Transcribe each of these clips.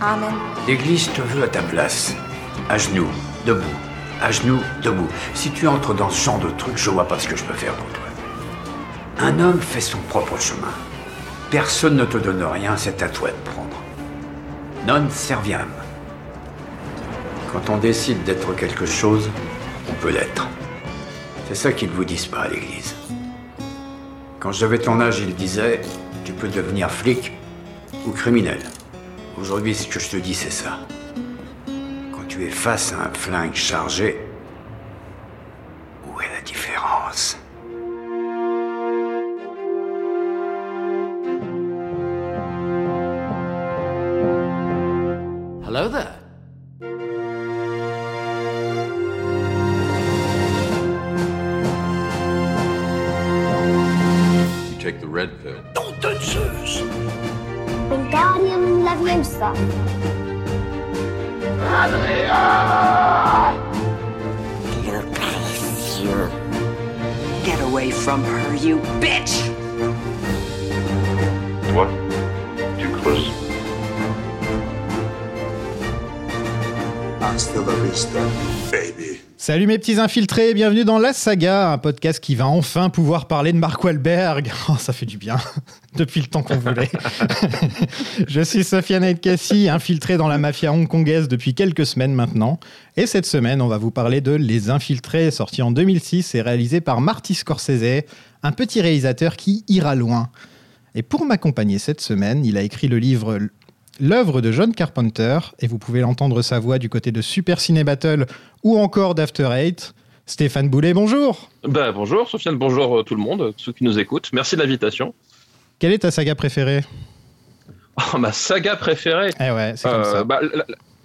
Amen. L'Église te veut à ta place. À genoux, debout. À genoux, debout. Si tu entres dans ce genre de truc, je vois pas ce que je peux faire pour toi. Un homme fait son propre chemin. Personne ne te donne rien, c'est à toi de prendre. Non serviam. Quand on décide d'être quelque chose, on peut l'être. C'est ça qu'ils ne vous disent pas à l'église. Quand j'avais ton âge, ils disaient Tu peux devenir flic ou criminel. Aujourd'hui, ce que je te dis, c'est ça. Quand tu es face à un flingue chargé, Salut mes petits infiltrés, bienvenue dans La Saga, un podcast qui va enfin pouvoir parler de Mark Wahlberg. Oh, ça fait du bien, depuis le temps qu'on voulait. Je suis Sofiane Cassie, infiltré dans la mafia hongkongaise depuis quelques semaines maintenant. Et cette semaine, on va vous parler de Les Infiltrés, sorti en 2006 et réalisé par Marty Scorsese, un petit réalisateur qui ira loin. Et pour m'accompagner cette semaine, il a écrit le livre L'œuvre de John Carpenter, et vous pouvez l'entendre sa voix du côté de Super Ciné Battle ou encore d'After Eight. Stéphane Boulet, bonjour. Bah, bonjour Sofiane, bonjour euh, tout le monde, ceux qui nous écoutent. Merci de l'invitation. Quelle est ta saga préférée? Oh, ma saga préférée Eh ouais, c'est comme Euh, ça. bah,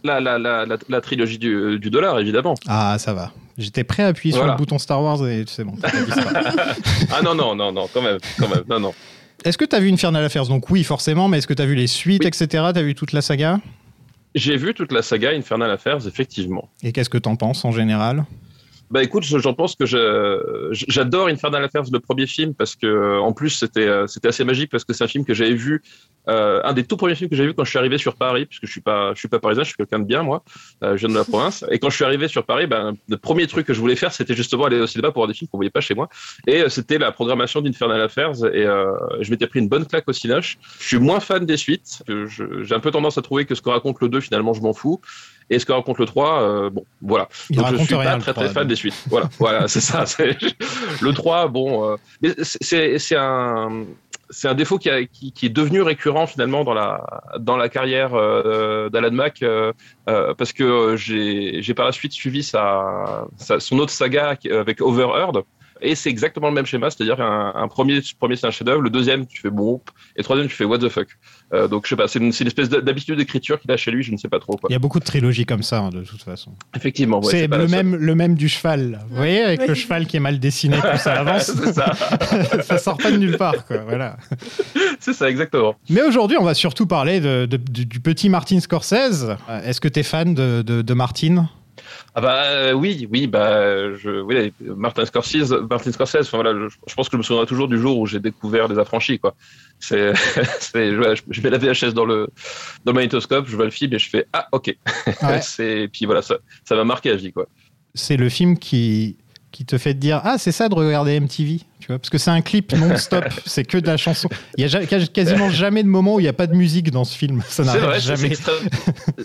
la, la, la, la, la trilogie du, du dollar, évidemment. Ah, ça va. J'étais prêt à appuyer sur le bouton Star Wars et c'est bon. ah non, non, non, non, quand même, quand même, non, non. Est-ce que tu as vu Infernal Affairs? Donc oui, forcément, mais est-ce que tu as vu les suites, Oui. etc. Tu as vu toute la saga? J'ai vu toute la saga Infernal Affairs, effectivement. Et qu'est-ce que t'en penses en général? Bah écoute, je- j'en pense que j'adore Infernal Affairs, le premier film, parce que en plus c'était euh, c'était assez magique parce que c'est un film que j'avais vu, euh, un des tout premiers films que j'ai vu quand je suis arrivé sur Paris, puisque je suis pas suis pas parisien, je suis quelqu'un de bien moi, euh, je viens de la province. Et quand je suis arrivé sur Paris, ben le premier truc que je voulais faire, c'était justement aller au cinéma pour voir des films qu'on voyait pas chez moi. Et euh, c'était la programmation d'Infernal Affairs, et euh, je m'étais pris une bonne claque au cinoche. Je suis moins fan des suites. J'ai un peu tendance à trouver que ce que raconte le 2, finalement, je m'en fous. Et ce que raconte le 3, euh, bon, voilà. Il Donc je suis rien, pas très 3, très fan des suites. Voilà, voilà, c'est ça. Le 3, bon, euh, c'est- un c'est un défaut qui, a- qui, qui est devenu récurrent finalement dans la dans la carrière euh, d'Alan Mack euh, euh, parce que j'ai par la suite suivi sa, sa- son autre saga avec Overheard. Et c'est exactement le même schéma, c'est-à-dire un, un premier, premier c'est un chef-d'œuvre, le deuxième tu fais bon, et le troisième tu fais what the fuck. Euh, donc je sais pas, c'est une, espèce d'habitude d'écriture qu'il a chez lui, je ne sais pas trop quoi. Il y a beaucoup de trilogies comme ça, hein, de toute façon. Effectivement, ouais, c'est le même, le même du cheval. là. Vous voyez, avec le cheval qui est mal dessiné, tout ça avance. ça, ça sort pas de nulle part, quoi. Voilà. c'est ça exactement. Mais aujourd'hui, on va surtout parler de- de- du, du petit Martin Scorsese. Euh, Est-ce que tu es fan de, de, de Martin? Ah bah euh, oui, oui, bah je, oui, Martin Scorsese, Martin Scorsese. Enfin voilà, je, je pense que je me souviendrai toujours du jour où j'ai découvert les affranchis, quoi. C'est, je, je mets la VHS dans le dans le magnétoscope, je vois le film et je fais ah ok. Ouais. c'est puis voilà, ça ça m'a marqué à vie, quoi. C'est le film qui, qui te fait te dire Ah, c'est ça de regarder MTV. Vois Parce que c'est un clip non-stop, c'est que de la chanson. Il y a quasiment jamais de moment où il n'y a pas de musique dans ce film. Ça C'est extrêmement-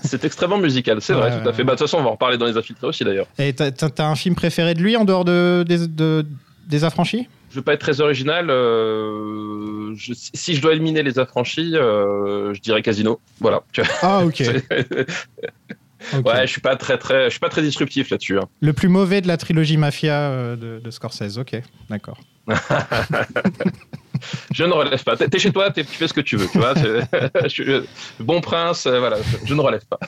c'est extrêmement musical, c'est vrai, Ouais, tout à fait. Bah de toute façon, on va en reparler dans les infiltrés aussi d'ailleurs. Et t'as t'as- un film préféré de lui en dehors de, des, de- des affranchis? Je vais pas être très original. euh, je- si je dois éliminer les affranchis, euh, je dirais Casino. Voilà. Ah, ok. Ouais, je suis pas très très, je suis pas très disruptif là-dessus. hein. Le plus mauvais de la trilogie Mafia euh, de, de Scorsese. Ok, d'accord. Je ne relève pas. T'es chez toi, t'es- tu fais ce que tu veux, tu vois. c'est- je suis- bon prince, euh, voilà. Je, je ne relève pas.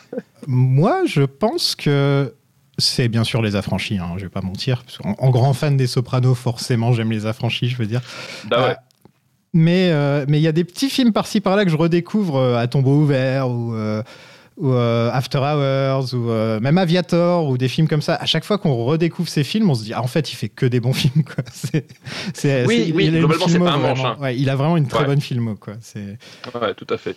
Moi, je pense que c'est bien sûr les affranchis, hein, je vais pas mentir. Parce en, grand fan des Sopranos, forcément, j'aime les affranchis, je veux dire. Bah ouais. Euh, mais euh, mais il y a des petits films par-ci par-là que je redécouvre euh, à tombeau ouvert ou, ou euh, After Hours ou euh, même Aviator ou des films comme ça. À chaque fois qu'on redécouvre ces films, on se dit ah, en fait il fait que des bons films quoi. Oui, oui, il globalement, c'est pas un manche, vraiment. hein. Ouais, il a vraiment une très Ouais. bonne filmo quoi. Ouais, tout à fait.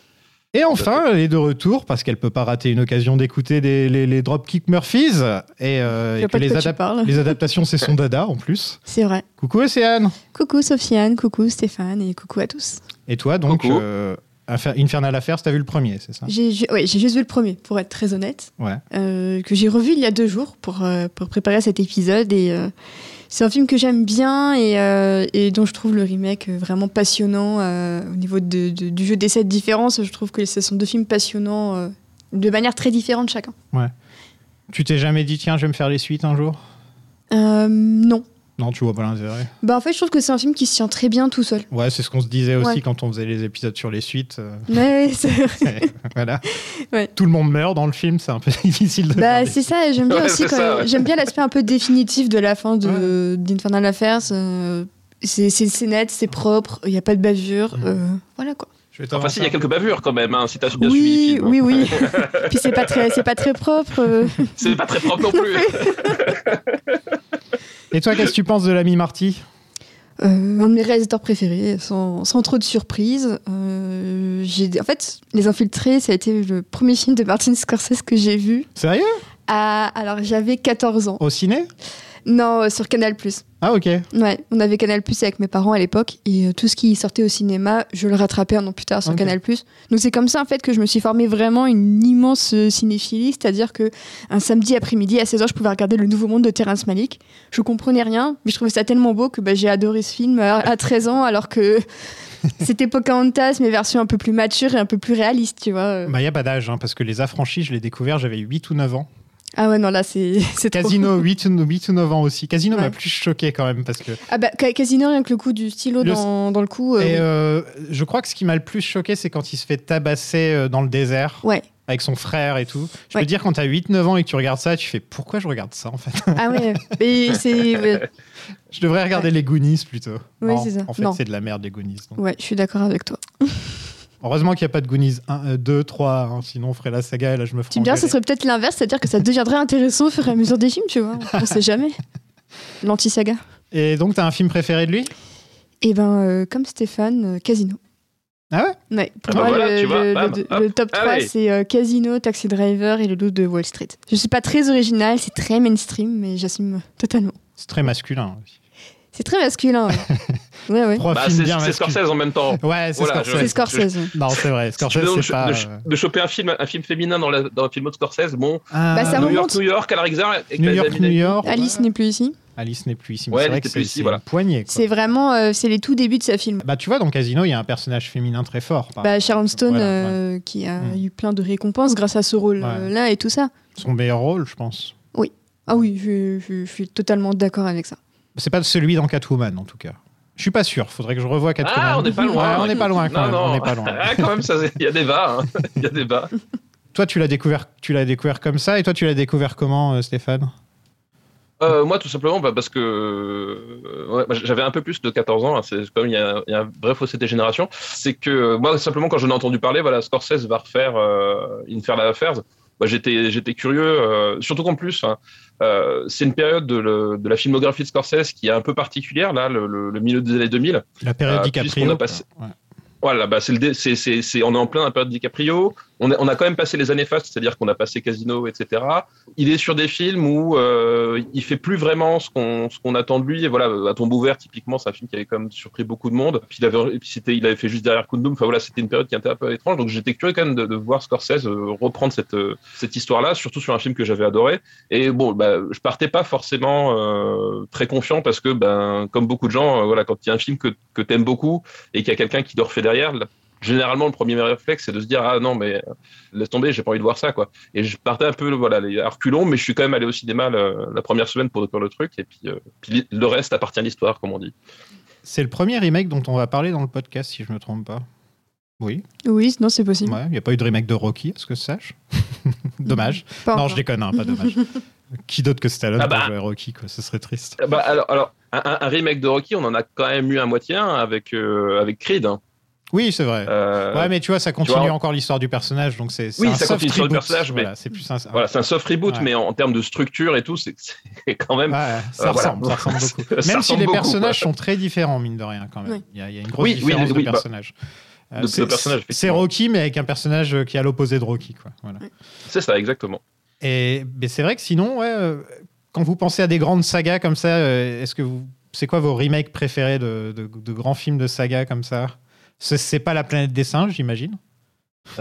Et enfin, elle est de retour parce qu'elle peut pas rater une occasion d'écouter les, les Dropkick Murphys. Et, euh, et que les, adap- adaptations, c'est son dada en plus. C'est vrai. Coucou Océane. Coucou Sofiane, coucou Stéphane et coucou à tous. Et toi, donc, euh, Infer- Infernal Affairs, t'as vu le premier, c'est ça? J'ai ouais, j'ai juste vu le premier, pour être très honnête, Ouais. euh, que j'ai revu il y a deux jours pour, euh, pour préparer cet épisode. Et euh, c'est un film que j'aime bien et, et dont je trouve le remake vraiment passionnant au niveau de- de- du jeu des sept différences. Je trouve que ce sont deux films passionnants de manière très différente chacun. Tu t'es jamais dit, tiens, je vais me faire les suites un jour? Non. Non, tu vois pas l'intérêt. Bah, en fait, je trouve que c'est un film qui se tient très bien tout seul. Ouais, c'est ce qu'on se disait aussi Ouais. quand on faisait les épisodes sur les suites. euh, Mais c'est- voilà. Ouais. Tout le monde meurt dans le film, c'est un peu difficile de. Bah, c'est ça, j'aime bien Ouais, aussi j'aime bien l'aspect un peu définitif de la fin de d'Infernal Affairs. euh, c'est net, c'est propre, il n'y a pas de bavure. Mhm. euh, voilà quoi. Je vais te Enfin, si, il y a quelques bavures quand même, hein, si t'as bien suivi Oui, film. hein. oui, oui. Puis c'est pas très, c'est pas très propre. euh. C'est pas très propre non plus. Et toi, qu'est-ce que tu penses de l'ami Marty Euh, un de mes réalisateurs préférés, sans, sans trop de surprises. Euh, en fait, Les Infiltrés, ça a été le premier film de Martin Scorsese que j'ai vu. Sérieux? À, alors j'avais 14 ans. Au ciné? Non, euh, sur Canal+. Ah, ok. Ouais, on avait Canal Plus avec mes parents à l'époque et euh, tout ce qui sortait au cinéma, je le rattrapais un an plus tard sur Ok. Canal Plus. Donc c'est comme ça en fait que je me suis formé vraiment une immense euh, cinéphilie, c'est-à-dire que un samedi après-midi à 16h, je pouvais regarder Le Nouveau Monde de Terrence Malick. Je comprenais rien, mais je trouvais ça tellement beau que bah, j'ai adoré ce film à, à 13 ans alors que c'était Pocahontas mais version un peu plus mature et un peu plus réaliste, tu vois. Bah, il n'y a pas d'âge, hein, parce que Les Affranchis, je l'ai découvert, j'avais 8 ou 9 ans. Ah ouais, non là c'est c'est trop. Casino, 8 ou, 8 ou 9 ans aussi. Casino Ouais. m'a plus choqué quand même, parce que. Ah bah ca- Casino rien que le coup du stylo Le- dans, dans le cou. euh, Et oui. euh, je crois que ce qui m'a le plus choqué, c'est quand il se fait tabasser euh, dans le désert Ouais. avec son frère et tout. Je Ouais. peux dire, quand t'as 8-9 ans et que tu regardes ça, tu fais pourquoi je regarde ça en fait? Ah ouais, c'est. Je devrais regarder les Goonies plutôt. Oui, c'est ça. En fait, c'est de la merde les Goonies. donc. Ouais, je suis d'accord avec toi. Heureusement qu'il n'y a pas de Goonies 1, 2, 3, hein, sinon on ferait la saga et là je me ferais Tu me diras, ce serait peut-être l'inverse, c'est-à-dire que ça deviendrait intéressant au fur et à mesure des films, tu vois. On sait jamais. L'anti-saga. Et donc, t'as un film préféré de lui? Et ben, euh, comme Stéphane, euh, Casino. Ah ouais? Ouais, pour Ah bah moi, voilà, le, tu vois, le- bam, le- hop, le top 3, allez. c'est euh, Casino, Taxi Driver et Le Loup de Wall Street. Je suis pas très original, c'est très mainstream, mais j'assume totalement. C'est très masculin. aussi. C'est très masculin. Ouais, ouais. ouais. Bah, c'est. Scorsese en même temps. Ouais, c'est Voilà, Scorsese. je- C'est Scorsese. Non, c'est vrai. Scorsese, c'est pas. de, euh, de choper un film, un film féminin dans, la, dans un film de Scorsese, bon, Ah, Bah, ça New. York, New York, Alaric avec New York, New York. Alice n'est plus ici. Alice n'est plus ici. mais Ouais, c'est vrai que plus c'est voilà. une poignée. C'est vraiment, euh, c'est les tout débuts de sa film. Bah, tu vois, dans Casino, il y a un personnage féminin très fort. Bah, Sharon Stone, Voilà, euh, qui a Mm. eu plein de récompenses grâce à ce rôle-là et tout ça. Son meilleur rôle, je pense. Ah oui, je, je- je suis totalement d'accord avec ça. C'est pas celui dans Catwoman, en tout cas. Je suis pas sûr. Faudrait que je revoie Catwoman. Ah, on n'est pas loin. Ouais, on n'est pas loin quand non, même. non. On n'est pas loin. Ah, quand même, il y a débat. hein. Il y a débat. Toi, tu l'as découvert, tu l'as découvert comme ça, et toi, tu l'as découvert comment, euh, Stéphane? Euh, moi, tout simplement, bah, parce que euh, ouais, moi, j'avais un peu plus de 14 ans. hein, c'est comme il y, a, il y a un vrai fossé des générations. C'est que moi, simplement, quand j'en ai entendu parler, voilà, Scorsese va refaire euh, Infernal Affairs. Bah, j'étais, j'étais curieux, euh, surtout qu'en plus, hein, euh, c'est une période de, le- de la filmographie de Scorsese qui est un peu particulière, là, le, milieu des années 2000. La période Euh, DiCaprio. puisqu'on a passé- Ouais. Voilà, bah c'est le, c'est, c'est, c'est, on est en plein dans la période DiCaprio. On a, on a quand même passé les années fastes, c'est-à-dire qu'on a passé Casino, etc. Il est sur des films où euh, il fait plus vraiment ce qu'on, ce qu'on attend de lui. Et voilà, à tombe ouvert, typiquement, c'est un film qui avait quand même surpris beaucoup de monde. Puis il avait, puis c'était, il avait fait juste derrière Kundum. Enfin voilà, c'était une période qui était un peu étrange. Donc j'étais curieux quand même de, de voir Scorsese euh, reprendre cette, euh, cette histoire-là, surtout sur un film que j'avais adoré. Et bon, bah, je partais pas forcément euh, très confiant parce que, ben, comme beaucoup de gens, euh, voilà, quand il y a un film que, que t'aimes beaucoup et qu'il y a quelqu'un qui te refait derrière, généralement le premier réflexe c'est de se dire ah non mais euh, laisse tomber, j'ai pas envie de voir ça quoi. Et je partais un peu voilà les à reculons, mais je suis quand même allé au cinéma le- la première semaine pour découvrir le truc et puis, euh, puis le reste appartient à l'histoire comme on dit. C'est le premier remake dont on va parler dans le podcast, si je me trompe pas. Oui, Oui, non, c'est possible. ouais. Il n'y a pas eu de remake de Rocky, à ce que je sache. dommage. Pas non, je déconne, hein, pas dommage. Qui d'autre que Stallone Ah bah. pour jouer Rocky, quoi. Ce serait triste. Ah Bah, alors, alors un, un- un remake de Rocky, on en a quand même eu un moitié un avec euh, avec Creed. hein. Oui, c'est vrai. Euh, ouais, mais tu vois, ça continue vois, encore l'histoire du personnage, donc c'est Oui, un ça soft continue l'histoire du reboot. personnage, mais- Voilà, c'est plus un. Voilà, c'est un soft reboot, Ouais. mais en, en termes de structure et tout, c'est quand même. Ouais, ça Euh, voilà. ressemble, ça ressemble beaucoup. Ça Même si les beaucoup, personnages quoi. sont très différents, mine de rien, quand même. Oui. Il, y a, il y a une grosse Oui, différence oui, de bah. personnages. Euh, c'est-. Rocky, mais avec un personnage qui est à l'opposé de Rocky. Quoi. Voilà. C'est ça, exactement. Et mais c'est vrai que sinon, ouais, quand vous pensez à des grandes sagas comme ça, est-ce que vous, c'est quoi vos remakes préférés de, de- de grands films de saga comme ça? C'est- C'est pas la planète des singes, j'imagine.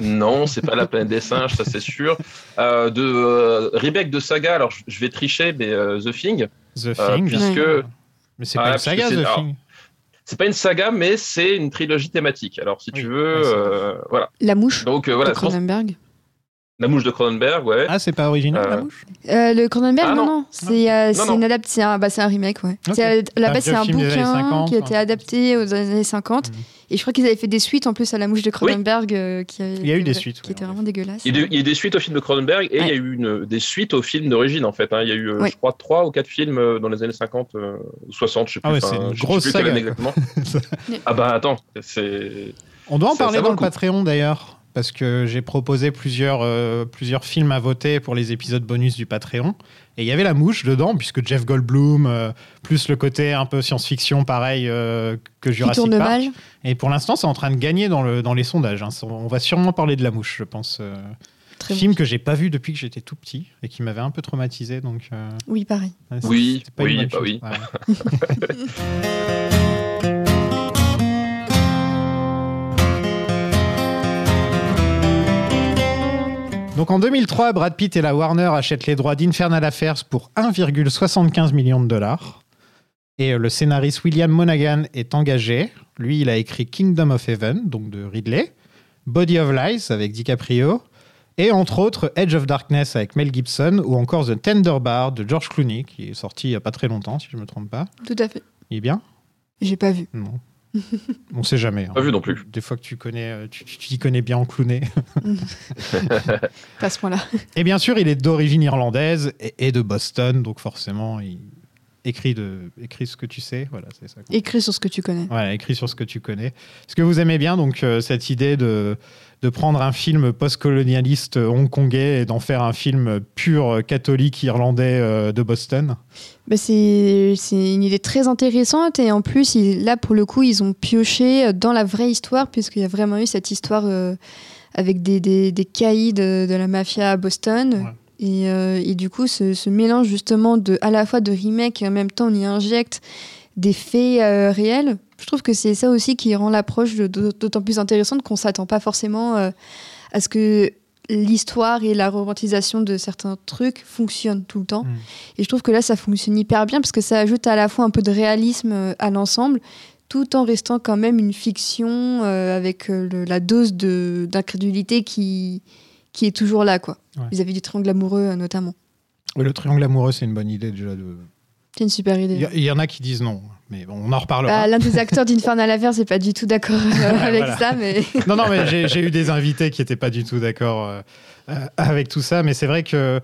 Non, c'est pas la planète des singes, ça c'est sûr. Euh, de euh, remake de saga, alors je- vais tricher, mais euh, The Thing. The Euh, Thing, puisque-. Mais c'est Ah, pas une parce que saga, c'est- The Thing. C'est pas une saga, mais c'est une trilogie thématique. Alors si Oui, tu veux, ouais, euh, voilà. La mouche Donc euh, voilà, de Cronenberg. La mouche de Cronenberg, ouais. Ah, c'est pas original, Euh, la mouche? Euh, le Cronenberg, Ah, non, non. non, c'est euh, c'est non. une adapte, c'est un, bah, c'est un remake, ouais. Ok. C'est, euh, un Là-bas, c'est vieux un bouquin 50, qui a été adapté aux années 50. Mhm. Et je crois qu'ils avaient fait des suites en plus à La Mouche de Cronenberg. euh, qui avait Il y a eu des suites, Qui ouais, étaient en vraiment dégueulasses. Il y, a des, il y a des suites au film de Cronenberg et il y a eu une, des suites au film d'origine en fait. hein. Il y a eu, euh, Ouais. je crois, trois ou quatre films euh, dans les années 50 euh, ou 60, je sais plus. Ah ouais, c'est une grosse saga, exactement. ah bah attends, c'est. On doit en parler dans le. Patreon d'ailleurs, parce que j'ai proposé plusieurs, euh, plusieurs films à voter pour les épisodes bonus du Patreon. Et il y avait la mouche dedans, puisque Jeff Goldblum, euh, plus le côté un peu science-fiction pareil euh, que Jurassic tourne Park. mal. Et pour l'instant, c'est en train de gagner dans, le, dans les sondages. hein. On va sûrement parler de la mouche, je pense. euh, Très film que j'ai pas vu depuis que j'étais tout petit et qui m'avait un peu traumatisé. Donc, euh, Oui, pareil. ouais, Oui, oui, bah oui. Ouais. Donc en 2003, Brad Pitt et la Warner achètent les droits d'Infernal Affairs pour 1,75 million de dollars. Et euh, le scénariste William Monaghan est engagé. Lui, il a écrit Kingdom of Heaven, donc de Ridley, Body of Lies avec DiCaprio, et entre autres Edge of Darkness avec Mel Gibson, ou encore The Tender Bar de George Clooney, qui est sorti il n'y a pas très longtemps, si je ne me trompe pas. Tout à fait. Il est bien? J'ai pas vu. Non. On sait jamais. hein. Pas vu non plus. Des fois que tu connais, euh, tu tu t'y connais bien en. Pas à ce point-là. Et bien sûr, il est d'origine irlandaise et, et de Boston, donc forcément, il écrit, de, écrit ce que tu sais. Voilà, c'est ça. Écrit sur ce que tu connais. Voilà, écrit sur ce que tu connais. Est-ce que vous aimez bien donc euh, cette idée de, de prendre un film post-colonialiste hongkongais et d'en faire un film pur catholique irlandais euh, de Boston Bah, c'est une idée très intéressante et en plus, là, pour le coup, ils ont pioché dans la vraie histoire puisqu'il y a vraiment eu cette histoire euh, avec des, des, des caïds de, de la mafia à Boston. Ouais. Et, euh, et du coup, ce, ce mélange justement de, à la fois de remake et en même temps, on y injecte des faits euh, réels. Je trouve que c'est ça aussi qui rend l'approche d'autant plus intéressante qu'on s'attend pas forcément euh, à ce que l'histoire et la romantisation de certains trucs fonctionnent tout le temps. Mm. Et je trouve que là, ça fonctionne hyper bien parce que ça ajoute à la fois un peu de réalisme euh, à l'ensemble, tout en restant quand même une fiction euh, avec le- la dose d'incrédulité qui, qui est toujours là, quoi. Ouais. Vis-à-vis du triangle amoureux, euh, notamment. Oui, Le triangle amoureux, c'est une bonne idée déjà. De... C'est une super idée. il y en a qui disent non, mais bon, on en reparlera. Bah, L'un des acteurs d'Infernal Affairs, c'est pas du tout d'accord euh, avec Voilà. ça, mais Non, non, mais j'ai eu des invités qui n'étaient pas du tout d'accord euh, euh, avec tout ça. Mais c'est vrai que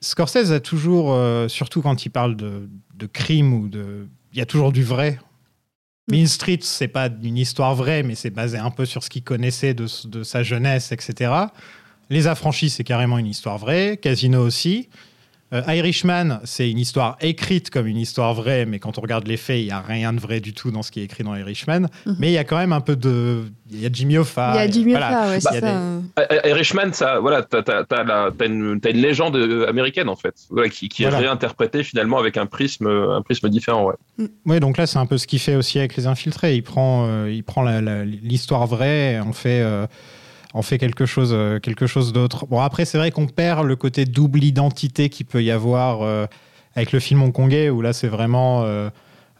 Scorsese a toujours, euh, surtout quand il parle de, de crime ou de. Il y a toujours du vrai. Mean Street, c'est pas une histoire vraie, mais c'est basé un peu sur ce qu'il connaissait de, de sa jeunesse, etc. Les Affranchis, c'est carrément une histoire vraie. Casino aussi. Euh, Irishman, c'est une histoire écrite comme une histoire vraie, mais quand on regarde les faits, il n'y a rien de vrai du tout dans ce qui est écrit dans Irishman. Mhm. Mais il y a quand même un peu de. Il y a Jimmy Hoffa. il y a Jimmy voilà. Hoffa, ouais, Bah, c'est a ça. des- euh. I- Irishman, ça, voilà, t'as, t'as, t'as la- t'as une, légende euh, américaine en fait, voilà, qui, qui est Voilà. réinterprétée finalement avec un prisme, un prisme différent. Ouais. Oui, donc là, c'est un peu ce qu'il fait aussi avec les infiltrés. Il prend, euh, il l'histoire vraie et en fait, euh, en fait quelque chose, euh, quelque chose d'autre. Bon, après, c'est vrai qu'on perd le côté double identité qu'il peut y avoir euh, avec le film hongkongais, où là, c'est vraiment. euh,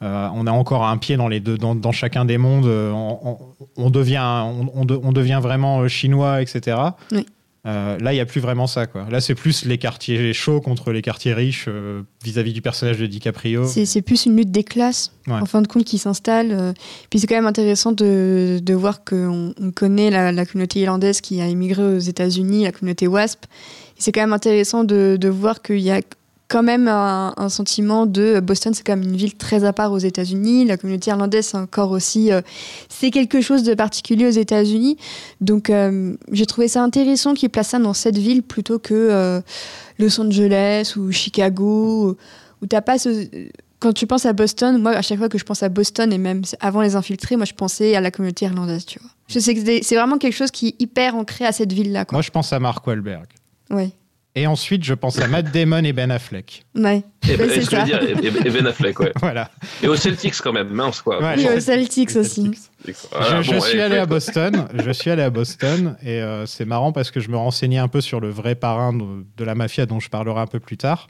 on a encore un pied dans, les deux, dans, dans chacun des mondes. On, devient, on, on de- on devient vraiment chinois, etc. Oui. Euh, là, il n'y a plus vraiment ça. Quoi. Là, c'est plus les quartiers chauds contre les quartiers riches euh, vis-à-vis du personnage de DiCaprio. C'est c'est plus une lutte des classes, Ouais. en fin de compte, qui s'installe. euh. Puis c'est quand même intéressant de, de voir qu'on on connaît la, la communauté irlandaise qui a émigré aux États-Unis, la communauté WASP. Et c'est quand même intéressant de, de voir qu'il y a quand même un, un sentiment de Boston, c'est quand même une ville très à part aux États-Unis. La communauté irlandaise, c'est encore aussi. euh, c'est quelque chose de particulier aux États-Unis. Donc euh, j'ai trouvé ça intéressant qu'ils placent ça dans cette ville plutôt que euh, Los Angeles ou Chicago, où t'as pas ce quand tu penses à Boston, moi, à chaque fois que je pense à Boston et même avant les infiltrés, moi, je pensais à la communauté irlandaise, tu vois. Je sais que c'est- vraiment quelque chose qui est hyper ancré à cette ville-là. Moi, je pense à Mark Wahlberg. Ouais. Et ensuite, je pense à Matt Damon et Ben Affleck. Ouais. Et, Ouais, et ce que dire, et, et- et Ben Affleck, ouais. Voilà. Et aux Celtics quand même, mince quoi. Ouais, les aux Celtics aussi. Voilà, je, je bon, suis et- allé à Boston. Je suis allé à Boston et euh, c'est marrant parce que je me renseignais un peu sur le vrai parrain de, de la mafia dont je parlerai un peu plus tard.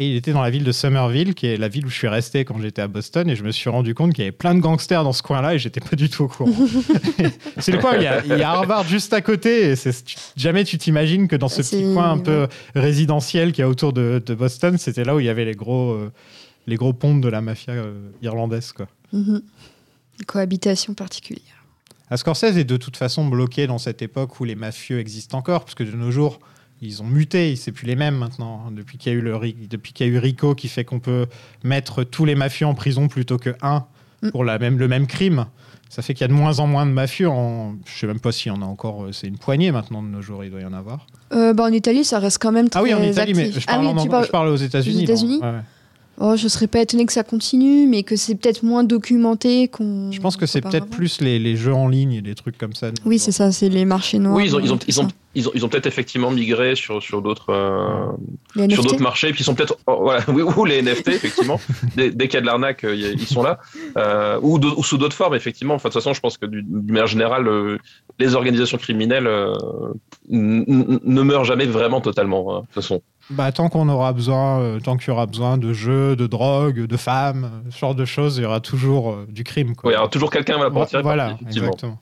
Et il était dans la ville de Somerville, qui est la ville où je suis resté quand j'étais à Boston. Et je me suis rendu compte qu'il y avait plein de gangsters dans ce coin-là et j'étais pas du tout au courant. c'est le coin où il y, a, il y a Harvard juste à côté. Et tu- jamais tu t'imagines que dans ce petit coin un peu résidentiel qu'il y a autour de, de Boston, c'était là où il y avait les gros, euh, les gros ponts de la mafia euh, irlandaise. Quoi. Mhm. Une Cohabitation particulière. À Scorsese est de toute façon bloqué dans cette époque où les mafieux existent encore, parce que de nos jours, ils ont muté, c'est plus les mêmes maintenant. hein, Depuis qu'il y a eu le depuis qu'il y a eu Rico, qui fait qu'on peut mettre tous les mafieux en prison plutôt que un Mm. pour la même, le même crime. Ça fait qu'il y a de moins en moins de mafieux. En... Je sais même pas s'il y en a encore. euh, C'est une poignée maintenant de nos jours. Il doit y en avoir. Euh, bah, en Italie, ça reste quand même très Ah oui, en Italie, mais actif. je parle, ah oui, en- tu parles- je parle aux États-Unis. ouais. Oh, je serais pas étonnée que ça continue, mais que c'est peut-être moins documenté qu'on. Je pense que c'est peut-être plus les, les jeux en ligne et des trucs comme ça. Oui, c'est ça, c'est les marchés noirs. Oui, ils ont, ils ont, tout ils ont, ils ont, ils ont peut-être effectivement migré sur, sur d'autres euh, sur NFT. d'autres marchés, puis ils sont peut-être oh, voilà, oui, ou les NFT effectivement. dès, dès qu'il y a de l'arnaque, euh, ils sont là, euh, ou, sous d'autres formes effectivement. Enfin, de toute façon, je pense que du- d'une manière générale, euh, les organisations criminelles euh, ne meurent jamais vraiment totalement. hein, de toute façon. Bah, tant qu'on aura besoin, euh, tant qu'il y aura besoin de jeux, de drogue, de femmes, euh, ce genre de choses, il y aura toujours euh, du crime. Quoi. Ouais, alors toujours quelqu'un va pour tirer voilà, parti, effectivement. exactement.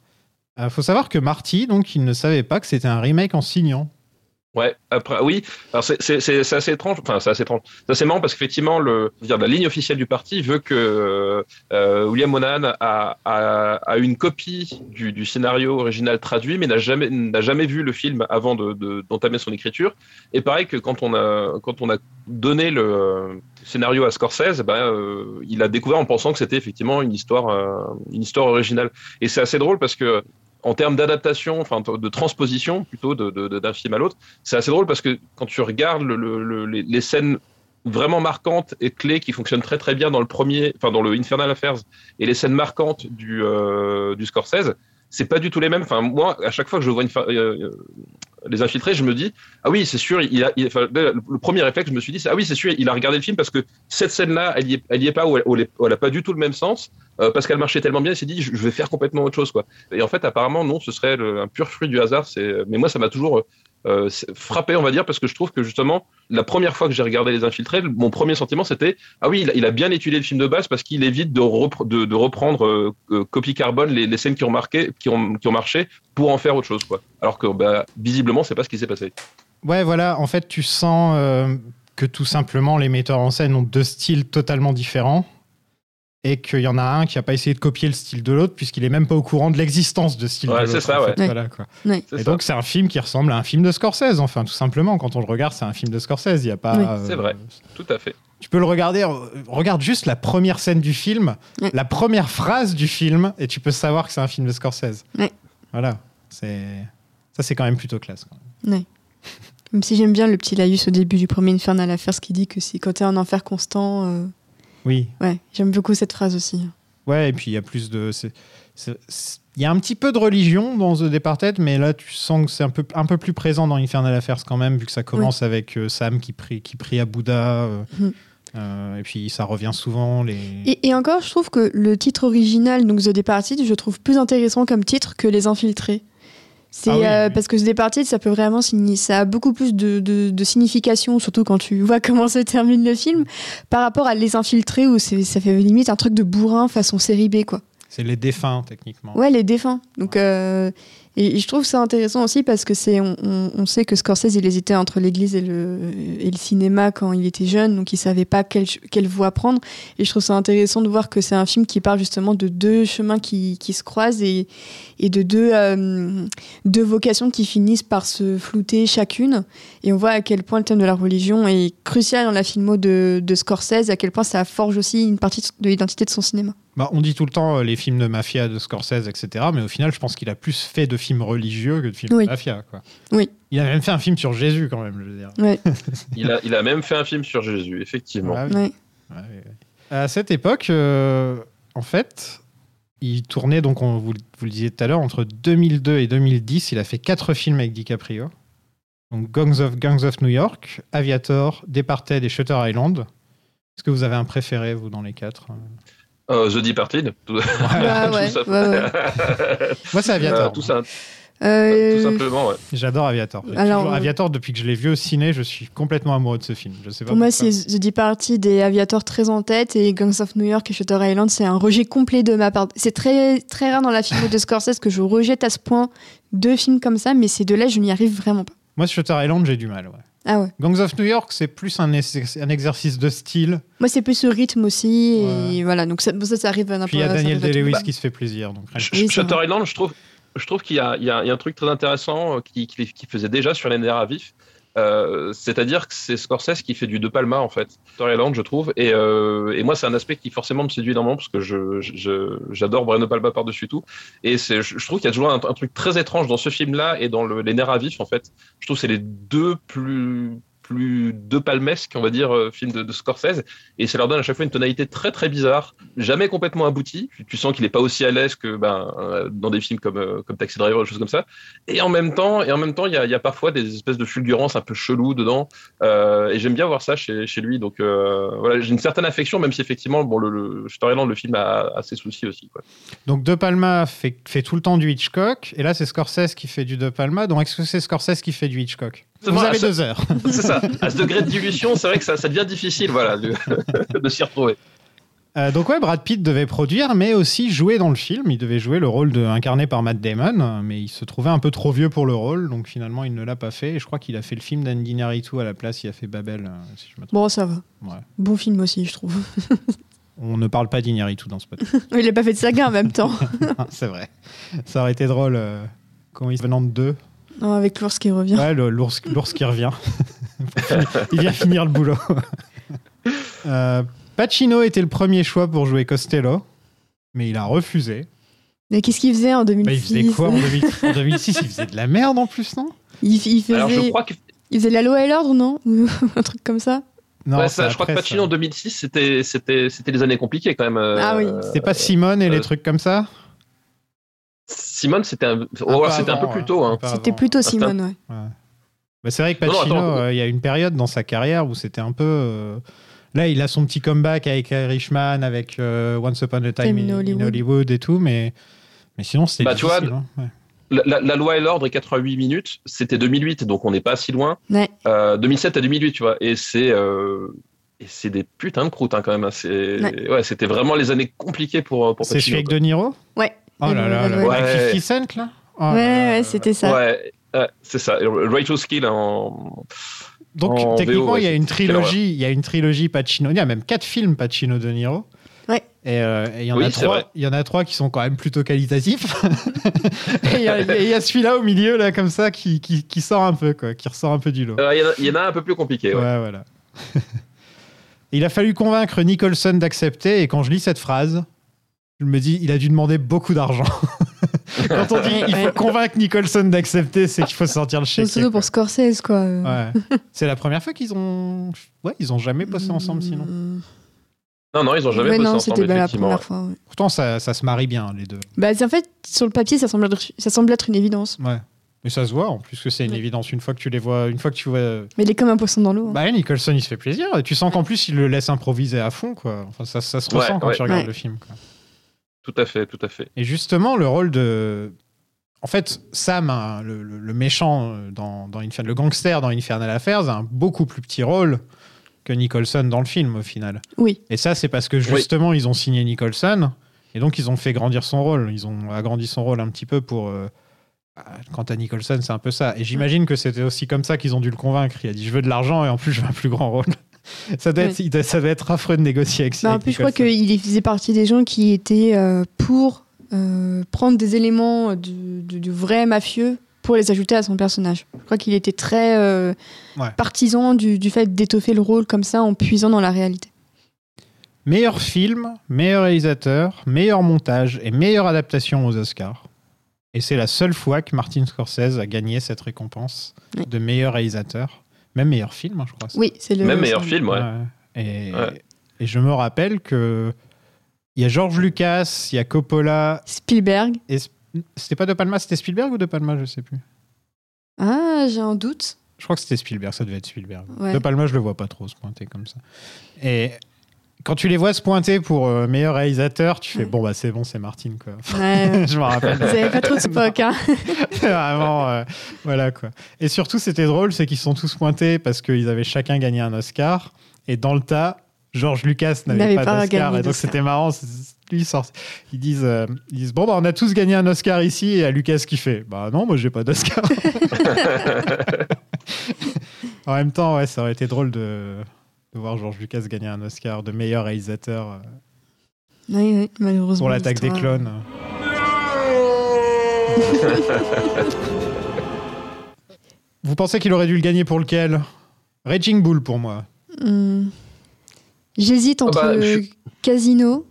Il faut savoir que Marty, donc, il ne savait pas que c'était un remake en signant. Ouais, après, oui, c'est- assez étrange, enfin c'est assez étrange, c'est assez marrant parce qu'effectivement, la ligne officielle du parti veut que euh, William Monahan a, a, a une copie du, du scénario original traduit, mais n'a jamais, jamais vu le film avant de- de- d'entamer son écriture. Et pareil que quand on a, quand on a donné le euh, scénario à Scorsese, ben, euh, il a découvert en pensant que c'était effectivement une histoire, euh, une histoire originale. Et c'est assez drôle parce que en termes d'adaptation, enfin de transposition plutôt de- de- de- d'un film à l'autre, c'est assez drôle parce que quand tu regardes le- le- le- les, les scènes vraiment marquantes et clés qui fonctionnent très très bien dans le premier, enfin dans le Infernal Affairs et les scènes marquantes du, euh, du Scorsese, c'est pas du tout les mêmes. Enfin moi, à chaque fois que je vois une, euh, euh, les infiltrés, je me dis ah oui c'est sûr, il le, premier réflexe je me suis dit ah oui c'est sûr, il a regardé le film parce que cette scène-là, elle est, elle y est pas ou elle, ou elle a pas du tout le même sens euh, parce qu'elle marchait tellement bien, il s'est dit je vais faire complètement autre chose quoi. Et en fait, apparemment, non, ce serait un pur fruit du hasard. Mais moi, ça m'a toujours euh, frappé, on va dire, parce que je trouve que justement, la première fois que j'ai regardé Les Infiltrés, mon premier sentiment, c'était ah oui, il a, bien étudié le film de base parce qu'il évite de, repre- de, de reprendre euh, euh, copie carbone les, scènes qui ont marché, pour en faire autre chose, quoi. Alors que bah, visiblement, c'est pas ce qui s'est passé. Ouais, voilà, en fait, tu sens euh, que tout simplement les metteurs en scène ont deux styles totalement différents et qu'il y en a un qui n'a pas essayé de copier le style de l'autre puisqu'il est même pas au courant de l'existence de ce style Ouais, de c'est l'autre. ça, en ouais. fait. Ouais. Voilà, quoi. Ouais. C'est Et ça. donc c'est un film qui ressemble à un film de Scorsese, enfin tout simplement. Quand on le regarde, c'est un film de Scorsese. Il y a pas. Oui. euh, C'est vrai. Tout à fait. Tu peux le regarder. euh, Regarde juste la première scène du film, Ouais. la première phrase du film, et tu peux savoir que c'est un film de Scorsese. Ouais. Voilà. C'est ça, c'est quand même plutôt classe. quand même. Même si j'aime bien le petit laïus au début du premier Infernal Affairs qui dit que c'est quand t'es en enfer constant. euh, Oui. Ouais, j'aime beaucoup cette phrase aussi. Ouais, et puis il y a plus de. Il y a un petit peu de religion dans The Departed, mais là tu sens que c'est un peu, un peu plus présent dans Infernal Affairs quand même, vu que ça commence avec euh, Sam qui prie, qui prie à Bouddha. euh, Mhm. euh, et puis ça revient souvent. Les... Et, et encore, je trouve que le titre original, donc The Departed, je trouve plus intéressant comme titre que Les Infiltrés. C'est Ah oui, euh, parce que The Departed, ça peut vraiment signifier, ça a beaucoup plus de, de, de signification, surtout quand tu vois comment se termine le film, par rapport à Les Infiltrés où ça fait limite un truc de bourrin façon série B, quoi. C'est les défunts, techniquement. Ouais, les défunts. Donc, euh, et, je trouve ça intéressant aussi parce que c'est, on, sait que Scorsese, il hésitait entre l'église et le, cinéma quand il était jeune, donc il savait pas quelle, voie prendre. Et je trouve ça intéressant de voir que c'est un film qui parle justement de deux chemins qui, se croisent et, de deux, euh, deux vocations qui finissent par se flouter chacune. Et on voit à quel point le thème de la religion est crucial dans la filmo de Scorsese, à quel point ça forge aussi une partie de l'identité de son cinéma. Bah, on dit tout le temps euh, les films de mafia de Scorsese, etc. Mais au final, je pense qu'il a plus fait de films religieux que de films Oui. de mafia. Quoi. Oui. Il a même fait un film sur Jésus, quand même, je veux dire. Ouais. Il a, il a même fait un film sur Jésus, effectivement. Ah oui. Ouais. Ouais, ouais. À cette époque, euh, en fait, il tournait, donc on vous, vous le disiez tout à l'heure, entre 2002 et 2010, il a fait quatre films avec DiCaprio. Donc Gangs of, Gangs of New York, Aviator, Departed et Shutter Island. Est-ce que vous avez un préféré, vous, dans les quatre Euh, The Departed. Tout, Ah ouais, tout ouais, ouais. Moi, c'est Euh, Aviator. tout, ça, Euh, tout simplement, ouais. J'adore Aviator. Alors, toujours- euh, Aviator, depuis que je l'ai vu au ciné, je suis complètement amoureux de ce film. Je sais pas Pour moi, c'est The Departed et Aviator très en tête et Gangs of New York et Shutter Island, c'est un rejet complet de ma part. C'est très, très rare dans la film de Scorsese que je rejette à ce point deux films comme ça, mais ces deux-là, je n'y arrive vraiment pas. Moi, Shutter Island, j'ai du mal. ouais. Ah ouais. Gangs of New York, c'est plus un, ex- un exercice de style. Moi, c'est plus ce rythme aussi. Et voilà, donc ça, bon, ça, ça arrive à n'importe Puis il y a Daniel. Day-Lewis Bah, qui se fait plaisir. Donc, Oui, Shutter. Island, je trouve, je trouve qu'il y, a- y y un truc très intéressant euh, qui, qui, qui faisait déjà sur les nerfs à vif. Euh, C'est-à-dire que c'est Scorsese qui fait du De Palma, en fait. Shutter Island, je trouve. Et, euh, et moi, c'est un aspect qui forcément me séduit énormément parce que je- je- j'adore Brian De Palma par-dessus tout. Et c'est- je, je trouve qu'il y a toujours un, un truc très étrange dans ce film-là et dans le- les nerfs à vif, en fait. Je trouve que c'est les deux plus plus de palmesque, on va dire, euh, film de, Scorsese, et ça leur donne à chaque fois une tonalité très très bizarre, jamais complètement aboutie. Tu, sens qu'il est pas aussi à l'aise que ben, euh, dans des films comme, euh, comme Taxi Driver, des choses comme ça. Et en même temps, et en même temps, il y a, parfois des espèces de fulgurances un peu cheloues dedans, et j'aime bien voir ça chez, lui. Donc voilà, j'ai une certaine affection, même si effectivement, bon, le, le le film a, a ses soucis aussi. Donc De Palma fait, fait tout le temps du Hitchcock, et là c'est Scorsese qui fait du De Palma. Donc est-ce que c'est Scorsese qui fait du Hitchcock? Vous avez deux heures. C'est ça. À ce degré de dilution, c'est vrai que ça, ça devient difficile, voilà, de, de s'y retrouver. Euh, donc ouais, Brad Pitt devait produire, mais aussi jouer dans le film. Il devait jouer le rôle de, incarné par Matt Damon, mais il se trouvait un peu trop vieux pour le rôle, donc finalement il ne l'a pas fait. Et je crois qu'il a fait le film d'Andy Narito à la place. Il a fait Babel, euh, si je me trompe. Bon, ça va. Ouais. Bon film aussi, je trouve. On ne parle pas d'Iñárritu dans ce podcast. Il a pas fait de saga en même temps. C'est vrai. Ça aurait été drôle. euh, quand il se venant de deux. Non, avec l'ours qui revient. Ouais, l'ours qui revient. il vient finir le boulot. Euh, Pacino était le premier choix pour jouer Costello, mais il a refusé. Mais qu'est-ce qu'il faisait en 2006 Bah, il faisait quoi en, 2000 en 2006 Il faisait de la merde en plus, non? Il, il faisait, Alors je crois que il faisait la loi et l'ordre, non? Ou un truc comme ça? Non, Ouais, ça, je crois que Pacino en ça. 2006, c'était, c'était, c'était des années compliquées quand même. euh, Ah oui. C'était pas Simone et les euh, trucs comme ça? Simone, c'était un, Un oh, peu c'était un peu plus tôt. Hein. C'était plutôt Ah, c'était Simone, ouais. Ouais. Bah, c'est vrai que Non, non, Pacino, attends. euh, il y a une période dans sa carrière où c'était un peu. euh, Là, il a son petit comeback avec Irishman, avec euh, Once Upon a Time Time in in, in Hollywood. Et tout, mais, mais sinon, c'était. Bah, tu vois, hein. Ouais. La, la- la loi et l'ordre est 88 minutes, c'était 2008, donc on n'est pas si loin. Ouais. Euh, 2007 à 2008, tu vois, et c'est euh, et c'est des putains de croûtes hein, quand même. hein. C'est Ouais. ouais, c'était vraiment les années compliquées pour pour C'est celui avec De Niro? Ouais. Oh là là, là, ouais, ouais. avec 50 Cent, là Oh Ouais, là ouais, c'était ça. Ouais, ouais, c'est ça. Right to Skill en. Donc, En techniquement, VO, ouais, il y a une trilogie, il y a une trilogie Pacino. Il y a même quatre films Pacino De Niro. Ouais. Et euh, et il y en Oui, a c'est trois. vrai. Il y en a trois qui sont quand même plutôt qualitatifs. et il y a, y celui-là au milieu là comme ça qui, qui, qui sort un peu quoi, qui ressort un peu du lot. Euh, Il y en a- il y, en a un peu plus compliqué. Ouais, Ouais. voilà. il a fallu convaincre Nicholson d'accepter et quand je lis cette phrase, je me dis il a dû demander beaucoup d'argent. quand on dit il faut Ouais. convaincre Nicholson d'accepter, c'est qu'il faut sortir le chèque. Surtout pour Scorsese, quoi. Ouais. C'est la première fois qu'ils ont. Ouais, ils ont jamais bossé ensemble sinon. Non, non, ils ont jamais Ouais, bossé non, ensemble, la première fois. ouais. Pourtant, ça, ça se marie bien, les deux. Bah, c'est- en fait, sur le papier, ça semble être, ça semble être une évidence. Ouais. Mais ça se voit, en plus que c'est une Ouais. évidence. Une fois que tu les vois, une fois que tu vois. Mais il est comme un poisson dans l'eau. hein. Bah, Nicholson, il se fait plaisir. Et tu sens qu'en plus, il le laisse improviser à fond, quoi. Enfin, ça, ça se Ouais, ressent quand ouais. tu regardes Ouais. le film, quoi. Tout à fait, tout à fait. Et justement, le rôle de. En fait, Sam, hein, le, le- le méchant euh, dans, dans Infernal, le gangster dans Infernal Affairs, a un beaucoup plus petit rôle que Nicholson dans le film, au final. Oui. Et ça, c'est parce que justement, ils ont signé Nicholson et donc ils ont fait grandir son rôle. Ils ont agrandi son rôle un petit peu pour. euh, bah, Quant à Nicholson, c'est un peu ça. Et j'imagine que c'était aussi comme ça qu'ils ont dû le convaincre. Il a dit Je veux de l'argent et en plus, je veux un plus grand rôle. Ça, doit être, il doit- ça doit être affreux de négocier avec ça. Bah, en plus, je crois qu'il faisait partie des gens qui étaient euh, pour euh, prendre des éléments du, du- du vrai mafieux pour les ajouter à son personnage. Je crois qu'il était très euh, Ouais. partisan du, du fait d'étoffer le rôle comme ça en puisant dans la réalité. Meilleur film, meilleur réalisateur, meilleur montage et meilleure adaptation aux Oscars. Et c'est la seule fois que Martin Scorsese a gagné cette récompense Oui. de meilleur réalisateur. Même meilleur film, hein, je crois. Oui, c'est le. Même meilleur film, ouais. Et, Ouais. Et je me rappelle que il y a George Lucas, il y a Coppola, Spielberg. et c'était pas De Palma, c'était Spielberg ou De Palma, je sais plus. Ah, j'ai un doute. Je crois que c'était Spielberg, ça devait être Spielberg. Ouais. De Palma, je le vois pas trop se pointer comme ça. Et quand tu les vois se pointer pour euh, meilleur réalisateur, tu fais bon bah c'est bon, c'est Martin quoi. Ouais. je me rappelle. Vous avez pas trop de Spock, hein. Vraiment euh, voilà quoi. Et surtout c'était drôle, c'est qu'ils sont tous pointés parce qu'ils avaient chacun gagné un Oscar et dans le tas, George Lucas n'avait pas, pas d'Oscar et donc d'Oscar. c'était marrant. Lui sort, ils disent, euh, ils disent bon bah on a tous gagné un Oscar ici et à Lucas qui fait bah non moi j'ai pas d'Oscar. en même temps ouais ça aurait été drôle de, de voir George Lucas gagner un Oscar de meilleur réalisateur euh, Oui, oui, malheureusement. pour l'attaque des clones. Vous pensez qu'il aurait dû le gagner pour lequel? Raging Bull pour moi. Hmm. J'hésite entre bah, je- Casino,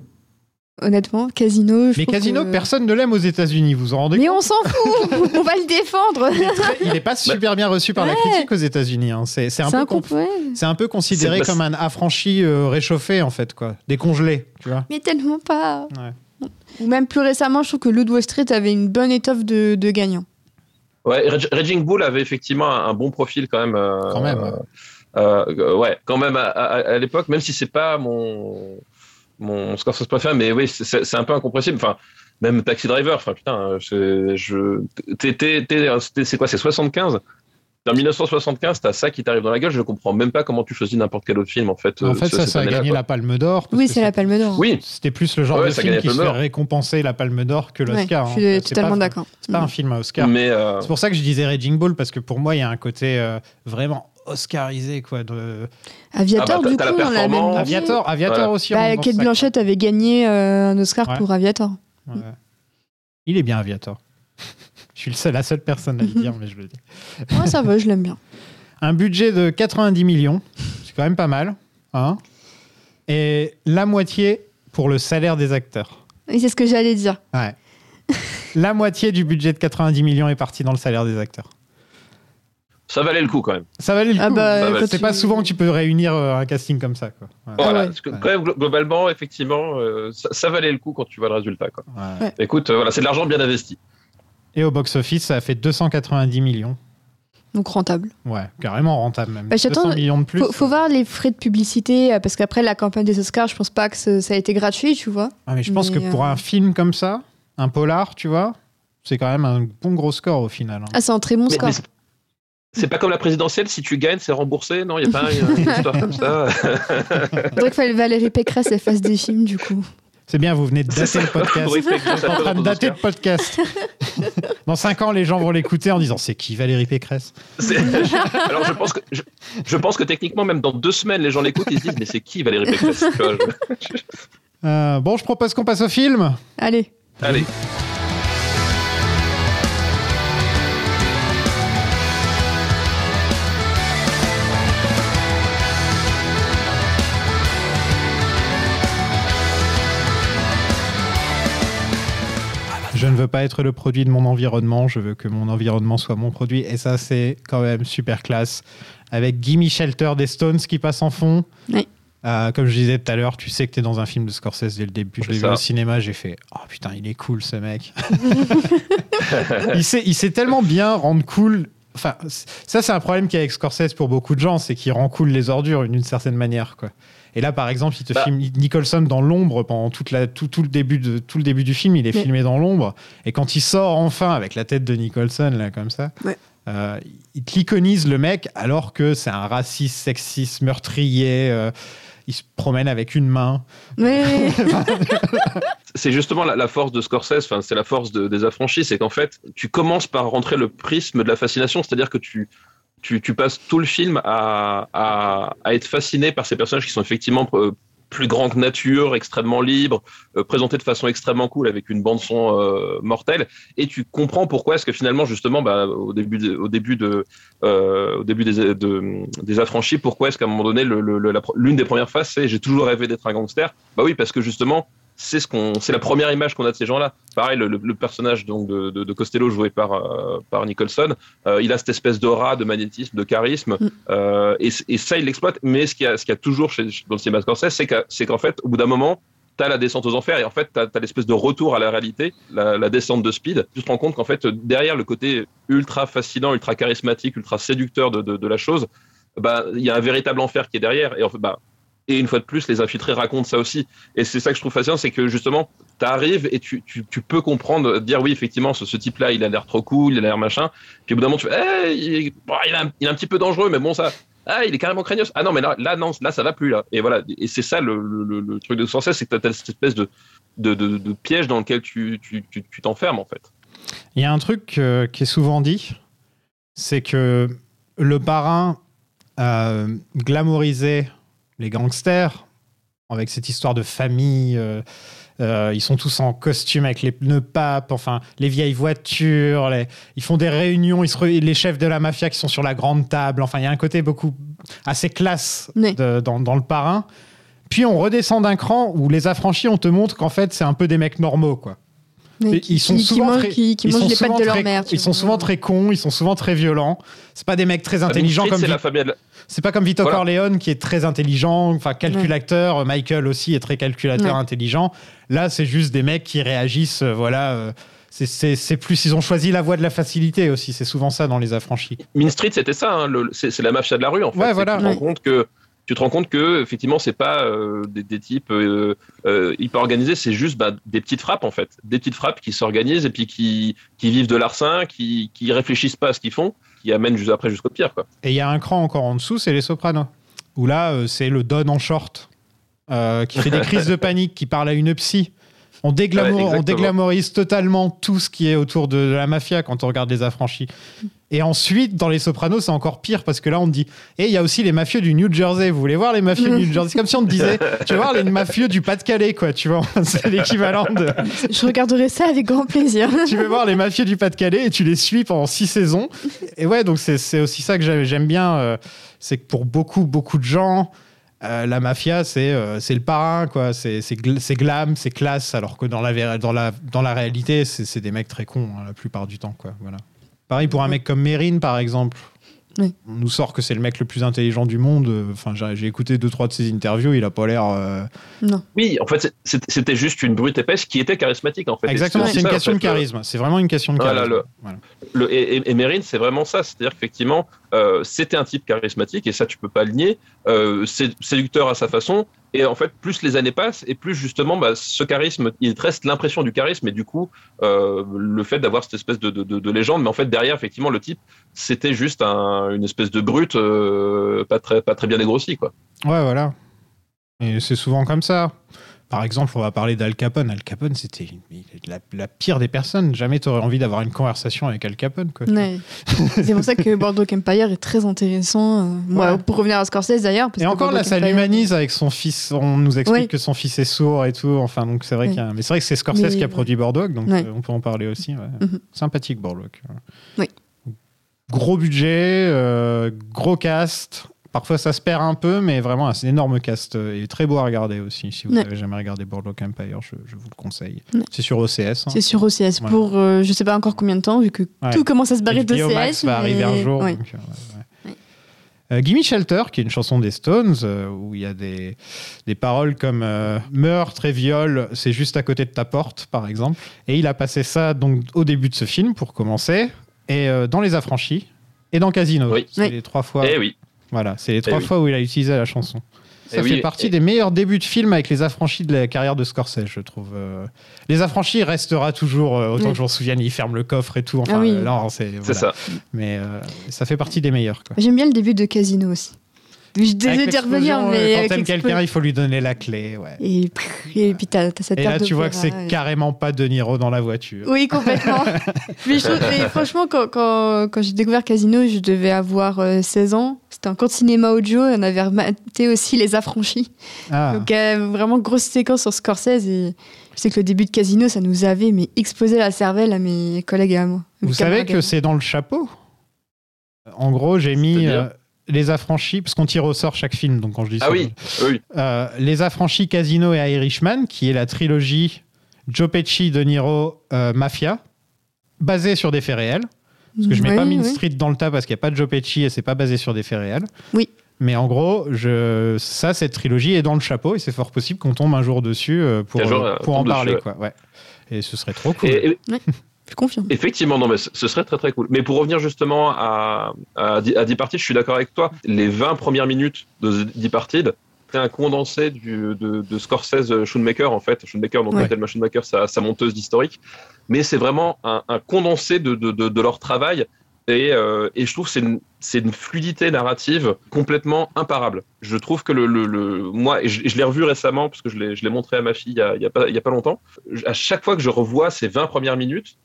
honnêtement, Casino. je Mais Casino, que- personne ne l'aime aux États-Unis, vous vous en rendez Mais compte on s'en fout, on va le défendre. il est, très- il est pas super bien reçu par la Ouais. critique aux États-Unis. hein. C'est c'est un, C'est peu un com- coup, ouais. c'est un peu considéré C'est- comme un affranchi euh, réchauffé en fait quoi, décongelé, tu vois. Mais tellement pas. Ouais. Ou même plus récemment, je trouve que Lud Wall Street avait une bonne étoffe de, de gagnant. Ouais, Rag- Raging Bull avait effectivement un, un bon profil quand même. euh, Quand même. euh, euh, ouais, quand même à, à- à l'époque, même si c'est pas mon mon Scorsese préféré, mais oui, c'est- un peu incompréhensible. Enfin, même Taxi Driver. Enfin, putain, c'est- je c'est quoi, c'est 75. En 1975, t'as ça qui t'arrive dans la gueule. Je comprends même pas comment tu choisis n'importe quel autre film en fait. en euh, fait, ça, ça a gagné quoi. la Palme d'Or. Oui, c'est la Palme d'Or. Oui, C'était plus le genre Ouais, de film qui se Palme fait d'Or. récompenser la Palme d'Or que Ouais, l'Oscar. je hein. suis totalement d'accord. C'est pas un film à Oscar. mais euh, C'est pour ça que je disais Raging Bull parce que pour moi il y a un côté euh, vraiment Oscarisé quoi. De... Aviator, Ah bah, du t'as la coup, on l'a même. Aviator, Aviator Voilà. aussi. Bah, Kate Blanchett avait gagné euh, un Oscar Ouais. pour Aviator. Il est bien Aviator. je suis le seul, la seule personne à le dire, mais je le dis. Moi, ça va, je l'aime bien. Un budget de 90 millions, c'est quand même pas mal. Hein Et la moitié pour le salaire des acteurs. Et c'est ce que j'allais dire. Ouais. la moitié du budget de 90 millions est parti dans le salaire des acteurs. Ça valait le coup quand même. Ça valait le coup. Ah bah, bah, quand c'est pas souvent que tu peux réunir euh, un casting comme ça. Quoi. Ouais. Voilà, ouais. parce que Ouais. quand même, glo- globalement, effectivement, euh, ça, ça valait le coup quand tu vois le résultat. Quoi. Ouais. Ouais. Écoute, euh, voilà, c'est de l'argent bien investi. Et au box-office, ça a fait 290 millions. Donc rentable. Ouais, carrément rentable même. Bah, j'attends- 200 millions de plus. Faut, faut voir les frais de publicité, parce qu'après la campagne des Oscars, je pense pas que ce- ça a été gratuit, tu vois. Ah, mais je pense mais, que pour euh, un film comme ça, un polar, tu vois, c'est quand même un bon gros score au final. hein. Ah, c'est un très bon Mais- score. mais c'est- pas comme la présidentielle, si tu gagnes, c'est remboursé. Non, il n'y a pas une, histoire comme ça. Faudrait que fallait- Valérie Pécresse fasse des films, du coup. C'est bien, vous venez de dater le podcast. Pécresse en train de dater le podcast. Dans 5 ans, les gens vont l'écouter en disant c'est qui Valérie Pécresse? Alors, je pense, que, je, je pense que techniquement, même dans deux semaines, les gens l'écoutent, ils se disent Mais c'est qui Valérie Pécresse? Euh, Bon, je propose qu'on passe au film. Allez. Allez. Veux pas être le produit de mon environnement, je veux que mon environnement soit mon produit. Et ça, c'est quand même super classe. Avec Gimme Shelter des Stones qui passe en fond. Oui. Euh, comme je disais tout à l'heure, tu sais que tu es dans un film de Scorsese dès le début. Je l'ai vu au cinéma, j'ai fait Oh putain, il est cool ce mec. il, sait, il sait tellement bien rendre cool. Enfin, ça, c'est un problème qu'il y a avec Scorsese pour beaucoup de gens, c'est qu'il rend cool les ordures d'une certaine manière. Quoi. Et là, par exemple, il te Bah. filme Nicholson dans l'ombre pendant toute la, tout, tout le début de, tout le début du film. Il est Mais- filmé dans l'ombre. Et quand il sort enfin avec la tête de Nicholson, là, comme ça, Ouais. euh, il te l'iconise le mec alors que c'est un raciste, sexiste, meurtrier. euh, il se promène avec une main. Ouais, c'est justement la, la force de Scorsese, enfin, c'est la force de- des affranchis, c'est qu'en fait, tu commences par rentrer le prisme de la fascination, c'est-à-dire que tu, tu, passes tout le film à, à, à être fasciné par ces personnages qui sont effectivement euh, plus grands que nature, extrêmement libres, euh, présentés de façon extrêmement cool avec une bande son euh, mortelle, et tu comprends pourquoi est-ce que finalement justement bah, au début de, au début de au début des, de- des affranchis, pourquoi est-ce qu'à un moment donné l'une des premières phases c'est j'ai toujours rêvé d'être un gangster, bah oui parce que justement c'est ce qu'on, c'est la première image qu'on a de ces gens-là. Pareil, le, personnage donc de, de, de Costello joué par euh, par Nicholson, euh, il a cette espèce d'aura, de magnétisme, de charisme, Mm. euh, et, et ça il l'exploite. Mais ce qu'il y a, ce qu'il y a toujours chez dans le cinéma Scorsese, c'est qu'à- c'est qu'en fait, au bout d'un moment, t'as la descente aux enfers et en fait t'as as, l'espèce de retour à la réalité, la, la descente de Speed. Tu te rends compte qu'en fait derrière le côté ultra fascinant, ultra charismatique, ultra séducteur de, de, de la chose, bah il y a un véritable enfer qui est derrière et en fait bah et une fois de plus, les infiltrés racontent ça aussi. Et c'est ça que je trouve fascinant, c'est que justement, tu arrives et tu, tu, tu peux comprendre, dire oui, effectivement, ce, ce type-là, il a l'air trop cool, il a l'air machin. Puis au bout d'un moment, tu fais, il, bon, il, il est un petit peu dangereux, mais bon, ça. Ah, il est carrément craignos. Ah non, mais là, là, non, là, ça va plus, là. Et voilà. Et c'est ça le, le, le truc de Scorsese, c'est que tu as cette espèce de, de, de, piège dans lequel tu t'enfermes, en fait. Il y a un truc euh, qui est souvent dit, c'est que le parrain a glamourisé les gangsters avec cette histoire de famille. euh, euh, ils sont tous en costume avec les pneus papes, enfin les vieilles voitures. les- Ils font des réunions. Ils se Les chefs de la mafia qui sont sur la grande table. Enfin, il y a un côté beaucoup assez classe Oui. de- dans, dans le parrain. Puis on redescend d'un cran où les affranchis, on te montre qu'en fait c'est un peu des mecs normaux, quoi. Mais Et qui, ils sont qui- qui souvent mangent, très- qui, qui ils mangent sont les souvent pattes de leur très- mère. tu Ils sont vois. souvent très cons, ils sont souvent très violents. C'est pas des mecs très intelligents Street, comme c'est la famille. de la- c'est pas comme Vito Voilà. Corleone qui est très intelligent, enfin calculateur. Michael aussi est très calculateur, Ouais. intelligent. Là, c'est juste des mecs qui réagissent. euh, voilà, euh, c'est- plus. Ils ont choisi la voie de la facilité aussi. C'est souvent ça dans les affranchis. Mean Street, c'était ça. hein, c'est la mafia de la rue, en fait. Ouais, voilà. Tu te rends Ouais. compte que tu te rends compte que effectivement c'est pas euh, des, des types euh, euh, hyper organisés, c'est juste bah, des petites frappes en fait, des petites frappes qui s'organisent et puis qui, qui vivent de l'arsen, qui qui réfléchissent pas à ce qu'ils font, qui amènent juste après jusqu'au pire quoi. Et il y a un cran encore en dessous, c'est les Sopranos. Où là, euh, c'est le Don en short euh, qui fait des crises de panique, qui parle à une psy. On, déglamour- Ouais, on exactement. déglamorise totalement tout ce qui est autour de, de la mafia quand on regarde les affranchis. Et ensuite, dans les Sopranos, c'est encore pire parce que là, on te dit Et il y a aussi les mafieux du New Jersey. Vous voulez voir les mafieux du New Jersey? C'est comme si on te disait Tu vas voir les mafieux du Pas-de-Calais, quoi. Tu vois, c'est l'équivalent de. Je regarderai ça avec grand plaisir. tu veux voir les mafieux du Pas-de-Calais et tu les suis pendant six saisons. Et ouais, donc c'est aussi ça que j'aime j'aime bien. euh, c'est que pour beaucoup, beaucoup de gens, euh, la mafia, c'est euh, c'est le parrain, quoi. C'est c'est gl- c'est glam, c'est classe, alors que dans la, dans la, dans la réalité, c'est c'est des mecs très cons hein, la plupart du temps, quoi. Voilà. Pareil pour un mec comme Mérine, par exemple. Oui. On nous sort que c'est le mec le plus intelligent du monde. Enfin, j'ai écouté deux, trois de ses interviews. Il a pas l'air. euh, Non. Oui, en fait c'était juste une brute épaisse qui était charismatique en fait. Exactement, c'est une ça, en question fait, de charisme. C'est vraiment une question de Voilà, charisme. le- Voilà. Le, et, et, et Mérine, c'est vraiment ça. C'est-à-dire qu'effectivement, euh, c'était un type charismatique, et ça, tu peux pas le nier. Euh, c'est séducteur à sa façon. Et en fait, plus les années passent, et plus justement, bah, ce charisme, il te reste l'impression du charisme, et du coup, euh, le fait d'avoir cette espèce de, de, de, de légende. Mais en fait, derrière, effectivement, le type, c'était juste un, une espèce de brute, euh, pas très, pas très bien dégrossi, quoi. Ouais, voilà. Et c'est souvent comme ça. Par exemple, on va parler d'Al Capone. Al Capone, c'était la, la pire des personnes. Jamais tu aurais envie d'avoir une conversation avec Al Capone. Ouais. c'est pour ça que Boardwalk Empire est très intéressant. euh, moi, Ouais. pour revenir à Scorsese d'ailleurs. Et encore là, ça l'humanise avec son fils. On nous explique Ouais. que son fils est sourd et tout. Enfin, donc c'est vrai qu'il a- Mais c'est vrai que c'est Scorsese Mais- qui a produit Boardwalk, donc euh, on peut en parler aussi. Mhm. Sympathique Boardwalk. Oui. Gros budget, euh, gros cast. Parfois ça se perd un peu, mais vraiment un énorme cast euh, et très beau à regarder aussi. Si vous Ouais. n'avez jamais regardé Boardwalk Empire, je, je vous le conseille. Ouais. C'est sur OCS. hein. C'est sur OCS Ouais. pour euh, je sais pas encore combien de temps, vu que Ouais. tout commence à se barrer HBO d'OCS. Max va mais- arriver un jour. ouais. donc, euh, ouais, ouais. Ouais. Euh, Gimme Shelter, qui est une chanson des Stones, euh, où il y a des, des paroles comme euh, meurtre et viol, c'est juste à côté de ta porte, par exemple. Et il a passé ça donc au début de ce film, pour commencer, et euh, dans Les Affranchis, et dans Casino. Oui. C'est Oui. les trois fois. Eh oui. Voilà, c'est les trois oui. fois où il a utilisé la chanson. Ça Eh fait oui, partie et- des meilleurs débuts de film avec les affranchis de la carrière de Scorsese, je trouve. Euh, les affranchis restera toujours, euh, autant Oui. que je m'en souvienne, il ferme le coffre et tout. Enfin, Ah oui. euh, non, c'est voilà. ça. Mais euh, ça fait partie des meilleurs. J'aime bien le début de Casino aussi. Je Avec d'y revenir, mais. euh, Quand t'aimes quelqu'un, il faut lui donner la clé. Ouais. Et, et puis t'as cette Et là, tu vois que c'est et- carrément pas De Niro dans la voiture. Oui, complètement. mais, je trouve- mais franchement, quand, quand, quand j'ai découvert Casino, je devais avoir euh, 16 ans. C'était un cours de cinéma audio et on avait rematé aussi Les Affranchis. Ah. Donc, euh, vraiment grosse séquence sur Scorsese. Et je sais que le début de Casino, ça nous avait mais, explosé la cervelle à mes collègues et à moi. Vous savez que c'est dans le chapeau? En gros, j'ai mis, euh, les affranchis, parce qu'on tire au sort chaque film, donc quand je dis Ah ça, oui, oui. euh, les affranchis Casino et Irishman, qui est la trilogie Joe Pesci, De Niro, euh, Mafia, basée sur des faits réels. Parce que je mets Oui, pas Mean oui. Street dans le tas parce qu'il n'y a pas de Joe Pesci et c'est pas basé sur des faits réels. Oui. Mais en gros, je, ça, cette trilogie est dans le chapeau et c'est fort possible qu'on tombe un jour dessus euh, pour, Qu'un jour, pour en dessus, parler. ouais. Quoi. Ouais. Et ce serait trop cool. Et, et- Je confirme. effectivement, non, mais ce serait très très cool. Mais pour revenir justement à, à, à je suis d'accord avec toi. Les 20 premières minutes de The Departed, c'est un condensé du, de, de Scorsese Shoemaker, en fait. Shoemaker, donc Ouais. Thelma Shoemaker, sa, sa monteuse d'historique. Mais c'est vraiment un, un condensé de, de, de, leur travail. Et, euh, et je trouve que c'est une, fluidité narrative complètement imparable. Je trouve que le, le, le- moi, et je, je l'ai revu récemment parce que je l'ai, montré à ma fille il y a, a a pas longtemps. À chaque fois que je revois ces 20 premières minutes,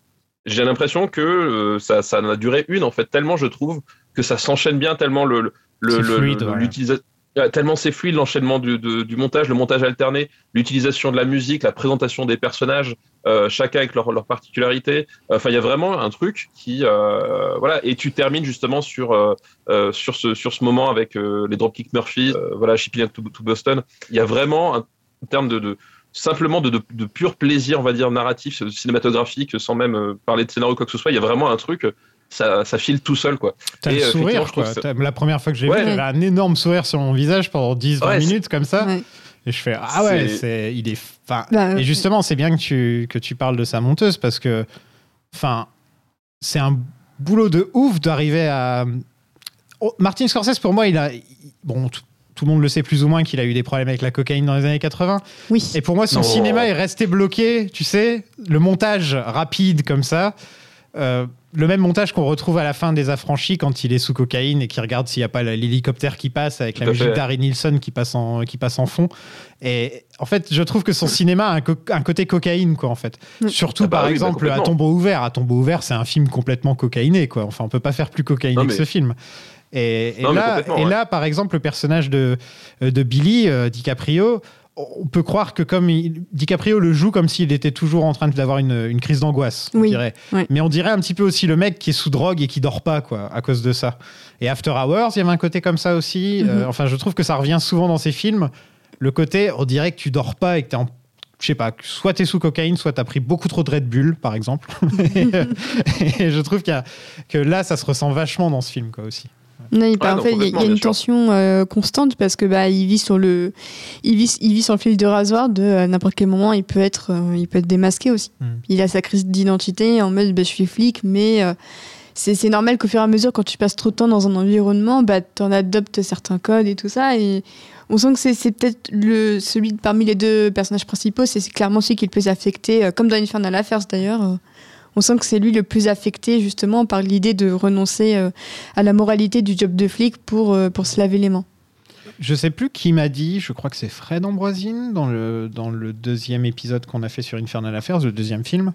j'ai l'impression que euh, ça, ça en a duré une en fait tellement je trouve que ça s'enchaîne bien tellement le le- C'est le- ouais. euh, tellement c'est fluide l'enchaînement du, du montage le montage alterné l'utilisation de la musique la présentation des personnages euh, chacun avec leur, leur particularité. Enfin il y a vraiment un truc qui euh, voilà. Et tu termines justement sur sur ce sur ce moment avec les Dropkick Murphys voilà Shipping to, to Boston. Il y a vraiment un en termes de, de simplement de, de, de pur plaisir, on va dire, narratif, cinématographique, sans même euh, parler de scénario ou quoi que ce soit. Il y a vraiment un truc, ça, ça file tout seul, quoi. T'as Et, le euh, sourire, effectivement, je trouve quoi. T'as- La première fois que j'ai Ouais. vu, j'avais un énorme sourire sur mon visage pendant 10-20 Ouais, minutes comme ça. Ouais. Et je fais ah ouais, C'est- il est enfin Bah, et justement c'est bien que tu que tu parles de sa monteuse parce que enfin c'est un boulot de ouf d'arriver à Oh, Martin Scorsese pour moi il a bon tout, le monde le sait plus ou moins qu'il a eu des problèmes avec la cocaïne dans les années 80 Oui. et pour moi son cinéma est resté bloqué tu sais le montage rapide comme ça euh, le même montage qu'on retrouve à la fin des affranchis quand il est sous cocaïne et qu'il regarde s'il n'y a pas l'hélicoptère qui passe avec la musique d'Harry Nilsson qui passe en qui passe en fond. Et en fait je trouve que son cinéma a un, co- un côté cocaïne quoi en fait. Mm. surtout Ah bah par oui, bah exemple à tombeau ouvert. À tombeau ouvert c'est un film complètement cocaïné quoi. Enfin on peut pas faire plus cocaïné Non, que ce film et, et Non, mais là, et ouais. là, par exemple, le personnage de, de Billy euh, DiCaprio, on peut croire que comme il- DiCaprio le joue comme s'il était toujours en train d'avoir une, une crise d'angoisse, on Oui, dirait. ouais. Mais on dirait un petit peu aussi le mec qui est sous drogue et qui dort pas, quoi, à cause de ça. Et After Hours, il y avait un côté comme ça aussi. Mhm. Euh, enfin, je trouve que ça revient souvent dans ces films. Le côté, on dirait que tu dors pas et que t'es en je sais pas, soit t'es sous cocaïne, soit t'as pris beaucoup trop de Red Bull, par exemple. et, euh, et je trouve y a- que là, ça se ressent vachement dans ce film, quoi, aussi. Non, il, en non, fait, il y a- une tension euh, constante parce que bah il vit sur le, il vit, il vit sur le fil de rasoir de à n'importe quel moment il peut être, euh, il peut être démasqué aussi. Mm. Il a sa crise d'identité en mode bah, je suis flic, mais euh, c'est normal qu'au fur et à mesure quand tu passes trop de temps dans un environnement, bah t'en adoptes certains codes et tout ça et on sent que c'est peut-être le celui de- parmi les deux personnages principaux, c'est clairement celui qui est le plus affecté, euh, comme dans Infernal Affairs d'ailleurs. On sent que c'est lui le plus affecté justement par l'idée de renoncer euh, à la moralité du job de flic pour, euh, pour se laver les mains. Je sais plus qui m'a dit, je crois que c'est Fred Ambroisine dans le, dans le deuxième épisode qu'on a fait sur Infernal Affairs, le deuxième film.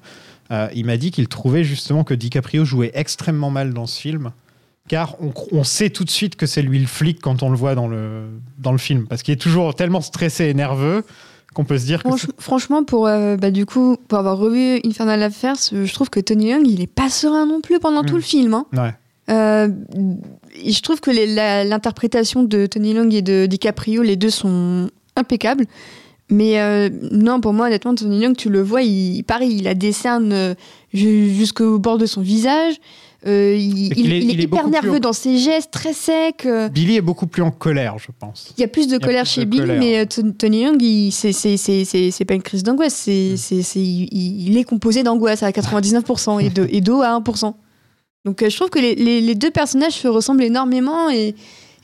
Euh, il m'a dit qu'il trouvait justement que DiCaprio jouait extrêmement mal dans ce film. Car on, on sait tout de suite que c'est lui le flic quand on le voit dans le, dans le film. Parce qu'il est toujours tellement stressé et nerveux qu'on peut se dire que. Franch- franchement, pour, euh, bah, du coup, pour avoir revu Infernal Affairs, euh, je trouve que Tony Young, il est pas serein non plus pendant Mm. tout le film. hein. Ouais. Euh, je trouve que la- l'interprétation de Tony Young et de DiCaprio, les deux sont impeccables. Mais euh, non, pour moi, honnêtement, Tony Young, tu le vois, il, pareil, il a des cernes euh, ju- jusqu'au bord de son visage. Euh, il, est- il est il est hyper nerveux dans ses gestes, très sec. euh, Billy est beaucoup plus en colère, je pense. Il y a plus de colère plus chez de Bill, colère. mais euh, Ton- Tony Young, c'est- pas une crise d'angoisse, c'est Mm. il, il est composé d'angoisse à 99% et de- et d'eau à 1%. Donc euh, je trouve que les, les- les deux personnages se ressemblent énormément et,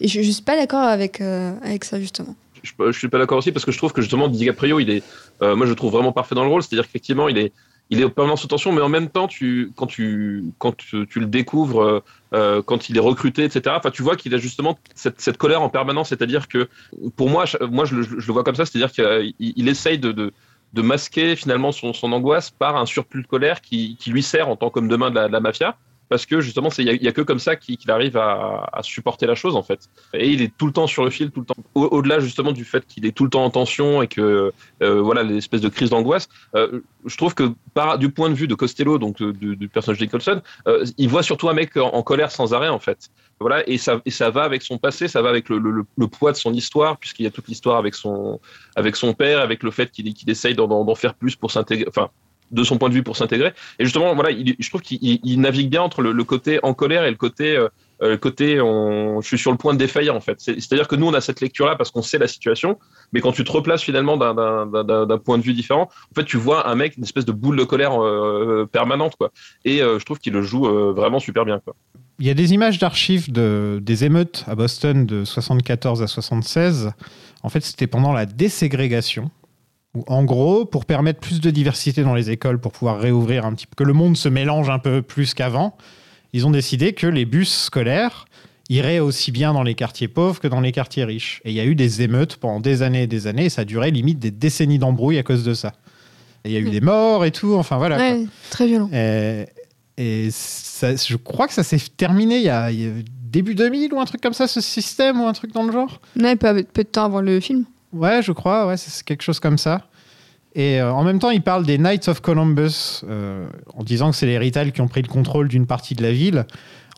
et je, je suis pas d'accord avec, euh, avec ça justement. je, je suis pas d'accord aussi parce que je trouve que justement DiCaprio il est euh, moi je le trouve vraiment parfait dans le rôle c'est-à-dire qu'effectivement il est il est en permanence sous tension mais en même temps quand tu quand tu, le découvres euh, euh, quand il est recruté etc tu vois qu'il a justement cette, colère en permanence. C'est-à-dire que pour moi je- moi je, le- vois comme ça. C'est-à-dire qu'il il essaye de, de masquer finalement son, son angoisse par un surplus de colère qui, qui lui sert en tant qu'homme de main de la mafia parce que justement, il n'y a, que comme ça qu'il arrive à, supporter la chose en fait. Et il est tout le temps sur le fil, tout le temps. Au-delà justement du fait qu'il est tout le temps en tension et que euh, voilà l'espèce de crise d'angoisse, euh, je trouve que par, du point de vue de Costello, donc du, personnage de Nicholson, euh, il voit surtout un mec en, colère sans arrêt en fait. Voilà, et ça, va avec son passé, ça va avec le, poids de son histoire, puisqu'il y a toute l'histoire avec son, avec son père, avec le fait qu'il qu'il essaye d'en faire plus pour s'intégrer, enfin, de son point de vue pour s'intégrer. Et justement, voilà, il, je trouve qu'il navigue bien entre le, côté en colère et le côté, euh, euh, côté je suis sur le point de défaillir en fait. C'est-à-dire que nous, on a cette lecture-là parce qu'on sait la situation, mais quand tu te replaces finalement d'un point de vue différent, en fait, tu vois un mec, une espèce de boule de colère euh, permanente, quoi. Et je trouve qu'il le joue vraiment super bien, quoi. Il y a des images d'archives de, des émeutes à Boston de 74 à 76. En fait, c'était pendant la déségrégation en gros, pour permettre plus de diversité dans les écoles, pour pouvoir réouvrir un petit peu, que le monde se mélange un peu plus qu'avant, ils ont décidé que les bus scolaires iraient aussi bien dans les quartiers pauvres que dans les quartiers riches. Et il y a eu des émeutes pendant des années et des années, et ça a duré limite des décennies d'embrouilles à cause de ça. il y a eu des morts et tout, enfin voilà. Ouais, très violent. Et, ça, je crois que ça s'est terminé il y, a, début 2000 ou un truc comme ça, ce système ou un truc dans le genre? Ouais, peu, peu de temps avant le film. Ouais, je crois, ouais, c'est quelque chose comme ça. Et euh, en même temps, il parle des Knights of Columbus, euh, en disant que c'est les Rital qui ont pris le contrôle d'une partie de la ville.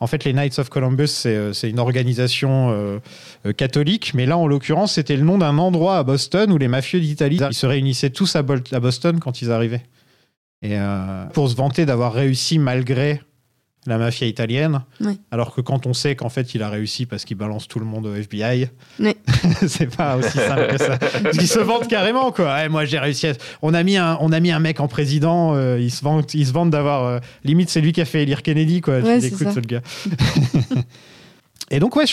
En fait, les Knights of Columbus, c'est euh, une organisation catholique, mais là, en l'occurrence, c'était le nom d'un endroit à Boston où les mafieux d'Italie se réunissaient tous à, à, Boston quand ils arrivaient. Et pour se vanter d'avoir réussi malgré la mafia italienne. Alors que quand on sait qu'en fait il a réussi parce qu'il balance tout le monde au FBI, c'est pas aussi simple que ça. Ils se vantent carrément quoi. moi j'ai réussi. On a mis un, on a mis un mec en président. Euh, il se vante, se d'avoir. Euh, limite c'est lui qui a fait élire Kennedy quoi. Ouais, tu ce gars. Et donc ouais,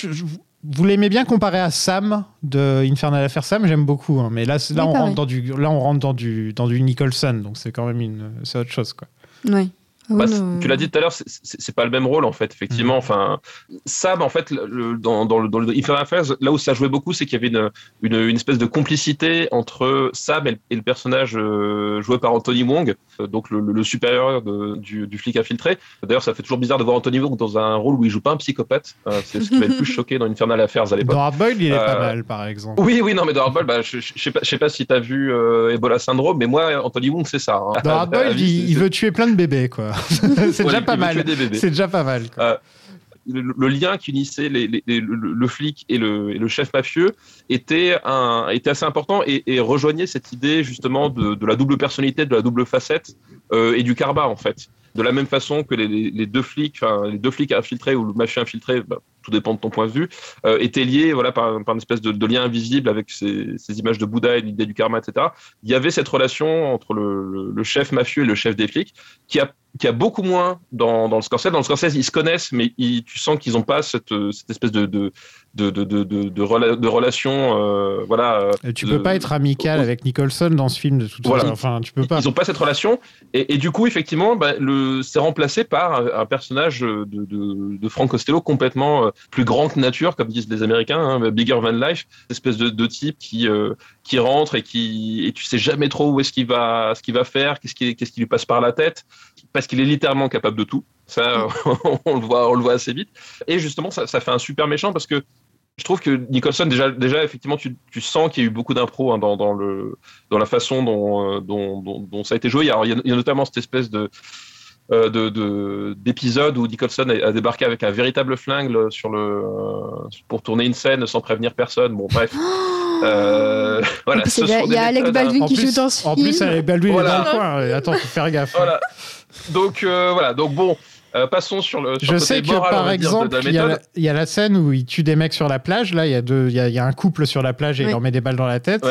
vous l'aimez bien comparé à Sam de Infernal Affair Sam, j'aime beaucoup. Hein. mais là, là, on rentre dans du, là, on rentre dans du, dans du Nicholson, donc c'est quand même une, c'est autre chose quoi. Oui. Ah bah, tu l'as dit tout à l'heure, c'est pas le même rôle en fait, effectivement. Mm. Enfin, Sam, en fait, le, dans, dans, le, dans le Affairs, là où ça jouait beaucoup, c'est qu'il y avait une, une, une, espèce de complicité entre Sam et le, personnage euh, joué par Anthony Wong, euh, donc le, le supérieur de, du, du, flic infiltré. D'ailleurs, ça fait toujours bizarre de voir Anthony Wong dans un rôle où il joue pas un psychopathe. Euh, c'est ce qui m'a le plus choqué dans Infernal Affairs à l'époque. Dans Hardboiled, il est pas mal, par exemple. Oui, oui, non, mais dans Hardboiled, bah, je, je, sais pas, je sais pas si t'as vu Ebola Syndrome, mais moi, Anthony Wong, c'est ça. Hein. Dans Hardboiled, il, il veut tuer plein de bébés, quoi. c'est déjà, pas mal. C'est déjà pas mal. le, lien qui unissait le, flic et le, chef mafieux était, un, était assez important et, rejoignait cette idée justement de, la double personnalité, de la double facette euh, et du karma en fait. De la même façon que les, deux flics, les deux flics infiltrés ou le mafieux infiltré, bah, tout dépend de ton point de vue, euh, étaient liés voilà, par, par une espèce de, lien invisible avec ces, images de Bouddha et l'idée du karma, etc. Il y avait cette relation entre le, chef mafieux et le chef des flics qui a qui a beaucoup moins dans, dans le Scorsese. Dans le Scorsese, ils se connaissent, mais tu sens qu'ils n'ont pas cette, cette espèce de, de, de, de, de, relation. Euh, voilà, tu peux pas être amical avec Nicholson dans ce film de toute façon. Enfin, tu peux pas. Ils n'ont pas cette relation. Et, et, du coup, effectivement, bah, c'est remplacé par un, personnage de, de, de Frank Costello complètement euh, plus grand que nature, comme disent les Américains, hein, bigger than life, espèce de, type qui, euh, qui rentre et qui et tu sais jamais trop où est-ce qu'il va, ce qu'il va faire, qu'est-ce qui, qu'est-ce qui lui passe par la tête, parce qu'il est littéralement capable de tout. Ça, on le voit, on le voit assez vite. Et justement, ça, ça fait un super méchant parce que je trouve que Nicholson, déjà, déjà effectivement, tu, tu sens qu'il y a eu beaucoup d'impro hein, dans, dans, dans la façon dont, euh, dont, dont, ça a été joué. Alors, il y a notamment cette espèce de, euh, de d'épisodes où Nicholson a, débarqué avec un véritable flingue sur le euh, pour tourner une scène sans prévenir personne. Bon bref. Euh, voilà, il y a, Alec Baldwin qui joue dans ce film. En plus, Alec Baldwin est dans le coin. Attends, faut faire gaffe. Voilà. Donc voilà. Donc bon. Passons sur le. Sur je sais que par exemple, il y, y, a la scène où il tue des mecs sur la plage. Là, il y a deux, il y, y, a un couple sur la plage et il leur met des balles dans la tête.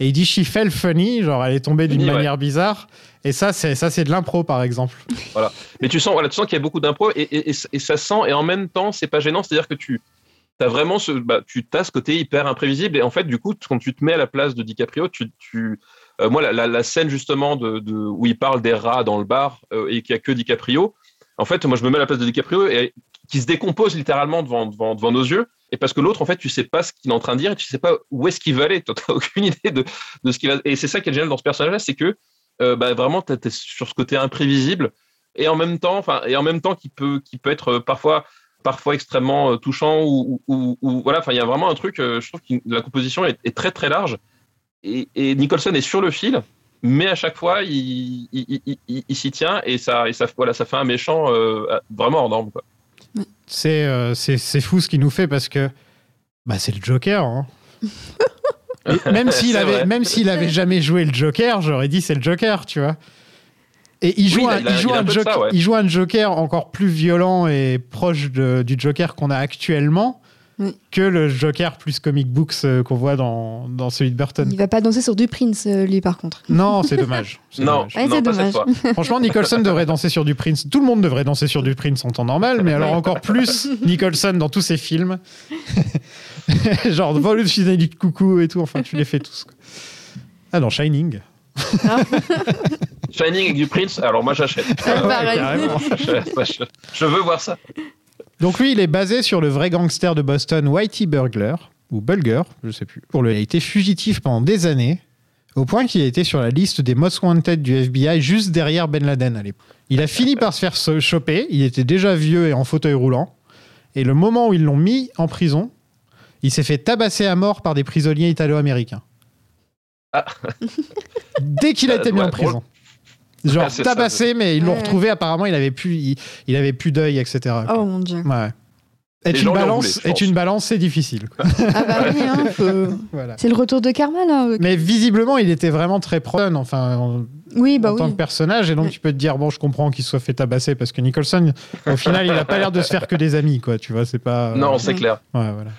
Et il dit she fell funny, genre elle est tombée d'une manière bizarre. Et ça, c'est ça, c'est de l'impro, par exemple. Voilà. Mais tu sens, voilà, tu sens qu'il y a beaucoup d'impro et, et, ça sent et en même temps, c'est pas gênant. C'est-à-dire que tu as vraiment ce, bah, tu as ce côté hyper imprévisible et en fait, du coup, quand tu te mets à la place de DiCaprio, tu, tu euh, moi, la, la, scène justement de, de, où il parle des rats dans le bar euh, et qu'il y a que DiCaprio. En fait, moi, je me mets à la place de DiCaprio et qui se décompose littéralement devant, devant, devant nos yeux. Et parce que l'autre, en fait, tu sais pas ce qu'il est en train de dire et tu sais pas où est-ce qu'il va aller. Tu n'as aucune idée de, de ce qu'il va. Et c'est ça qui est génial dans ce personnage-là, c'est que euh, bah, vraiment, tu es sur ce côté imprévisible. et en même temps, enfin, et en même temps qui peut, qui peut être parfois, parfois extrêmement euh, touchant ou, ou, voilà. Enfin, il y a vraiment un truc. euh, je trouve que la composition est, est très très large et, et Nicholson est sur le fil, mais à chaque fois, il, il, il- il- il s'y tient et ça, et ça, voilà, ça fait un méchant euh, vraiment hors norme. C'est euh, c'est c'est fou ce qu'il nous fait parce que bah, c'est le Joker. hein. Même s'il avait, vrai. même s'il avait jamais joué le Joker, j'aurais dit c'est le Joker, tu vois. Et il joue, Oui, un, il a- il joue il a un un peu de Joker, ça, ouais. il joue un Joker encore plus violent et proche de- du Joker qu'on a actuellement Oui. que le Joker plus comic books euh, qu'on voit dans, dans celui de Burton. Il va pas danser sur du Prince, euh, lui, par contre. Non, c'est dommage. Non, dommage. Ouais, non, c'est pas cette dommage. fois. Franchement, Nicholson devrait danser sur du Prince. Tout le monde devrait danser sur du Prince en temps normal, mais alors encore plus Nicholson dans tous ses films. Genre, vol fusil du coucou et tout. Enfin, tu les fais tous. quoi. Ah, dans Shining. Shining avec du Prince, alors moi j'achète. Ah, ouais, je veux voir ça. Donc lui, il est basé sur le vrai gangster de Boston, Whitey Burglar, ou Bulger, je sais plus. Pour lui, il a été fugitif pendant des années, au point qu'il a été sur la liste des most wanted du FBI, juste derrière Ben Laden à l'époque. Il a fini par se faire se- choper, il était déjà vieux et en fauteuil roulant, et le moment où ils l'ont mis en prison, il s'est fait tabasser à mort par des prisonniers italo-américains. Ah. Dès qu'il a été mis en prison. Genre Ah, c'est ça, tabassé, mais ils l'ont Ouais. retrouvé. Apparemment, il avait plus, il, il avait plus d'œil, etc. Oh mon dieu. Ouais. Être une balance, voulaient, être une balance, c'est difficile. Ah bah oui, hein, faut- Voilà. c'est le retour de Karma là. Mais visiblement, il était vraiment très prone, enfin, en, Oui, bah en tant que personnage, et donc Ouais. tu peux te dire, bon, je comprends qu'il se soit fait tabasser parce que Nicholson, au final, il a pas l'air de se faire que des amis, quoi. Tu vois, c'est pas. euh, Non, c'est Ouais. clair. Ouais, voilà.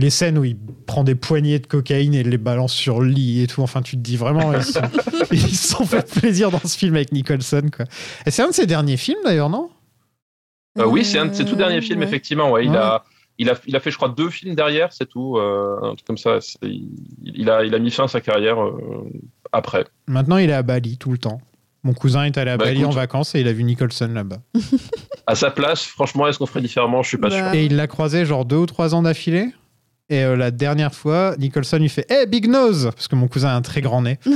Les scènes où il prend des poignées de cocaïne et les balance sur le lit et tout, enfin, tu te dis vraiment, ils se sont, ils sont fait plaisir dans ce film avec Nicholson, quoi. Et c'est un de ses derniers films, d'ailleurs, non? Euh, oui, c'est un de ses tout derniers films, ouais. effectivement. Ouais, il, Ouais. a, il, a, il a fait, je crois, deux films derrière, c'est tout. euh, un truc comme ça. Il, il a, il a mis fin à sa carrière euh, après. Maintenant, il est à Bali tout le temps. Mon cousin est allé à Bah, Bali en vacances et il a vu Nicholson là-bas. À sa place, franchement, est-ce qu'on ferait différemment? Je suis pas Bah, sûr. Et il l'a croisé genre deux ou trois ans d'affilée? Et euh, la dernière fois, Nicholson lui fait Hey, Big Nose Parce que mon cousin a un très grand nez.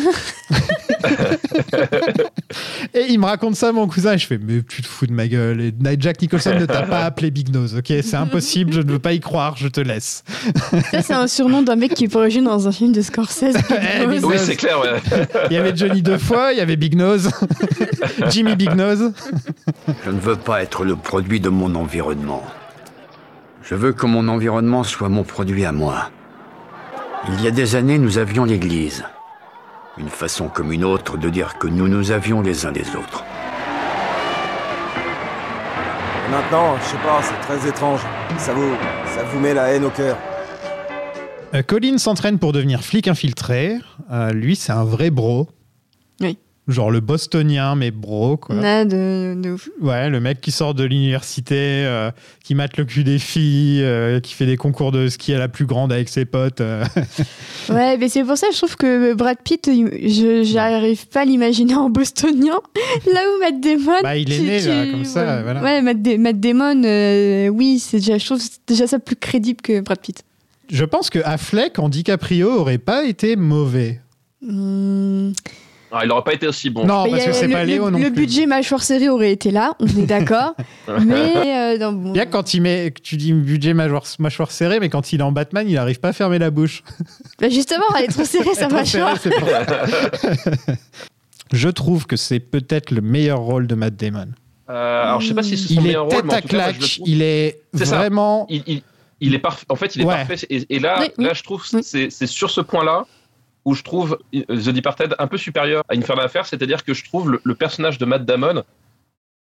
et il me raconte ça, mon cousin, et je fais Mais tu te fous de ma gueule. Et Jack Nicholson ne t'a pas appelé Big Nose, ok? C'est impossible, je ne veux pas y croire, je te laisse. Ça, c'est un surnom d'un mec qui pourrait jouer dans un film de Scorsese. Eh, Big Oui, c'est clair. Ouais. Il y avait Johnny deux fois, il y avait Big Nose, Jimmy Big Nose. Je ne veux pas être le produit de mon environnement. Je veux que mon environnement soit mon produit à moi. Il y a des années, nous avions l'Église. Une façon comme une autre de dire que nous nous avions les uns les autres. Et maintenant, je sais pas, c'est très étrange. Ça vous, ça vous met la haine au cœur. Euh, Colin s'entraîne pour devenir flic infiltré. Euh, lui, c'est un vrai bro. Oui. Genre le bostonien, mais bro, quoi. Nah, de, de ouf. Ouais, le mec qui sort de l'université, euh, qui mate le cul des filles, euh, qui fait des concours de ski à la plus grande avec ses potes. euh. Ouais, mais c'est pour ça que je trouve que Brad Pitt, je j'arrive pas à l'imaginer en bostonien. Là où Matt Damon. Bah, il est tu- né, là, comme ça, voilà. Ouais, Matt, Da- Matt Damon, oui, c'est déjà, je trouve déjà ça plus crédible que Brad Pitt. Je pense que Affleck en DiCaprio aurait pas été mauvais. Hmm. Ah, il aurait pas été aussi bon. non, parce il que c'est le, pas Léo non le plus. budget mâchoire serrée aurait été là, on est d'accord. mais euh, non, bon. Bien que quand il met, tu dis budget mâchoire, mâchoire serrée, mais quand il est en Batman, il arrive pas à fermer la bouche. Bah, justement, elle est trop serrée sa serré, mâchoire. Je trouve que c'est peut-être le meilleur rôle de Matt Damon. Euh, alors, je sais pas si c'est son Il est meilleur rôle, tête mais en à tout cas, moi, je le claque, il est C'est ça. vraiment. il, il- il est parfait. En fait, il est Ouais. parfait. Et, et là, Oui, oui. là, je trouve Oui. c'est sur ce point-là où je trouve euh, The Departed un peu supérieur à Infernal Affair, c'est-à-dire que je trouve le, le personnage de Matt Damon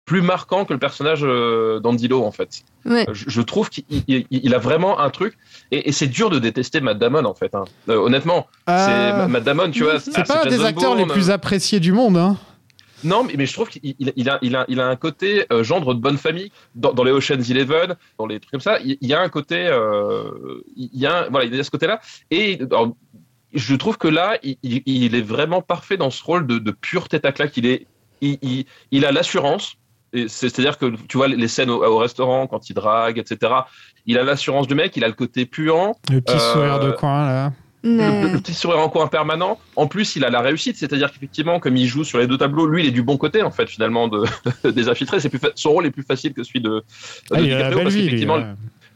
plus marquant que le personnage euh, d'Andy Lau, en fait. Ouais. Je, je trouve qu'il il- il a vraiment un truc, et, et c'est dur de détester Matt Damon, en fait. hein. Euh, honnêtement, c'est Matt Damon, tu vois. c'est ah, pas un des acteurs les plus appréciés du monde. Hein. Non, mais, mais je trouve qu'il il- il a, il a, il a un côté euh, gendre de bonne famille dans, dans les Ocean's Eleven, dans les trucs comme ça. Il, il y a un côté, euh, il y a, un- voilà, il y a ce côté-là. Et alors, je trouve que là, il, il- il est vraiment parfait dans ce rôle de, de pure tête à claque. Il est, il, il- il a l'assurance. C'est-à-dire que tu vois les scènes au, au restaurant quand il drague, etc. Il a l'assurance du mec. Il a le côté puant. Le petit Euh, sourire de coin là. Le, le petit sourire en coin permanent. En plus, il a la réussite, c'est-à-dire qu'effectivement, comme il joue sur les deux tableaux, lui, il est du bon côté en fait finalement de, des infiltrés. C'est plus fa- son rôle est plus facile que celui de, de Ah, il a la belle parce vie, lui.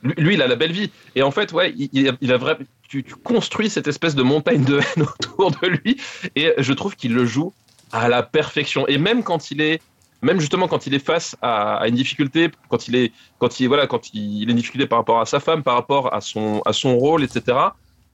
Lui, il a la belle vie. Et en fait, ouais, il, il a, il a vrai, tu, construis cette espèce de montagne de haine autour de lui, et je trouve qu'il le joue à la perfection. Et même quand il est, même justement quand il est face à, une difficulté, quand il est, quand il, voilà, quand il, a une difficulté par rapport à sa femme, par rapport à son, à son rôle, etc.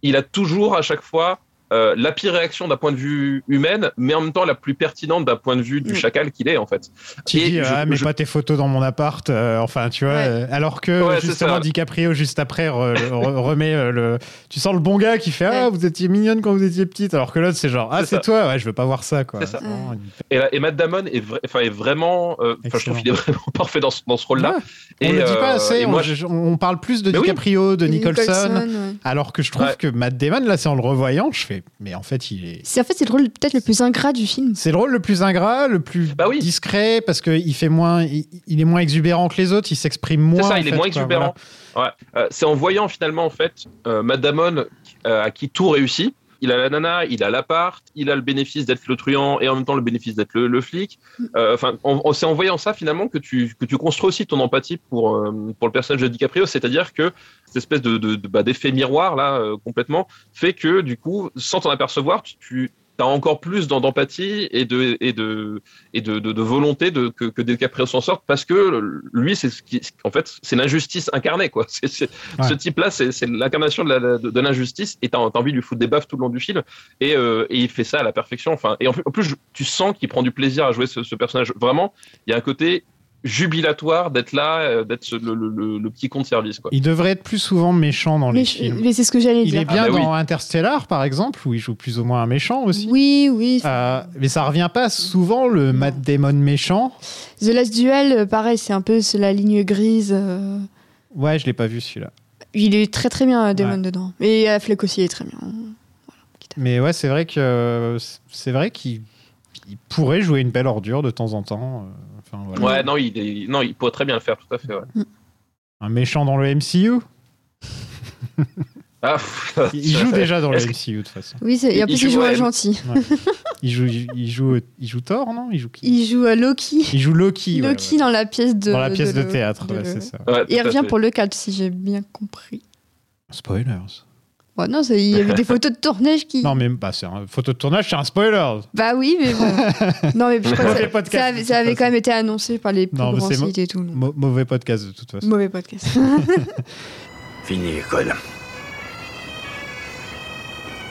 Il a toujours à chaque fois euh, la pire réaction d'un point de vue humaine, mais en même temps la plus pertinente d'un point de vue du Mm. chacal qu'il est en fait. Tu Et dis, je- ah, mets je- pas tes photos dans mon appart. euh, enfin, tu vois. Ouais. euh, alors que Ouais, justement. DiCaprio, juste après, re- re- remet euh, le. Tu sens le bon gars qui fait Ah, vous étiez mignonne quand vous étiez petite. Alors que l'autre, c'est genre Ah, C'est toi. Ouais, je veux pas voir ça, quoi. Ça. Il- Et, là- et Matt Damon est, vra- enfin, est vraiment, euh, enfin, je trouve qu'il est vraiment parfait dans ce, dans ce rôle-là. Ouais. On le dit pas assez. on, moi, je- on parle plus de Mais oui. DiCaprio, de Nicholson. ouais. Alors que je trouve Ouais. que Matt Damon, là, c'est en le revoyant, je fais Mais en fait, il est. C'est en fait c'est le rôle peut-être le plus ingrat du film. C'est le rôle le plus ingrat, le plus Bah oui. discret, parce qu'il fait moins, il, il est moins exubérant que les autres, il s'exprime moins. C'est ça, en il est moins quoi, exubérant. Ouais. Euh, c'est en voyant finalement en fait euh, Matt Damon euh, à qui tout réussit. Il a la nana, il a l'appart, il a le bénéfice d'être le truand et en même temps le bénéfice d'être le, flic. Euh, Enfin, en- en- c'est en voyant ça finalement que tu que tu construis aussi ton empathie pour euh, pour le personnage de DiCaprio, c'est-à-dire que cette espèce de- bah, d'effet miroir là euh, complètement fait que du coup, sans t'en apercevoir, tu, tu as encore plus d'empathie et de et de et de, de, de volonté de que, que DiCaprio s'en sorte parce que lui c'est ce qui en fait c'est l'injustice incarnée quoi. Ouais. Ce type-là c'est, c'est l'incarnation de, l'injustice et t'as, t'as envie de lui foutre des baffes tout le long du film et, euh, et il fait ça à la perfection. Enfin et en plus, tu sens qu'il prend du plaisir à jouer ce, ce personnage. Vraiment il y a un côté jubilatoire d'être là, euh, d'être le, le, le, le petit compte service quoi. Il devrait être plus souvent méchant dans les films. mais c'est ce que j'allais Il dire. est bien Ah bah oui. dans Interstellar, par exemple, où il joue plus ou moins un méchant aussi. Oui, oui. Euh, mais ça revient pas souvent le Matt Damon méchant. The Last Duel, euh, pareil, c'est un peu la ligne grise. euh, Ouais, je l'ai pas vu celui-là. Il est très très bien, Damon, Ouais. dedans. Et Affleck aussi est très bien. Mais ouais, c'est vrai que c'est vrai qu'il il pourrait jouer une belle ordure de temps en temps. Enfin, voilà. Ouais non il, est- non il pourrait très bien le faire tout à fait. Ouais. Un méchant dans le MCU. Ah, Il joue déjà dans le MCU de toute façon. Oui, et en plus, il joue un gentil. Il joue, il joue, il joue Thor, non? Il joue qui? Il joue à Loki. Il joue Loki. ouais, Loki ouais. dans la pièce de. Dans la pièce de, théâtre, de ouais, le- c'est ça. Ouais, Et il revient fait. pour le 4, si j'ai bien compris. Spoilers. Ouais, non, il y avait des photos de tournage qui. Non, mais bah, c'est un photo de tournage, c'est un spoiler. Bah oui, mais bon. non, mais je crois que ça, podcast, ça de avait, ça quand même été annoncé par les plus Non, grands sites et tout. mauvais podcast de toute façon. Mauvais podcast. Fini l'école.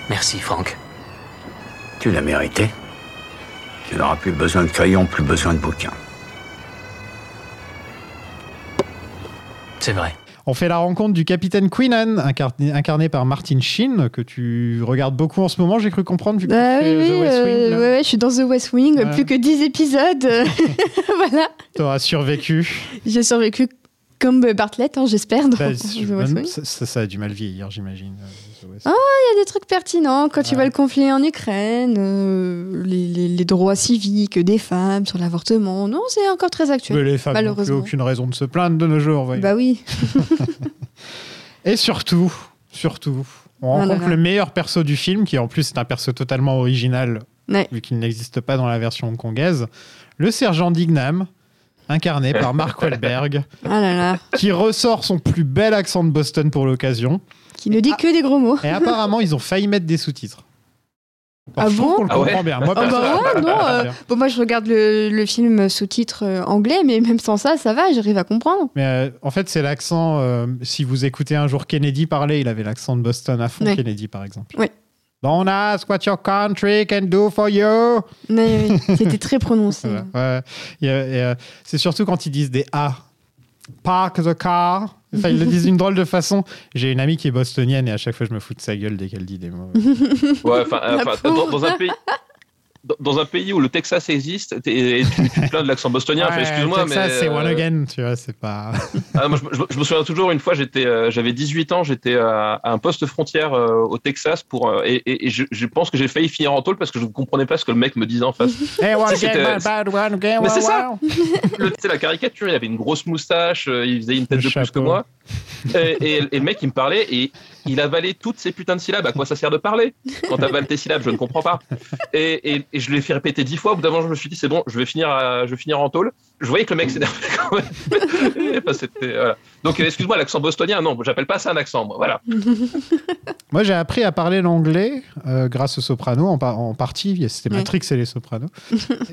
Merci, Franck. Tu l'as mérité. Tu n'auras plus besoin de crayon, plus besoin de bouquins. C'est vrai. On fait la rencontre du capitaine Queenan, incarné, incarné par Martin Sheen, que tu regardes beaucoup en ce moment, j'ai cru comprendre, vu que Bah oui, The West euh, Wing. là. ouais, ouais, je suis dans The West Wing, Ouais. plus que 10 épisodes. voilà. T'auras survécu. J'ai survécu comme Bartlett, hein, j'espère, Bah, ça a du mal vieillir, j'imagine. Ah, Il y a des trucs pertinents quand tu vois le conflit en Ukraine, euh, les, les- les droits civiques des femmes sur l'avortement. Non, c'est encore très actuel. Mais les femmes n'ont plus aucune raison de se plaindre de nos jours. voyons. Bah oui. Et surtout, surtout, on Ah là rencontre là. le meilleur perso du film, qui en plus est un perso totalement original, Ouais. vu qu'il n'existe pas dans la version hongkongaise, le sergent Dignam, incarné par Mark Wahlberg, Ah là. qui ressort son plus bel accent de Boston pour l'occasion. Qui ne dit que des gros mots. Et apparemment, ils ont failli mettre des sous-titres. Ah bon qu'on le Ah ouais comprend bien. Moi, Ah bah perso- ouais, non. euh, bon, moi, je regarde le, le film sous-titre euh, anglais, mais même sans ça, ça va, j'arrive à comprendre. Mais euh, en fait, c'est l'accent. euh, si vous écoutez un jour Kennedy parler, il avait l'accent de Boston à fond, Ouais. Kennedy par exemple. Ouais. Don't ask what your country can do for you. Mais oui, c'était très prononcé. Voilà, ouais. Et, et, c'est surtout quand ils disent des A. Park the car. Enfin, ils le disent d'une drôle de façon. J'ai une amie qui est bostonienne et à chaque fois, je me fous de sa gueule dès qu'elle dit des mots. Ouais, enfin, dans, dans un pays. Dans- un pays où le Texas existe, t'es- et tu, tu te plains de l'accent bostonien, Ouais, excuse-moi, mais. Texas, c'est euh, one again, tu vois, c'est pas. ah, moi, je, me- je me souviens toujours, une fois, j'étais, euh, j'avais 18 ans, j'étais à, à un poste frontière euh, au Texas pour, euh, et, et- et je, je pense que j'ai failli finir en tôle parce que je ne comprenais pas ce que le mec me disait en face. Hey, one Ça, again, bad, one again, Mais c'est ça. wow. Le- Tu sais, la caricature, il avait une grosse moustache, euh, il faisait une tête Le de plus que chapeau. moi. Et, et- et le mec, il me parlait et il avalait toutes ces putains de syllabes. À quoi ça sert de parler Quand t'avales tes syllabes, je ne comprends pas. Et, et- et je l'ai fait répéter dix fois. Au bout d'un moment, je me suis dit, c'est bon, je vais finir, à- je vais finir en tôle. Je voyais que le mec s'énervait quand même. Et, c'était- voilà. Donc, euh, excuse-moi, l'accent bostonien, non, j'appelle pas ça un accent, moi. Voilà. Moi, j'ai appris à parler l'anglais euh, grâce aux sopranos, en, par- en partie. C'était Ouais. Matrix et les sopranos.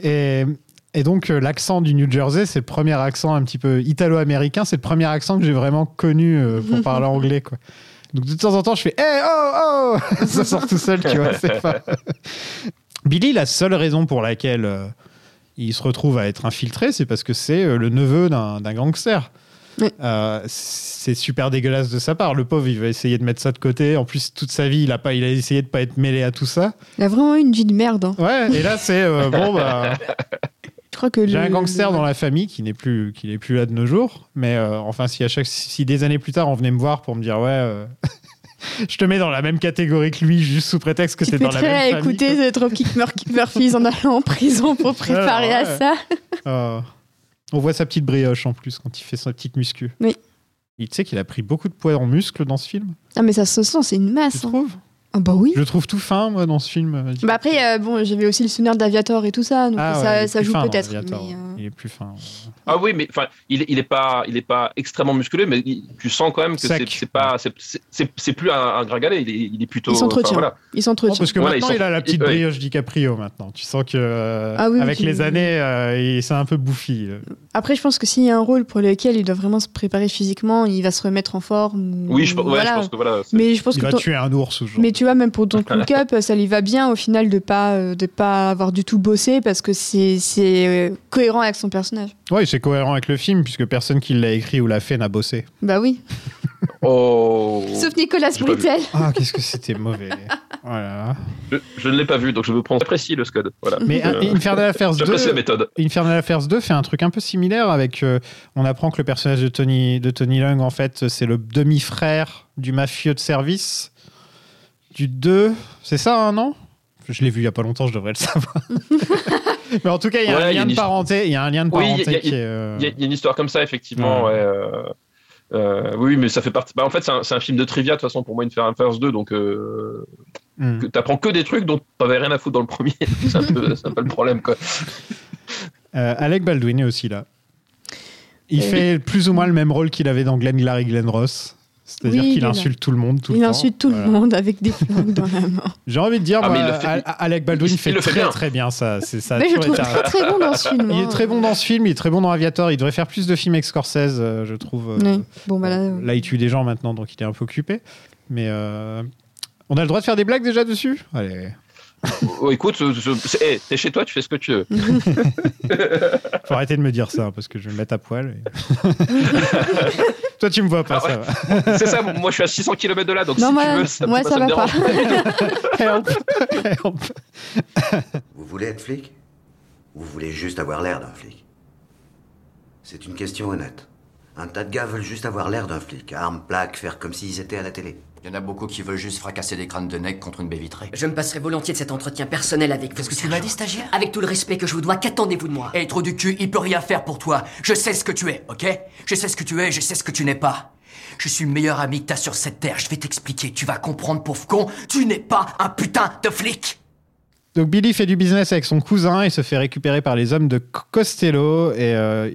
et, et donc, euh, l'accent du New Jersey, c'est le premier accent un petit peu italo-américain. C'est le premier accent que j'ai vraiment connu euh, pour parler anglais. Quoi. Donc, de temps en temps, je fais Hey, oh, oh Ça sort tout seul, tu vois. c'est Pas... Billy, la seule raison pour laquelle euh, il se retrouve à être infiltré, c'est parce que c'est euh, le neveu d'un d'un gangster. Oui. Euh, c'est super dégueulasse de sa part. Le pauvre, il va essayer de mettre ça de côté. En plus, toute sa vie, il a, pas, il a essayé de pas être mêlé à tout ça. Il a vraiment eu une vie de merde. hein. Ouais, et là, c'est euh, bon, bah, Je crois que j'ai un gangster le- dans la famille qui n'est plus, qui n'est plus là de nos jours. Mais euh, enfin, si à chaque, si des années plus tard, on venait me voir pour me dire, ouais, euh, je te mets dans la même catégorie que lui, juste sous prétexte que c'est dans la à même famille. écouter The Dropkick Mur- Murphys en allant en prison pour préparer Alors, à ça. Euh, on voit sa petite brioche en plus quand il fait sa petite muscu. Oui. Il tu sais qu'il a pris beaucoup de poids en muscle dans ce film. Ah mais ça se sent, c'est une Tu masse. hein. trouves? Ah bah oui. Je le trouve tout fin, moi, dans ce film. Bah après, euh, bon, j'avais aussi le souvenir d'Aviator et tout ça, donc Ah ça, joue peut-être. Euh, Il est plus fin. Ah oui, mais enfin, il, est- il est pas, il est pas extrêmement musculé, mais il- tu sens quand même que c'est pas, c'est- c'est- c'est c'est plus un, un gringalet. Il est, il est plutôt. Il s'entretient. voilà. Il s'entretient. Oh, parce que Voilà, maintenant, il a la petite ouais. brioche DiCaprio maintenant. Tu sens que euh, Ah oui, avec les années, euh, il- c'est un peu bouffi. euh. Après, je pense que s'il y a un rôle pour lequel il doit vraiment se préparer physiquement, il va se remettre en forme. Oui, je, ouais, voilà. je pense que voilà. Mais je pense Il que va tuer un ours ou genre. Mais tu vois, même pour ton Look Up, ça lui va bien au final de pas euh, de pas avoir du tout bossé parce que c'est c'est euh, cohérent avec son personnage. Oui, c'est cohérent avec le film puisque personne qui l'a écrit ou l'a fait n'a bossé. Bah oui. Oh. Sauf Nicolas. Britel. Ah, qu'est-ce que c'était mauvais. Voilà. Je, je ne l'ai pas vu, donc je veux prendre. J'apprécie le Scud. Voilà. Mais Euh, Infernal Affairs 2, J'apprécie la méthode. Infernal Affairs 2 fait un truc un peu similaire avec. euh, on apprend que le personnage de Tony, de Tony Lung, en fait, c'est le demi-frère du mafieux de service. Du 2, c'est ça, hein, non? Je l'ai vu il y a pas longtemps, je devrais le savoir. Mais en tout cas, il y a Ouais, un il y a lien une de parenté. Il y a un lien de Oui, il y a- parenté il y a- une histoire comme ça, effectivement. Ouais. Ouais. euh, euh, oui, mais ça fait partie. Bah, en fait, c'est un, un film de trivia, de toute façon, pour moi, Infernal Affairs 2, donc euh, hmm. que t'apprends que des trucs dont t'avais rien à foutre dans le premier. c'est un, peu- un le problème, quoi. Euh, Alec Baldwin est aussi là. Il fait plus ou moins le même rôle qu'il avait dans Glenn Glary, Glenn Ross. C'est-à-dire Oui, il qu'il insulte tout le monde tout Il le temps. insulte tout Voilà. le monde avec des flingues dans la main. J'ai envie de dire, Ah, moi, il fait- Alec Baldwin il- fait, il le fait très bien. très bien ça. C'est ça. Mais je trouve très très bon dans ce film. Il est hein. très bon dans ce film, il est très bon dans Aviator. Il devrait faire plus de films avec Scorsese, euh, je trouve. euh, Oui. Bon bah là, euh, Là, il tue des gens maintenant, donc il est un peu occupé. Mais euh, on a le droit de faire des blagues déjà dessus? Allez, Oh, écoute, hey, t'es chez toi, tu fais ce que tu veux. faut arrêter de me dire ça, parce que je vais me mettre à poil. et- Toi, tu me vois pas, Ah ça va. c'est ça, moi je suis à 600 km de là, donc Non, si moi, tu veux, ça, moi, ça, ça me va pas. Help, help. Vous voulez être flic? Ou vous voulez juste avoir l'air d'un flic C'est une question honnête. Un tas de gars veulent juste avoir l'air d'un flic, armes, plaques, faire comme s'ils étaient à la télé. Il y en a beaucoup qui veulent juste fracasser des crânes de nec contre une baie vitrée. Je me passerai volontiers de cet entretien personnel avec vous. Qu'est-ce que tu m'as dit, stagiaire? Avec tout le respect que je vous dois, qu'attendez-vous de moi? Hey, trou du cul, il peut rien faire pour toi. Je sais ce que tu es, ok? Je sais ce que tu es, je sais ce que tu n'es pas. Je suis le meilleur ami que t'as sur cette terre. Je vais t'expliquer. Tu vas comprendre, pauvre con. Tu n'es pas un putain de flic. Donc Billy fait du business avec son cousin et se fait récupérer par les hommes de Costello et euh,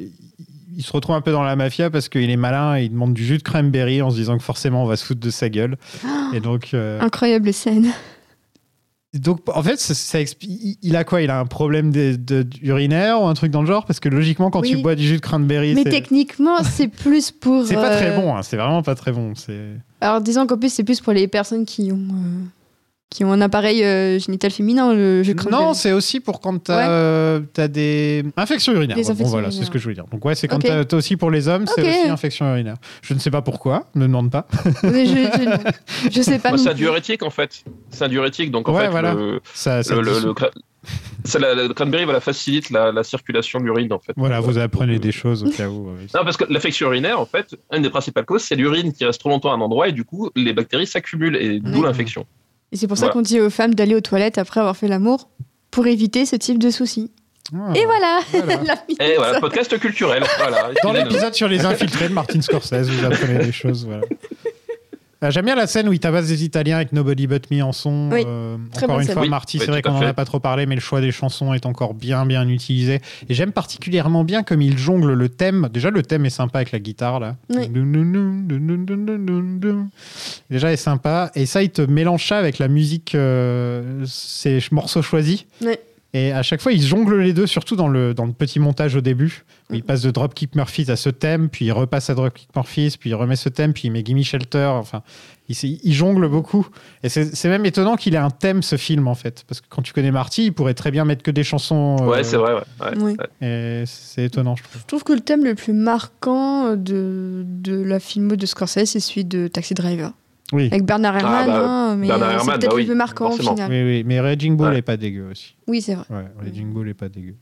il se retrouve un peu dans la mafia parce qu'il est malin et il demande du jus de cranberry en se disant que forcément on va se foutre de sa gueule. Et donc, euh, incroyable scène. donc en fait, ça, ça il- a quoi? Il a un problème de, de- urinaire ou un truc dans le genre? Parce que logiquement, quand Oui. tu bois du jus de cranberry, Mais techniquement, c'est plus pour. c'est pas très euh, bon. hein, c'est vraiment pas très bon. Alors disons qu'en plus, c'est plus pour les personnes qui ont euh, qui ont un appareil euh, génital féminin. Le jeu de non, cranberry. c'est aussi pour quand t'as Ouais. euh, des infections urinaires. Des Bon, voilà, c'est ce que je voulais dire. Donc ouais, c'est quand Ok. t'as t'as aussi pour les hommes, c'est aussi infection urinaire. Je ne sais pas pourquoi, ne me demande pas. Mais je, je, je sais pas. Non c'est un diurétique en fait. C'est un diurétique, donc en Ouais, fait, voilà. le, Ça, ça le, le, dissout. le cra- c'est la- le cranberry voilà, facilite la, la circulation de l'urine en fait. Voilà, vous apprenez Donc, euh, des choses au cas où. euh, Non, parce que l'affection urinaire, en fait, une des principales causes, c'est l'urine qui reste trop longtemps à un endroit et du coup, les bactéries s'accumulent et d'où l'infection. Et c'est pour ça Voilà. qu'on dit aux femmes d'aller aux toilettes après avoir fait l'amour pour éviter ce type de soucis. Ah. Et voilà, Voilà. Et voilà, podcast culturel. Voilà, Dans l'épisode sur les infiltrés de Martin Scorsese, vous apprenez des choses. Voilà. Euh, J'aime bien la scène où il tabasse des Italiens avec Nobody But Me en son. Oui, Euh, très encore une scène. fois, Oui, Marty, oui, c'est vrai qu'on n'en a pas trop parlé, mais le choix des chansons est encore bien, bien utilisé. Et j'aime particulièrement bien comme il jongle le thème. Déjà, le thème est sympa avec la guitare, là. Oui. Déjà, est sympa. Et ça, il te mélange ça avec la musique, euh, ces morceaux choisis. Et à chaque fois, il jongle les deux, surtout dans le, dans le petit montage au début, où il passe de Dropkick Murphys à ce thème, puis il repasse à Dropkick Murphys, puis il remet ce thème, puis il met Gimme Shelter. Enfin, il, il jongle beaucoup. Et c'est c'est même étonnant qu'il ait un thème, ce film, en fait. Parce que quand tu connais Marty, il pourrait très bien mettre que des chansons. euh, Ouais, c'est vrai. Ouais. ouais. Oui. Et c'est étonnant, je trouve. Je trouve que le thème le plus marquant de, de la filmo de Scorsese, c'est celui de Taxi Driver. Oui. Avec Bernard Ah, Herrmann, bah, hein, mais Bernard c'est peut-être bah le oui, plus marquant au forcément. final. Oui, oui. Mais Raging Bull Ouais. n'est pas dégueu aussi. Oui, c'est vrai. Ouais, Raging Bull n'est pas dégueu.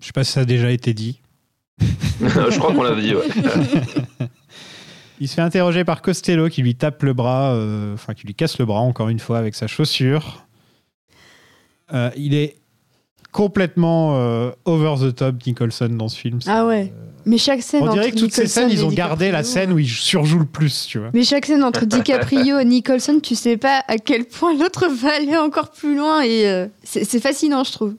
Je sais pas si ça a déjà été dit. Je crois qu'on l'avait dit. Ouais. Il se fait interroger par Costello qui lui tape le bras, euh, enfin qui lui casse le bras encore une fois avec sa chaussure. Euh, il est complètement euh, over the top Nicholson dans ce film. Ah ouais. Mais chaque scène On dirait entre que toutes ces Nicholson scènes, ils ont gardé la DiCaprio, scène où il surjoue le plus, tu vois. Mais chaque scène entre DiCaprio et Nicholson, tu sais pas à quel point l'autre va aller encore plus loin et euh, c'est fascinant, je trouve.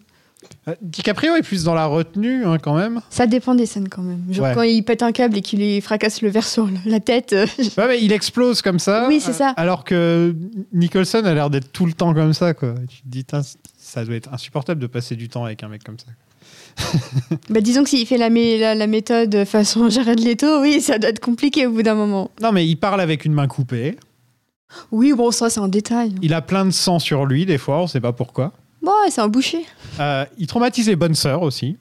Euh, DiCaprio est plus dans la retenue hein, quand même. Ça dépend des scènes quand même. Genre Ouais. quand il pète un câble et qu'il lui fracasse le verre sur la tête. euh, Ouais, mais il explose comme ça. Oui, c'est ça. Alors que Nicholson a l'air d'être tout le temps comme ça, quoi. Et tu te dis, ça doit être insupportable de passer du temps avec un mec comme ça. bah, disons que s'il fait la, mé- la, la méthode façon Jared Leto, oui, ça doit être compliqué au bout d'un moment. Non, mais il parle avec une main coupée. Oui, bon, ça c'est un détail. Il a plein de sang sur lui, des fois, on sait pas pourquoi. Bon, ouais, c'est un boucher. Euh, il traumatise les bonnes sœurs aussi.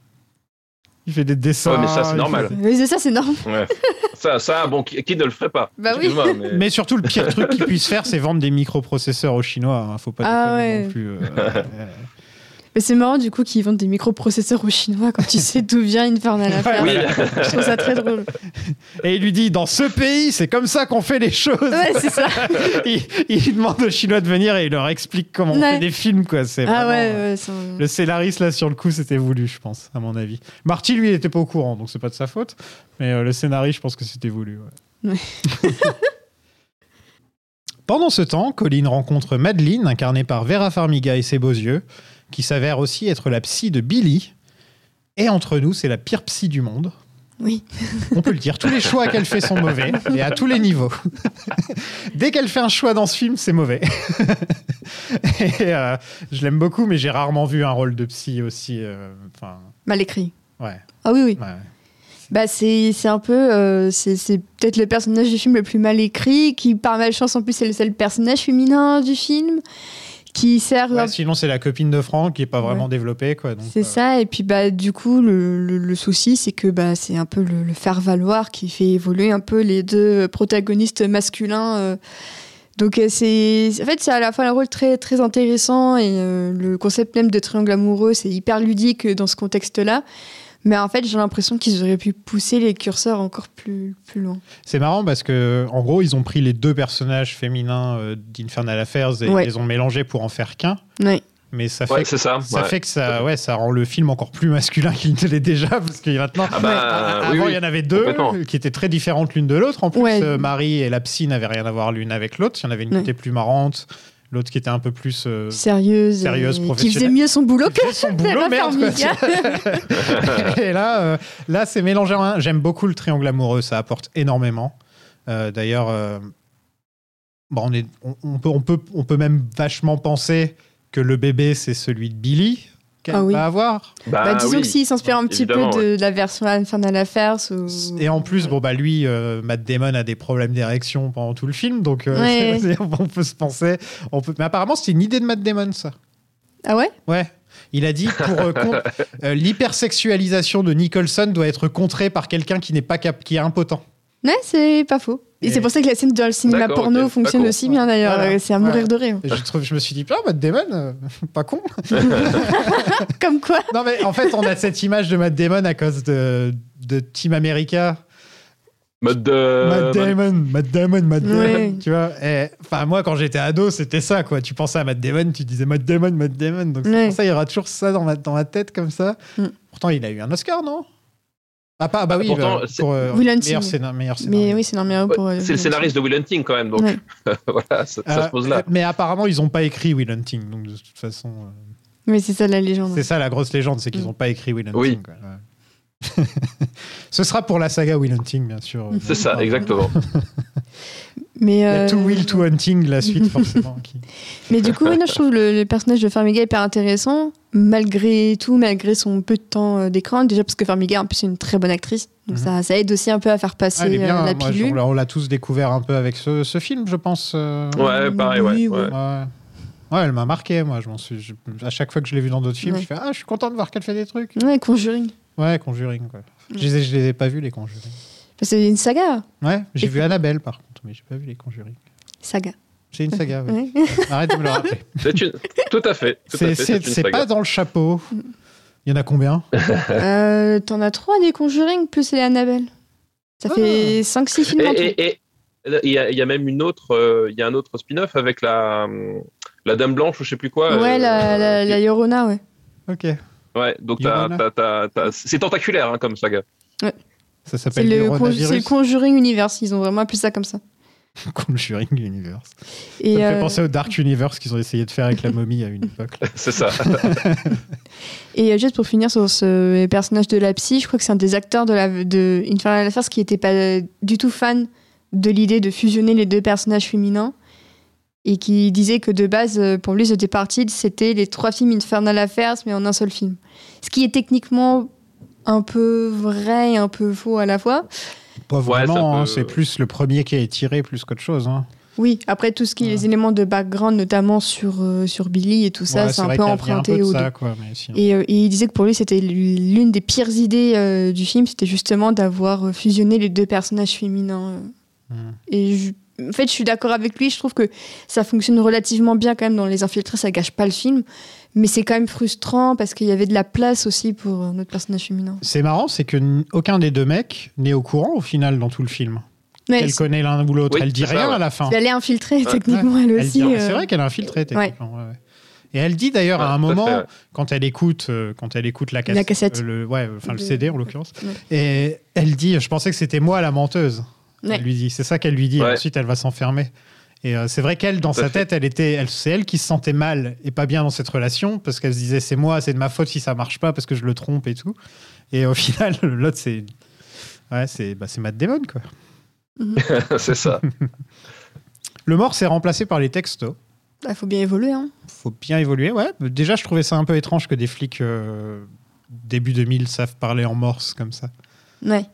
Il fait des dessins. Ouais, mais ça, c'est normal. fait- Mais c'est ça, c'est normal. Ouais. Ça, ça, bon, qui, qui ne le ferait pas? Bah oui. Mais... Mais surtout, le pire truc qu'il puisse faire, c'est vendre des microprocesseurs aux Chinois. hein. Faut pas Ah ouais. non plus. euh, euh, Mais c'est marrant du coup qu'ils vendent des microprocesseurs aux Chinois quand tu sais d'où vient Infernal Affair. Oui. Je trouve ça très drôle. Et il lui dit dans ce pays, c'est comme ça qu'on fait les choses. Ouais, c'est ça. il, il demande aux Chinois de venir et il leur explique comment on Ouais. fait des films. Quoi. C'est Ah vraiment, ouais, euh, ouais. Le scénariste, là, sur le coup, c'était voulu, je pense, à mon avis. Marty, lui, il était pas au courant, donc c'est pas de sa faute. Mais euh, le scénariste, je pense que c'était voulu. ouais. Ouais. Pendant ce temps, Colin rencontre Madeline, incarnée par Vera Farmiga et ses beaux yeux, qui s'avère aussi être la psy de Billy. Et entre nous, c'est la pire psy du monde. Oui. On peut le dire, tous les choix qu'elle fait sont mauvais, et à tous les niveaux. Dès qu'elle fait un choix dans ce film, c'est mauvais. et, euh, je l'aime beaucoup, mais j'ai rarement vu un rôle de psy aussi. euh, Mal écrit. ouais, Ah oui, oui. ouais. Bah c'est c'est un peu euh, c'est c'est peut-être le personnage du film le plus mal écrit qui par malchance en plus c'est le seul personnage féminin du film qui sert Ouais, un- sinon, c'est la copine de Franck qui est pas vraiment Ouais. développée. Quoi, c'est euh, ça et puis bah du coup le, le, le souci c'est que bah c'est un peu le, le faire valoir qui fait évoluer un peu les deux protagonistes masculins euh. donc euh, c'est en fait c'est à la fois un rôle très très intéressant et euh, le concept même de triangle amoureux c'est hyper ludique dans ce contexte là mais en fait j'ai l'impression qu'ils auraient pu pousser les curseurs encore plus plus loin C'est marrant parce que, en gros, ils ont pris les deux personnages féminins euh, d'Infernal Affairs et Ouais. ils les ont mélangés pour en faire qu'un. ouais Mais ça fait, Ouais, c'est ça. ça ouais. fait que ça, ouais, ça rend le film encore plus masculin qu'il ne l'est déjà. Parce que maintenant, Ah bah, avant, oui, oui, il y en avait deux qui étaient très différentes l'une de l'autre. En plus, Ouais. euh, Marie et la psy n'avaient rien à voir l'une avec l'autre. Il y en avait une qui était plus marrante, l'autre qui était un peu plus. euh, sérieuse, Sérieuse, et qui faisait mieux son boulot que son boulot, merde. et là, euh, là c'est mélangé en un. J'aime beaucoup le triangle amoureux, ça apporte énormément. Euh, D'ailleurs, euh, bon, on, est, on, on peut, on, peut, on peut même vachement penser que le bébé, c'est celui de Billy qu'elle Ah oui. va avoir. Bah, Bah, disons oui. que s'il s'inspire un petit Évidemment, peu de, de la version Infernal Affairs. Ou... Et en plus, bon, bah, lui, euh, Matt Damon a des problèmes d'érection pendant tout le film, donc euh, Ouais. on peut se penser. On peut... Mais apparemment, c'est une idée de Matt Damon, ça. Ah ouais? Ouais. Il a dit pour euh, euh, l'hypersexualisation de Nicholson doit être contrée par quelqu'un qui n'est pas cap qui est impotent. Ouais, c'est pas faux. Et, Et- c'est pour ça que la scène dans le cinéma porno fonctionne aussi bien d'ailleurs. Voilà. C'est à mourir Ouais. de rire. Et je, trouve, je me suis dit, ah, Matt Damon, euh, pas con. Comme quoi non, mais en fait, on a cette image de Matt Damon à cause de, de Team America. Mode de. Matt Damon, Matt Damon, Matt Damon, Ouais. tu vois. Enfin, moi, quand j'étais ado, c'était ça, quoi. Tu pensais à Matt Damon, tu disais Matt Damon, Matt Damon. Donc, c'est Ouais. pour ça, il y aura toujours ça dans ma, dans ma tête, comme ça. Mm. Pourtant, il a eu un Oscar, non? Ah, pas, bah oui, Pourtant, c'est- pour euh, Will Hunting. meilleur, scénar- meilleur scénario. Mais oui, c'est dans le meilleur Ouais, euh, c'est le scénariste de Will Hunting quand même, donc Ouais. voilà, ça, ça Euh, se pose là. Mais apparemment, ils n'ont pas écrit Will Hunting. Donc, de toute façon, euh, Oui, c'est ça la légende. c'est ça la grosse légende, c'est qu'ils Mm. n'ont pas écrit Will Hunting. Oui. quoi, ouais. Ce sera pour la saga Will Hunting, bien sûr. C'est ça, exactement. Mais, Il y a euh, To Will, To Hunting, la suite, forcément. qui- mais du coup, oui, non, je trouve le, le personnage de Farmiga hyper intéressant, malgré tout, malgré son peu de temps euh, d'écran. Déjà parce que Farmiga, en plus, c'est une très bonne actrice. Donc Mhm. ça, ça aide aussi un peu à faire passer Ah, est bien, euh, la hein. Moi, pilule. on l'a- on l'a tous découvert un peu avec ce, ce film, je pense. euh, Ouais, pareil, ouais. Oui, ouais. oui. Ouais. Ouais, elle m'a marqué, moi. Je m'en suis, je- à chaque fois que je l'ai vu dans d'autres films, Ouais. je fais Ah, je suis content de voir qu'elle fait des trucs. Ouais, Conjuring. Ouais, Conjuring, quoi. Je, les ai, je les ai pas vus, les Conjuring. C'est une saga. Ouais, j'ai vu Annabelle, par contre, mais j'ai pas vu les Conjuring. Saga. C'est une saga, oui. Ouais. Arrête de me le rappeler. C'est une... Tout à fait. C'est pas dans le chapeau. Il y en a combien? Euh, T'en as trois des Conjuring plus les Annabelle. Ça Ah. fait 5-6 films en tout. Et et- et il y, a, il y a même une autre, euh, il y a un autre spin-off avec la, la Dame Blanche ou je sais plus quoi. Ouais, euh, la, la, qui- la Llorona, ouais. Ok. Ouais, donc t'as- Yorona. t'as- t'as- t'as- c'est tentaculaire hein, comme saga. Ça C'est s'appelle le, le Conjuring Universe. Ils ont vraiment appelé ça comme ça. Conjuring Universe. Et, ça me fait euh, penser au Dark Universe qu'ils ont essayé de faire avec la momie à une époque. c'est ça. Et euh, juste pour finir sur ce personnage de la psy, je crois que c'est un des acteurs de, la, de Infernal Affairs qui n'était pas euh, du tout fan de l'idée de fusionner les deux personnages féminins et qui disait que de base, pour lui, The Departed, c'était les trois films Infernal Affairs, mais en un seul film. Ce qui est techniquement un peu vrai et un peu faux à la fois. Pas vraiment, hein, c'est plus le premier qui a tiré plus qu'autre chose. hein. Oui, après tout ce qui est les éléments de background, notamment sur, euh, sur Billy et tout ça, Ouais, c'est un peu emprunté un peu de aux ça, deux. quoi, mais sinon- Et, euh, et il disait que pour lui, c'était l'une des pires idées euh, du film, c'était justement d'avoir fusionné les deux personnages féminins. Hmm. Et je- en fait, je suis d'accord avec lui, je trouve que ça fonctionne relativement bien quand même dans Les Infiltrés, ça gâche pas le film, mais c'est quand même frustrant parce qu'il y avait de la place aussi pour un autre personnage féminin. C'est marrant, c'est que aucun des deux mecs n'est au courant au final dans tout le film. Ouais, elle connaît l'un ou l'autre, Oui, elle dit ça, rien ouais. à la fin. elle est infiltrée, Ouais. techniquement, elle Elle aussi. dit- euh, C'est vrai qu'elle est infiltrée, techniquement. ouais, ouais. Et elle dit d'ailleurs à un moment, fait, ouais. quand elle écoute, euh, quand elle écoute la, cassette, La cassette. euh, le, ouais, enfin le CD en l'occurrence, Ouais. et elle dit, je pensais que c'était moi la menteuse. Elle lui dit, c'est ça qu'elle lui dit. et ensuite, elle va s'enfermer. Et euh, c'est vrai qu'elle, dans Tout sa fait. tête, elle était, elle, c'est elle qui se sentait mal et pas bien dans cette relation parce qu'elle se disait, c'est moi, c'est de ma faute si ça marche pas parce que je le trompe et tout. Et au final, l'autre, c'est, ouais, c'est, bah, c'est Matt Damon quoi. c'est ça. Le mort s'est remplacé par les textos. Il faut bien évoluer. Hein. faut bien évoluer. Ouais, déjà, je trouvais ça un peu étrange que des flics euh, début 2000 savent parler en morse comme ça. Ouais.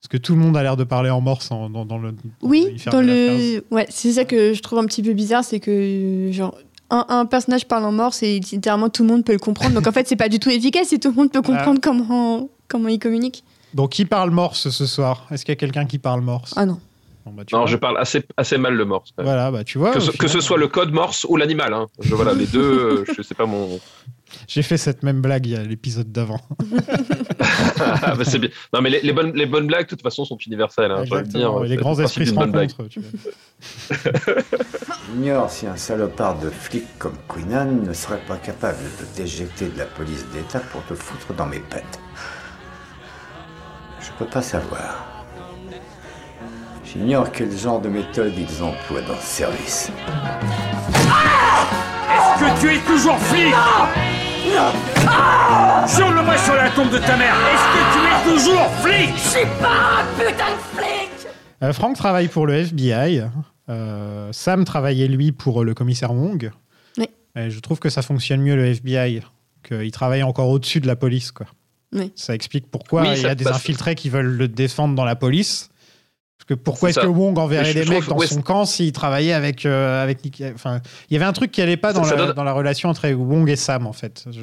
Parce que tout le monde a l'air de parler en morse en- dans, dans le. dans Oui, dans le. Ouais, c'est ça que je trouve un petit peu bizarre, c'est que genre un, un personnage parle en morse et littéralement tout le monde peut le comprendre. Donc en fait, c'est pas du tout efficace et tout le monde peut comprendre comment comment il communique. Donc, qui parle morse ce soir? Est-ce qu'il y a quelqu'un qui parle morse? Ah non. Bon, bah, tu Non, vois. je parle assez, assez mal le morse. Voilà, bah tu vois. Que, ce soit le code morse ou l'animal. Hein. Je, voilà, les deux, euh, je sais pas mon. J'ai fait cette même blague il y a l'épisode d'avant. Ah, bah, c'est bien. Non, mais les, les bonnes, les bonnes blagues, de toute façon, sont universelles. Hein, le dire. Les grands esprits se d'une bonne blague. rencontrent. J'ignore si un salopard de flic comme Queenan ne serait pas capable de te déjecter de la police d'État pour te foutre dans mes pattes. Je peux pas savoir. J'ignore quel genre de méthode ils emploient dans ce service. Est-ce que tu es toujours flic Jure-le-moi sur la tombe de ta mère Est-ce que tu es toujours flic Je suis pas un putain de flic Euh, Frank travaille pour le FBI. Euh, Sam travaillait lui pour le commissaire Wong. Oui. Et je trouve que ça fonctionne mieux le FBI, qu'il travaille encore au-dessus de la police. Quoi. Oui. Ça explique pourquoi Oui, il y a des infiltrés qui veulent le défendre dans la police. Parce que pourquoi est-ce que. Wong enverrait des mecs dans ouais, son camp s'il travaillait avec, euh, avec Nick- Enfin, il y avait un truc qui allait pas dans, Ça- ça la, donne- dans la relation entre Wong et Sam, en fait. Je-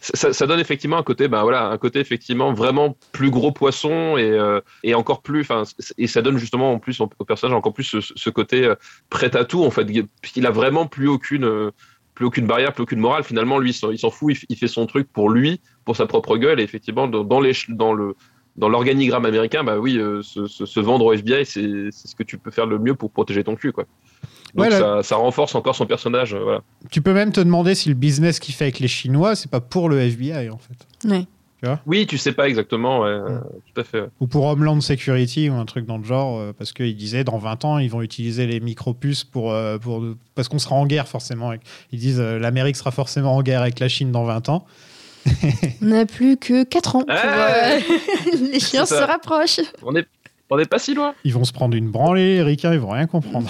ça, ça donne effectivement un côté, ben voilà, un côté effectivement vraiment plus gros poisson et, euh, et encore plus, enfin, et ça donne justement en plus au au personnage encore plus ce, ce côté euh, prêt à tout en fait, puisqu'il a vraiment plus aucune, plus aucune barrière, plus aucune morale. Finalement, lui, il s'en- il fout, il, il fait son truc pour lui, pour sa propre gueule et effectivement dans, dans les, dans le dans l'organigramme américain, bah oui, euh, se, se- se vendre au FBI, c'est ce que tu peux faire le mieux pour protéger ton cul, quoi. Donc Ouais, ça, ça renforce encore son personnage, euh, voilà. Tu peux même te demander si le business qu'il fait avec les Chinois, c'est pas pour le FBI en fait. Ouais. Oui, tu sais pas exactement, ouais, euh, tout à fait. ouais. Ou pour Homeland Security ou un truc dans le genre, euh, parce qu'il disait dans 20 ans, ils vont utiliser les micro-puces pour, euh, pour, parce qu'on sera en guerre forcément. avec- Ils disent euh, l'Amérique sera forcément en guerre avec la Chine dans 20 ans. On n'a plus que 4 ans. pour, Ah, euh, les chiens se rapprochent. On est, on est pas si loin. Ils vont se prendre une branlée, les ricains, ils vont rien comprendre.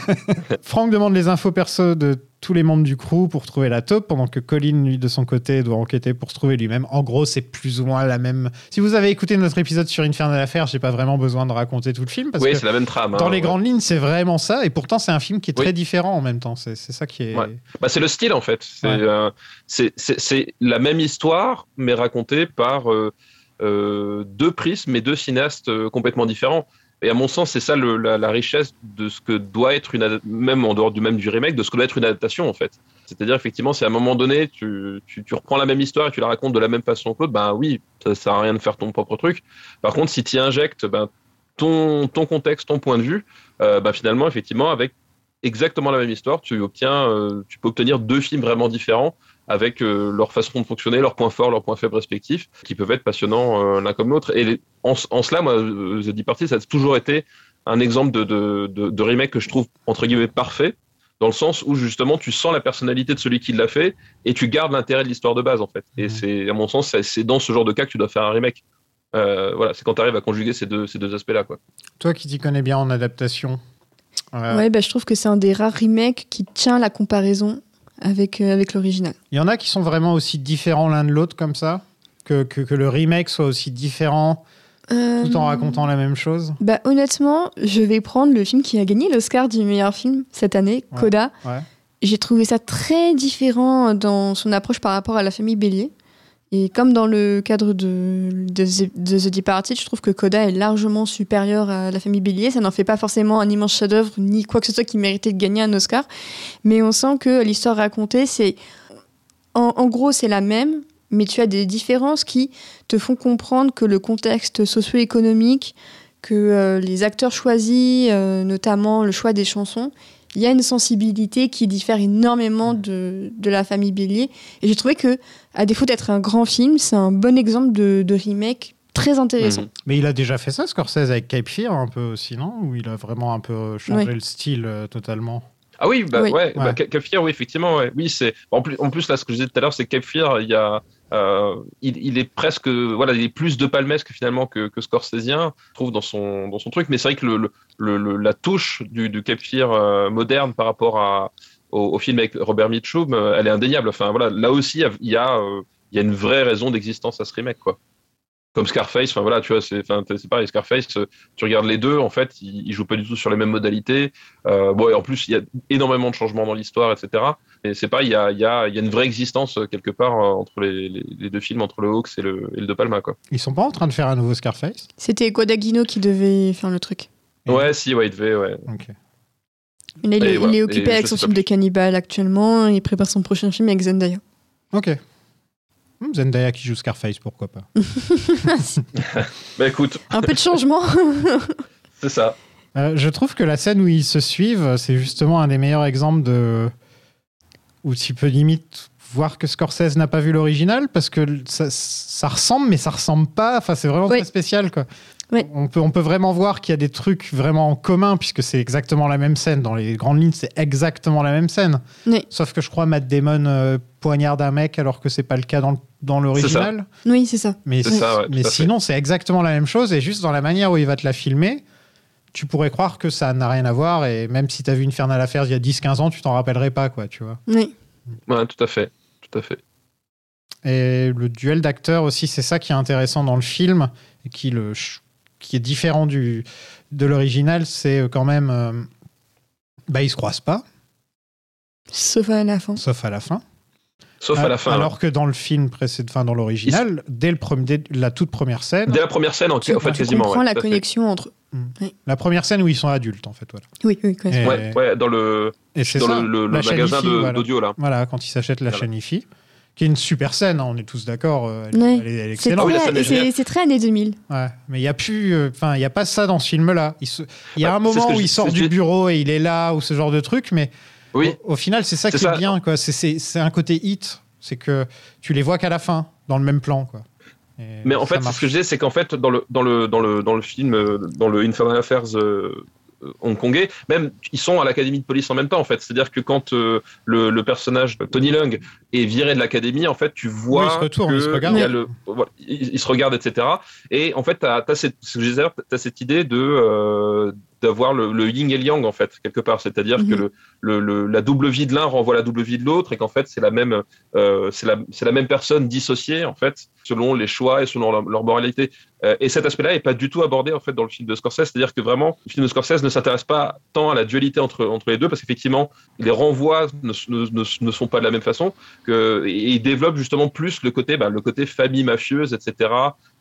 Franck demande les infos perso de tous les membres du crew pour trouver la taupe, pendant que Colin, lui, de son côté, doit enquêter pour se trouver lui-même. En gros, c'est plus ou moins la même. Si vous avez écouté notre épisode sur Infernal Affaires, j'ai pas vraiment besoin de raconter tout le film. Parce Oui, que c'est la même trame. hein, dans les ouais. grandes lignes, c'est vraiment ça. Et pourtant, c'est un film qui est Oui. très différent en même temps. C'est ça qui est. Ouais. Bah, c'est le style en fait. C'est Ouais. euh, la même histoire, mais racontée par euh, euh, deux prismes et deux cinéastes complètement différents. Et à mon sens, c'est ça la, richesse de ce que doit être une même en dehors du même du remake, de ce que doit être une adaptation en fait. C'est-à-dire effectivement, si à un moment donné tu, tu, reprends la même histoire et tu la racontes de la même façon que l'autre, ben oui, ça sert à rien de faire ton propre truc. Par contre, si tu injectes ben, ton, ton contexte, ton point de vue, euh, ben, finalement, effectivement, avec exactement la même histoire, tu obtiens, euh, tu peux obtenir deux films vraiment différents avec euh, leur façon de fonctionner, leurs points forts, leurs points faibles respectifs, qui peuvent être passionnants euh, l'un comme l'autre. Et les- en, en cela, moi, euh, The Departed, ça a toujours été un exemple de, de, de, de remake que je trouve entre guillemets parfait, dans le sens où justement tu sens la personnalité de celui qui l'a fait et tu gardes l'intérêt de l'histoire de base en fait. Et c'est, à mon sens, c'est- c'est dans ce genre de cas que tu dois faire un remake. Euh, voilà, c'est quand tu arrives à conjuguer ces deux, ces deux aspects-là, quoi. Toi qui t'y connais bien en adaptation. euh, Ouais, bah, je trouve que c'est un des rares remakes qui tient la comparaison avec, euh, avec l'original. Il y en a qui sont vraiment aussi différents l'un de l'autre comme ça? Que, que, que le remake soit aussi différent tout en Euh, racontant la même chose? Bah, honnêtement, je vais prendre le film qui a gagné l'Oscar du meilleur film cette année, Ouais. Coda. Ouais. J'ai trouvé ça très différent dans son approche par rapport à la famille Bélier. Et comme dans le cadre de, The- de The Departed, je trouve que Coda est largement supérieur à la famille Bélier. Ça n'en fait pas forcément un immense chef-d'œuvre ni quoi que ce soit qui méritait de gagner un Oscar. Mais on sent que l'histoire racontée, c'est. En, en gros, c'est la même, mais tu as des différences qui te font comprendre que le contexte socio-économique, que euh, les acteurs choisis, euh, notamment le choix des chansons, il y a une sensibilité qui diffère énormément de, de la famille Bélier. Et j'ai trouvé que, à défaut d'être un grand film, c'est un bon exemple de, de remake très intéressant. Mhm. Mais il a déjà fait ça, Scorsese, avec Cape Fear, un peu aussi, non? Où il a vraiment un peu changé Ouais. le style euh, totalement? Ah oui, bah Oui. ouais, bah, Ouais. Ca- Cape Fear, oui, effectivement, ouais. Oui, c'est en plus, en plus là, ce que je disais tout à l'heure, c'est que Cape Fear, il y a, euh, il, est presque, voilà, il est plus de palmesque finalement que, que Scorsésien, trouve dans son dans son truc. Mais c'est vrai que le, la touche du, du euh, moderne par rapport au, au film avec Robert Mitchum, euh, elle est indéniable. Enfin voilà, là aussi, il y a il y a une vraie raison d'existence à ce remake, quoi. Comme Scarface, enfin voilà, tu vois, c'est, enfin, c'est pareil. Scarface, euh, tu regardes les deux, en fait, ils, ils jouent pas du tout sur les mêmes modalités. Euh, bon, et en plus, il y a énormément de changements dans l'histoire, etc. Et c'est pas, il y a, il y, a, il y a une vraie existence euh, quelque part entre les, les, les deux films, entre le Hawks et le, et le De Palma, quoi. Ils sont pas en train de faire un nouveau Scarface? C'était Guadagnino qui devait faire le truc. Ouais, si, ouais, il devait, ouais. Ok. Mais là, il, est- voilà. il est occupé Et avec son film de cannibale actuellement. Il prépare son prochain film avec Zendaya. Ok. Hmm, Zendaya qui joue Scarface, pourquoi pas Bah écoute, Un peu de changement. c'est ça. Euh, je trouve que la scène où ils se suivent, c'est justement un des meilleurs exemples de. où tu peux limite voir que Scorsese n'a pas vu l'original parce que ça, ça ressemble, mais ça ressemble pas. Enfin, c'est vraiment Oui. très spécial, quoi. Oui. On, peut, on peut vraiment voir qu'il y a des trucs vraiment en commun puisque c'est exactement la même scène. Dans les grandes lignes, c'est exactement la même scène. Oui. Sauf que je crois Matt Damon euh, poignarde un mec alors que c'est pas le cas dans, dans l'original. oui, c'est ça. Mais, C'est ça, ouais, mais sinon, c'est exactement la même chose. Et juste dans la manière où il va te la filmer, tu pourrais croire que ça n'a rien à voir. Et même si tu as vu Infernal Affairs il y a 10-15 ans, tu t'en rappellerais pas, quoi, tu vois. Oui. Ouais, tout à fait. Tout à fait. Et le duel d'acteurs aussi, c'est ça qui est intéressant dans le film et qui, le, qui est différent du, de l'original. C'est euh, quand même. euh, bah, ils se croisent pas, Sauf à la fin. sauf à la fin. Sauf à la fin. Alors que dans le film précédent, enfin dans l'original, dès, le premier- dès la toute première scène, Dès la première scène, en, en fait, Tu quasiment. comprends ouais, la connexion entre. la première scène où ils sont adultes, en fait, voilà. Oui, oui, Ouais, ouais, dans le, et c'est dans ça, le, magasin d'audio, là. Voilà, quand ils s'achètent la Voilà. chaîne IFI. qui est une super scène, hein, on est tous d'accord. euh, Elle, Ouais. elle est, elle est C'est excellente. est c'est- très années 2000. Ouais, mais il y a plus, euh, enfin, il y a pas ça dans ce film-là. Il, se- y a Bah, un moment où il sort du bureau et il est là ou ce genre de truc, mais Oui. au, au final, c'est ça qui est ça. bien, quoi. C'est- un côté hit, c'est que tu les vois qu'à la fin, dans le même plan, quoi. Et Mais en fait, marche. ce que je disais, c'est qu'en fait, dans le, dans le, dans le, dans le film, euh, dans le Infernal Affairs euh, euh, hongkongais, même ils sont à l'académie de police en même temps, en fait. C'est-à-dire que quand euh, le, le personnage Tony Lung est viré de l'académie, en fait, tu vois Oui, il se retourne, il se regarde. il y a le, voilà, il, il se regarde, etc. Et en fait, t'as, t'as cette, idée de euh, d'avoir le, le yin et le yang en fait quelque part. C'est-à-dire Mhm. que le, le, la double vie de l'un renvoie la double vie de l'autre et qu'en fait c'est la même euh, c'est la la même personne dissociée en fait selon les choix et selon leur, leur moralité. Euh, et cet aspect-là est pas du tout abordé en fait dans le film de Scorsese. C'est-à-dire que vraiment le film de Scorsese ne s'intéresse pas tant à la dualité entre entre les deux parce qu'effectivement les renvois ne, ne, ne, ne sont pas de la même façon que et il développe justement plus le côté bah, le côté famille mafieuse etc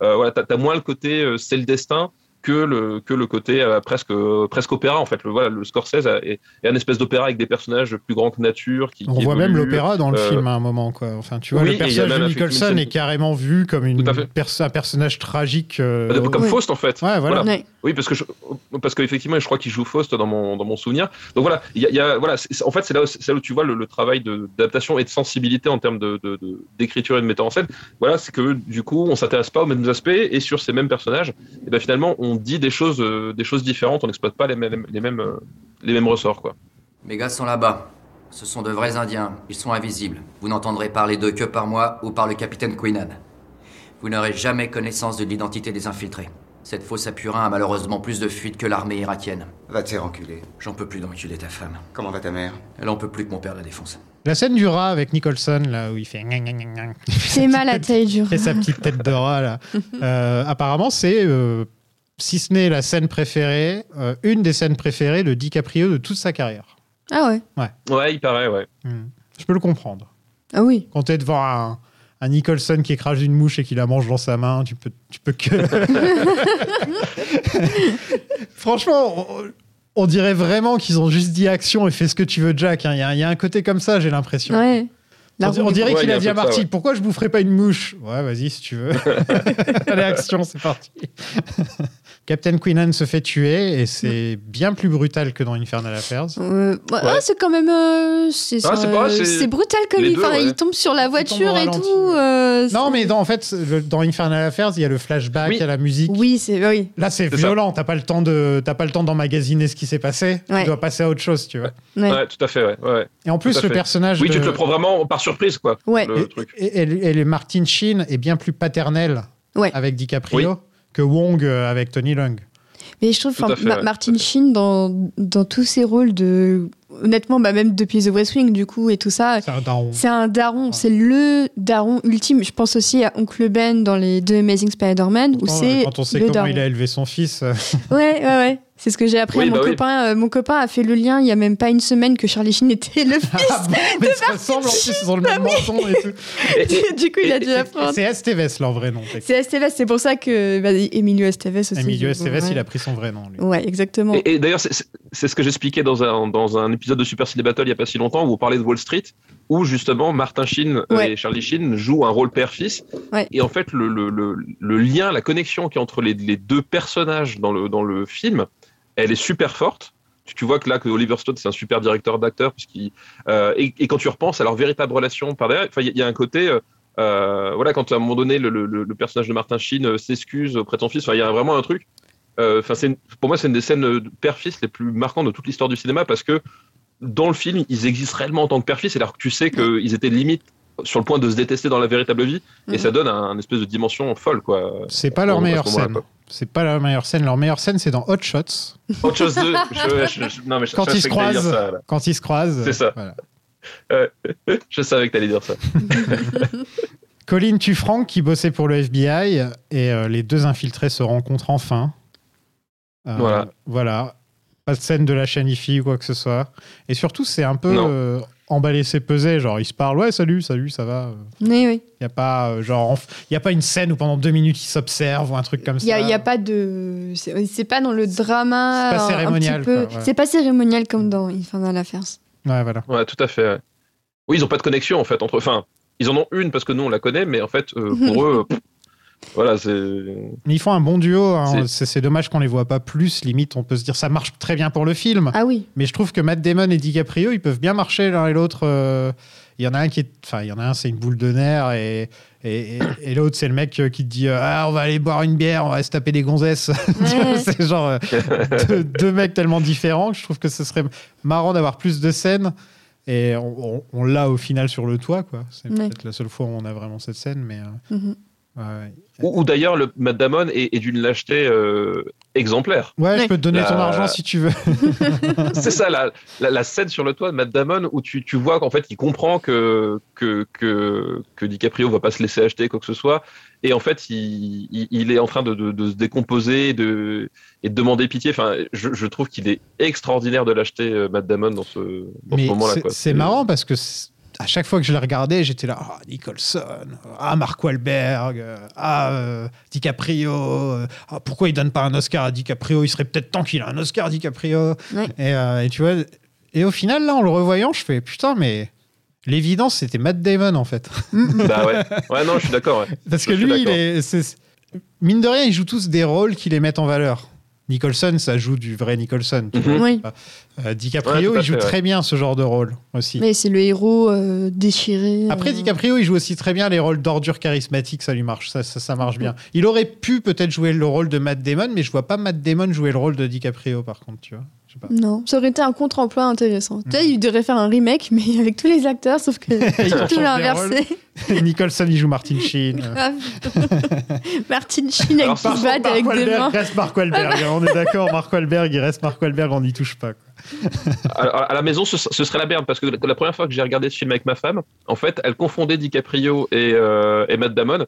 euh, voilà t'as as moins le côté euh, c'est le destin que le que le côté euh, presque euh, presque opéra en fait le voilà le Scorsese est, est un espèce d'opéra avec des personnages plus grands que nature qui, On qui voit même l'opéra dans le Euh, film à un moment, quoi. Enfin, tu vois, oui, le personnage de Nicholson est carrément vu comme une perso- un personnage tragique. euh, Bah, comme Oui. Faust en fait. Ouais, voilà. Ouais. Oui, parce que je, parce qu'effectivement, je crois qu'il joue Faust dans mon dans mon souvenir. Donc voilà, il y a, voilà, en fait, c'est là, là où tu vois le, le travail d'adaptation et de sensibilité en termes de de- de- d'écriture et de metteur en scène. Voilà, c'est que du coup, on s'intéresse pas aux mêmes aspects et sur ces mêmes personnages, et ben finalement, on dit des choses euh, des choses différentes, on n'exploite pas les mêmes les mêmes euh, les mêmes ressorts quoi. Mes gars sont là-bas. Ce sont de vrais Indiens. Ils sont invisibles. Vous n'entendrez parler d'eux que par moi ou par le capitaine Queenan. Vous n'aurez jamais connaissance de l'identité des infiltrés. Cette fausse appurin a malheureusement plus de fuites que l'armée irakienne. Va te faire enculer. J'en peux plus d'enculer ta femme. Comment va ta mère? Elle en peut plus que mon père la défonce. La scène du rat avec Nicholson, là, où il fait. C'est mal à taille dure. et sa petite tête de rat là. Euh, apparemment, c'est euh, si ce n'est la scène préférée, euh, une des scènes préférées de DiCaprio de toute sa carrière. Ah ouais. Ouais, il paraît, ouais. Hmm. Je peux le comprendre. Ah oui. Quand tu es devant un, un Nicholson qui écrase une mouche et qui la mange dans sa main, tu peux, tu peux que. Franchement, on, on dirait vraiment qu'ils ont juste dit action et fais ce que tu veux, Jack. hein. Il y, y a un côté comme ça, j'ai l'impression. Ouais. La On, dirait Ouais, qu'il il y a dit à Marty ouais. pourquoi je boufferais pas une mouche? Ouais, vas-y si tu veux. Allez, action, c'est parti. Captain Queenan se fait tuer et c'est bien plus brutal que dans Infernal Affairs. Euh, bah, ah, c'est quand même. euh, c'est Ah, c'est pas- c'est- c'est brutal comme il, deux, enfin, ouais. il tombe sur la voiture et ralenti, tout. ouais. euh, Non, mais dans, en fait, le- dans Infernal Affairs, il y a le flashback, Oui. il y a la musique. Oui, c'est oui. Là, c'est violent. T'as pas le temps de, t'as pas le temps d'emmagasiner ce qui s'est passé. Ouais. Tu dois passer à autre chose, tu vois. Ouais. Ouais, tout à fait, ouais. ouais. Et en plus, le personnage. Oui, tu te le prends vraiment par surprise, quoi. Ouais. Le et, truc. et- et- Martin Sheen est bien plus paternel Ouais. avec DiCaprio que Wong euh, avec Tony Lung. Mais je trouve enfin, fait, Ma- ouais. Martin Sheen dans, dans tous ses rôles de. Honnêtement, bah, même depuis The West Wing, du coup, et tout ça. C'est un daron. C'est un daron, c'est le daron ultime. Je pense aussi à Oncle Ben dans les deux Amazing Spider-Man, où Quand, c'est quand on sait le comment daron. il a élevé son fils. euh, Ouais, ouais, ouais. C'est ce que j'ai appris Oui, à mon bah oui. copain. Euh, mon copain a fait le lien il y a même pas une semaine que Charlie Sheen était le fils. Ah bon, mais ça ressemble en plus, ils ont le même menton et tout. Et- et- du coup, il a dû apprendre. C'est Esteves leur vrai nom. C'est Esteves, c'est pour ça que bah, Emilio Esteves aussi. Emilio Esteves, ouais. il a pris son vrai nom. lui. Ouais, exactement. Et, et d'ailleurs, c'est- ce que j'expliquais dans un, dans un épisode de Super Ciné Battle il n'y a pas si longtemps où on parlait de Wall Street, où justement Martin Sheen euh, Ouais. et Charlie Sheen jouent un rôle père-fils. Ouais. Et en fait, le, le, le, le lien, la connexion qui est entre les, les deux personnages dans le, dans le film, elle est super forte. Tu, vois que là, que Oliver Stone, c'est un super directeur d'acteur, puisqu'il euh, et, quand tu repenses à leur véritable relation par derrière, il y, a- un côté. euh, euh, voilà, quand à un moment donné, le, personnage de Martin Sheen s'excuse auprès de son fils, il y a vraiment un truc. pour moi, c'est une des scènes père-fils les plus marquantes de toute l'histoire du cinéma parce que dans le film, ils existent réellement en tant que père-fils, alors que tu sais qu'ils étaient limite sur le point de se détester dans la véritable vie, et Mhm. ça donne un, un espèce de dimension folle, quoi. C'est pas leur meilleure scène. C'est pas leur meilleure scène. Leur meilleure scène, c'est dans Hot Shots, Autre chose de. je- je- je- non, mais je- quand ils se croisent. ça. Quand ils se croisent. C'est ça. voilà. Je savais que t'allais dire ça. Colin tue Frank qui bossait pour le FBI et euh, les deux infiltrés se rencontrent enfin. Euh, Voilà. Voilà. Pas de scène de la chanifie ou quoi que ce soit. Et surtout, c'est un peu euh, emballé, c'est pesé. Genre, ils se parlent. Ouais, salut, salut, ça va. Oui, oui. Il n'y a pas euh, genre, y a pas une scène où pendant deux minutes ils s'observent ou un truc comme n'y a, ça. il y a pas de. C'est c'est pas dans le drama. C'est pas un cérémonial, peu- ouais. C'est pas cérémonial comme dans Infernal Affairs. Ouais, voilà. Ouais, tout à fait. ouais. Oui, ils ont pas de connexion en fait entre. Enfin, ils en ont une parce que nous on la connaît, mais en fait euh, pour eux, pff, voilà, c'est. Mais ils font un bon duo. hein. C'est- dommage qu'on les voit pas plus. Limite, on peut se dire ça marche très bien pour le film. Ah oui. Mais je trouve que Matt Damon et DiCaprio, ils peuvent bien marcher l'un et l'autre. euh, Il y en a un qui est, enfin, il y en a un, c'est une boule de nerfs et et, et- et l'autre, c'est le mec euh, qui te dit euh, ah, on va aller boire une bière, on va se taper des gonzesses. Ouais. c'est genre euh, deux, deux mecs tellement différents que je trouve que ce serait marrant d'avoir plus de scènes. Et on, on- on l'a au final sur le toit, quoi. C'est Ouais. peut-être la seule fois où on a vraiment cette scène, mais. euh, ouais, ouais. Ou, ou d'ailleurs, le Matt Damon est, est d'une lâcheté euh, exemplaire. Ouais, je peux te donner ton argent si tu veux. c'est ça, la, la, la scène sur le toit de Matt Damon où tu, tu vois qu'en fait, il comprend que, que, que, que DiCaprio va pas se laisser acheter quoi que ce soit. Et en fait, il, il, il est en train de, de, de se décomposer de, et de demander pitié. Enfin, je, je trouve qu'il est extraordinaire de l'acheter, euh, Matt Damon, dans ce, dans ce Mais moment-là. c'est- marrant parce que c'est- à chaque fois que je le regardais, j'étais là, ah, Nicholson, ah, Mark Wahlberg, ah, euh, DiCaprio, euh, ah, pourquoi il donne pas un Oscar à DiCaprio? Il serait peut-être temps qu'il ait un Oscar, DiCaprio. Ouais. Et, euh, et tu vois, et au final, là, en le revoyant, je fais, putain, mais l'évidence, c'était Matt Damon, en fait. Bah ouais. ouais, non, je suis d'accord. ouais. Parce Je que lui, il est, c'est- mine de rien, ils jouent tous des rôles qui les mettent en valeur. Nicholson, ça joue du vrai Nicholson. tu Mhm. vois. Oui. Euh, Ouais, DiCaprio, il joue fait, ouais. très bien ce genre de rôle aussi. Mais c'est le héros euh, déchiré. Après, euh, DiCaprio, il joue aussi très bien les rôles d'ordure charismatique, ça lui marche, ça, ça, ça marche bien. Il aurait pu peut-être jouer le rôle de Matt Damon, mais je vois pas Matt Damon jouer le rôle de DiCaprio, par contre, tu vois. Je sais pas. Non, ça aurait été un contre-emploi intéressant. Tu sais, il devrait faire un remake, mais avec tous les acteurs, sauf que Ils tout les l'inversé. Nicholson, il joue Martin Sheen. Martin Sheen avec Alors, qui par se bat Mark avec des mains. reste Mark Wahlberg. hein, on est d'accord, Mark Wahlberg, il reste Mark Wahlberg, on n'y touche pas. quoi. à, à la maison, ce, ce serait la merde parce que la, la première fois que j'ai regardé ce film avec ma femme, en fait, elle confondait DiCaprio et, euh, et Matt Damon.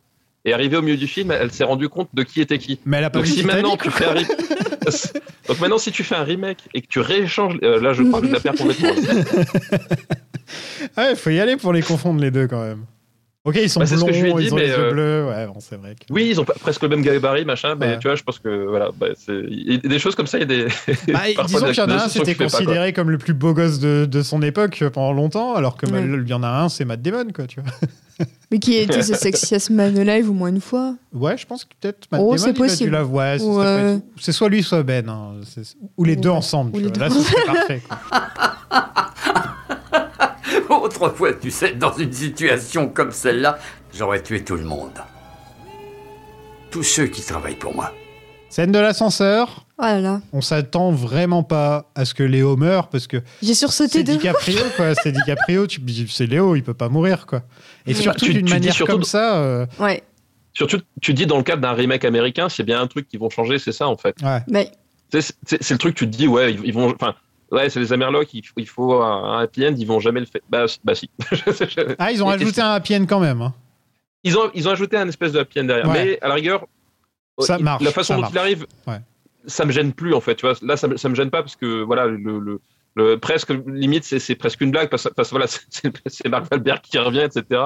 Et arrivée au milieu du film, elle s'est rendue compte de qui était qui. Mais elle a pas Donc si maintenant tu fais un Donc maintenant si tu fais un remake et que tu rééchanges, euh, là je crois que je la perds complètement. Ouais, faut y aller pour les confondre les deux quand même. Ok, ils sont Bah, c'est ce blonds, que je lui ai dit, ils ont mais, les yeux euh, bleus. Ouais, bon, c'est vrai. que- Oui, ils ont presque le même gabarit, machin, mais Ouais. tu vois, je pense que voilà, bah, c'est il y a des choses comme ça, il y a des. Bah, disons qu'il y en a un, c'était pas, considéré comme le plus beau gosse de, de son époque euh, pendant longtemps, alors que Ouais. il y en a un, c'est Matt Damon, quoi, tu vois. Mais qui était ce Sexiest Man Alive au moins une fois. Ouais, je pense que peut-être Matt Oh, Damon, c'est il a dû possible. la Ouais. C'est soit lui, soit Ben. hein. C'est- Ou les deux ensemble. Ou tu les vois. Là, deux. ce serait parfait. Autrefois, tu sais, dans une situation comme celle-là, j'aurais tué tout le monde. Tous ceux qui travaillent pour moi. Scène de l'ascenseur. Oh là là. On s'attend vraiment pas à ce que Léo meure parce que J'ai sursauté c'est de. DiCaprio, quoi. C'est DiCaprio. Tu c'est Léo, il peut pas mourir, quoi. Et Ouais. surtout Tu- d'une manière surtout- comme ça. euh, Ouais. Surtout, tu dis dans le cadre d'un remake américain, a bien un truc qui vont changer, c'est ça en fait. ouais. Mais sais, C'est c'est le truc, tu te dis, ouais, ils, ils vont. Enfin, ouais, c'est les Amerlocs, il, faut- il faut un, happy end, ils vont jamais le faire. Bah, bah si. Ah, ils ont ajouté un happy end quand même. hein. Ils ont, ils ont ajouté un espèce de happy end derrière. Ouais. Mais à la rigueur, Ça il- marche, la façon ça dont marche. il arrive, Ouais. ça me gêne plus en fait. Tu vois, là, ça, me- ça me gêne pas parce que voilà, le, le, le- presque limite, c'est presque une blague parce, que- voilà, c'est Mark Wahlberg qui revient, etc.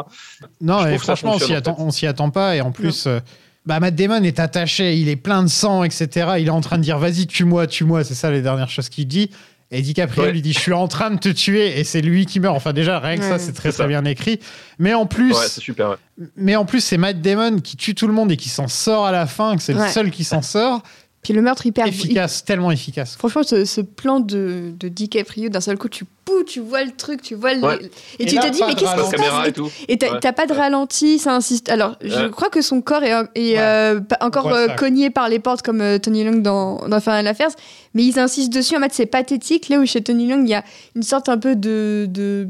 Non, et franchement, s'y attend, on s'y attend pas. Et en plus, euh, bah, Matt Damon est attaché, il est plein de sang, etc. Il est en train de dire vas-y, tue-moi, tue-moi. C'est ça les dernières choses qu'il dit. Et DiCaprio Ouais. lui dit je suis en train de te tuer et c'est lui qui meurt. Enfin déjà rien que ça c'est très très bien écrit. Mais en plus, Ouais, c'est super. ouais. mais en plus c'est Matt Damon qui tue tout le monde et qui s'en sort à la fin, que c'est le seul qui s'en sort. Puis le meurtre hyper. Efficace, tellement efficace. Franchement, ce, ce plan de, de DiCaprio, d'un seul coup, tu pouh, tu vois le truc, tu vois le... Ouais. Et, Et tu là, te dis, mais qu'est-ce qui ralenti. se passe et t'as Ouais. pas de ralenti, ça insiste. Alors, je crois que son corps est, est, Ouais. euh, encore euh, cogné par les portes comme euh, Tony Long dans, dans Final Affairs, mais ils insistent dessus en mode c'est pathétique. Là où chez Tony Long, il y a une sorte un peu de, de,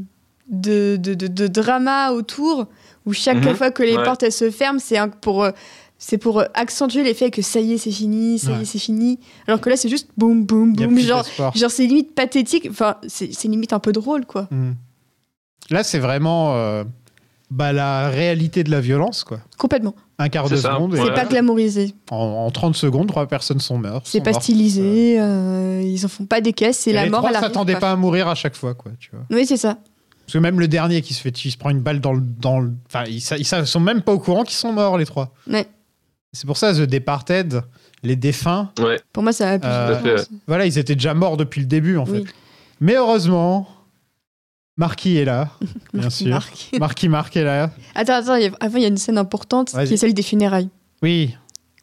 de, de, de- de drama autour, où chaque Mhm. fois que les Ouais. portes elles se ferment, c'est un- pour. C'est pour euh, accentuer l'effet que ça y est, c'est fini, ça y est, c'est fini. Alors que là, c'est juste boum, boum, boum. Genre, genre c'est limite pathétique. Enfin, c'est limite un peu drôle, quoi. Mm. Là c'est vraiment euh, bah, la réalité de la violence quoi. Complètement. Un quart de ça. seconde. Ouais. C'est pas glamourisé. en, en 30 secondes, trois personnes sont mortes. C'est pas mortes. stylisé, euh, ils en font pas des caisses, c'est la les mort trois à la s'attendaient pas à mourir à chaque fois, quoi, tu vois. Oui, c'est ça. Parce que même le dernier qui se fait, il se prend une balle dans le, dans le- enfin, ils, ils sont même pas au courant qu'ils sont morts les trois. Ouais. C'est pour ça The Departed, les défunts, Ouais. Pour moi, ça a plus Euh, de fait, voilà, ils étaient déjà morts depuis le début en fait. Oui. Mais heureusement, Marquis est là, bien sûr. Marc. Marquis Marc est là. Attends, attends, il y a- avant, il y a une scène importante qui est celle des funérailles. Oui.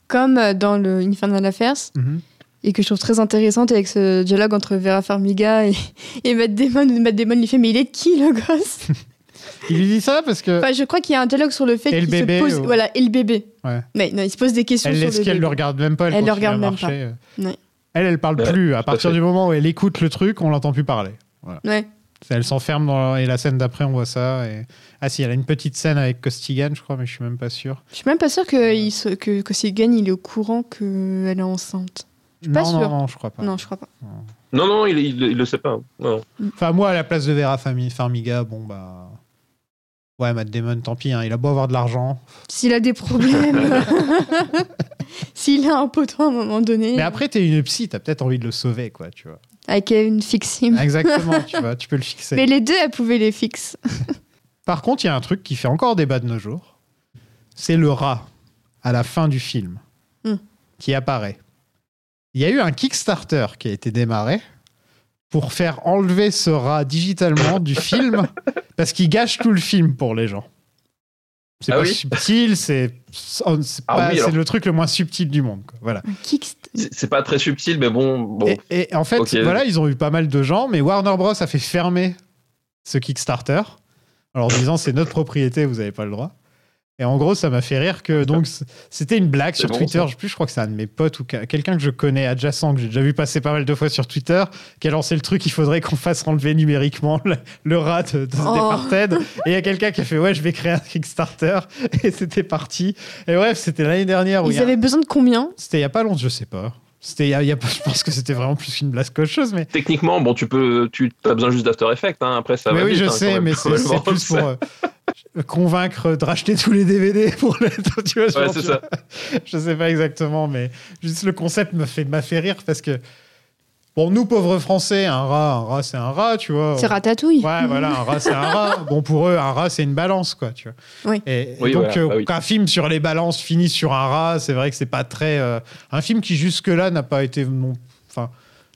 Comme euh, dans le Infernal Affairs, Mhm. et que je trouve très intéressante avec ce dialogue entre Vera Farmiga et, et Matt Damon, Matt Damon lui fait Mais il est de qui le gosse? Il lui dit ça parce que Enfin, Je crois qu'il y a un dialogue sur le fait qu'il se pose. ou- Voilà, et le bébé. Ouais. Mais non, il se pose des questions elle sur le qu'elle le regarde même pas. Elle, Elle le regarde même marcher. Ouais. Elle, elle parle Ouais, plus. À partir fait. du moment où elle écoute le truc, on l'entend plus parler. Voilà. Ouais. Elle s'enferme dans et la scène d'après, on voit ça. Et... Ah si, elle a une petite scène avec Costigan, je crois, mais je suis même pas sûr. Je suis même pas sûre que, il se- que, que Segan, il est au courant qu'elle est enceinte. suis pas non, non, sûre. non, je crois pas. Non, je crois pas. Non, non, il, il, il le sait pas. Non. Enfin, moi, à la place de Vera Farmiga, bon bah. Ouais, Matt Damon, tant pis, hein, il a beau avoir de l'argent. S'il a des problèmes. S'il a un poteau à un moment donné. Mais après, t'es une psy, t'as peut-être envie de le sauver, quoi, tu vois. Avec une fixime. Exactement, tu vois, tu peux le fixer. Mais les deux, elle pouvait les fixer. Par contre, il y a un truc qui fait encore débat de nos jours. C'est le rat à la fin du film Hmm. qui apparaît. Il y a eu un Kickstarter qui a été démarré pour faire enlever ce rat digitalement du film parce qu'il gâche tout le film pour les gens. C'est Ah pas oui subtil, c'est c'est Ah oui, le truc le moins subtil du monde. quoi. Voilà. C'est pas très subtil, mais bon. bon. Et, et en fait, voilà, ils ont eu pas mal de gens, mais Warner Bros a fait fermer ce Kickstarter. Alors en disant c'est notre propriété, vous n'avez pas le droit. Et en gros, ça m'a fait rire que donc c'était une blague sur bon, Twitter. ça. Je plus, je crois que c'est un de mes potes ou que- quelqu'un que je connais adjacent que j'ai déjà vu passer pas mal de fois sur Twitter, qui a lancé le truc. Il faudrait qu'on fasse enlever numériquement le, le rat de, de Oh. Departed. Et il y a quelqu'un qui a fait ouais, je vais créer un Kickstarter. Et c'était parti. Et bref, c'était l'année dernière où il Ils a- avaient besoin de combien? C'était il y a pas longtemps, je sais pas. C'était il y a, y a je pense que c'était vraiment plus une blague qu'autre chose, mais. Techniquement, bon, tu peux, tu as besoin juste d'After Effects. Hein. Après, ça mais va oui, vite, je hein, sais, mais c'est plus pour euh, convaincre de racheter tous les DVD pour le. Tu vois, Ouais, c'est ça. Je sais pas exactement, mais juste le concept me fait, m'a fait rire parce que. Bon, nous, pauvres Français, un rat, un rat, c'est un rat, tu vois. C'est ratatouille. Ouais, voilà, un rat, c'est un rat. Bon, pour eux, un rat, c'est une balance, quoi, tu vois. Oui. Et, et Oui, donc, voilà, euh, bah oui. qu'un film sur les balances finit sur un rat, c'est vrai que c'est pas très. euh, un film qui, jusque-là, n'a pas été. non- Enfin,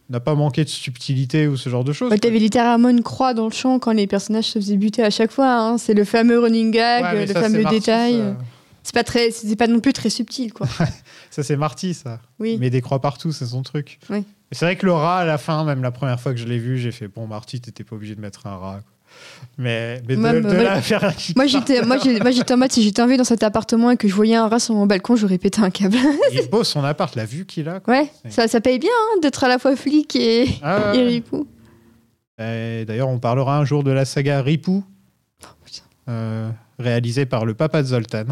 n'a pas manqué de subtilité ou ce genre de choses. Ouais, T'avais littéralement une croix dans le champ quand les personnages se faisaient buter à chaque fois. hein. C'est le fameux running gag, Ouais, mais le ça, fameux détail. ça. C'est pas très, c'est pas non plus très subtil, quoi. Ça, c'est Marty, ça. Oui. Met des croix partout, c'est son truc. Oui. C'est vrai que le rat, à la fin, même la première fois que je l'ai vu, j'ai fait Bon, Marty, t'étais pas obligé de mettre un rat. quoi. Mais, mais de, Moi, de moi- faire j'étais, moi j'étais en mode si j'étais envie dans cet appartement et que je voyais un rat sur mon balcon, j'aurais pété un câble. Il est beau son appart, la vue qu'il a. quoi. ouais, ça, ça paye bien hein, d'être à la fois flic et, Ah, et ripou. Et D'ailleurs, on parlera un jour de la saga Ripou, euh, réalisée par le papa de Zoltan.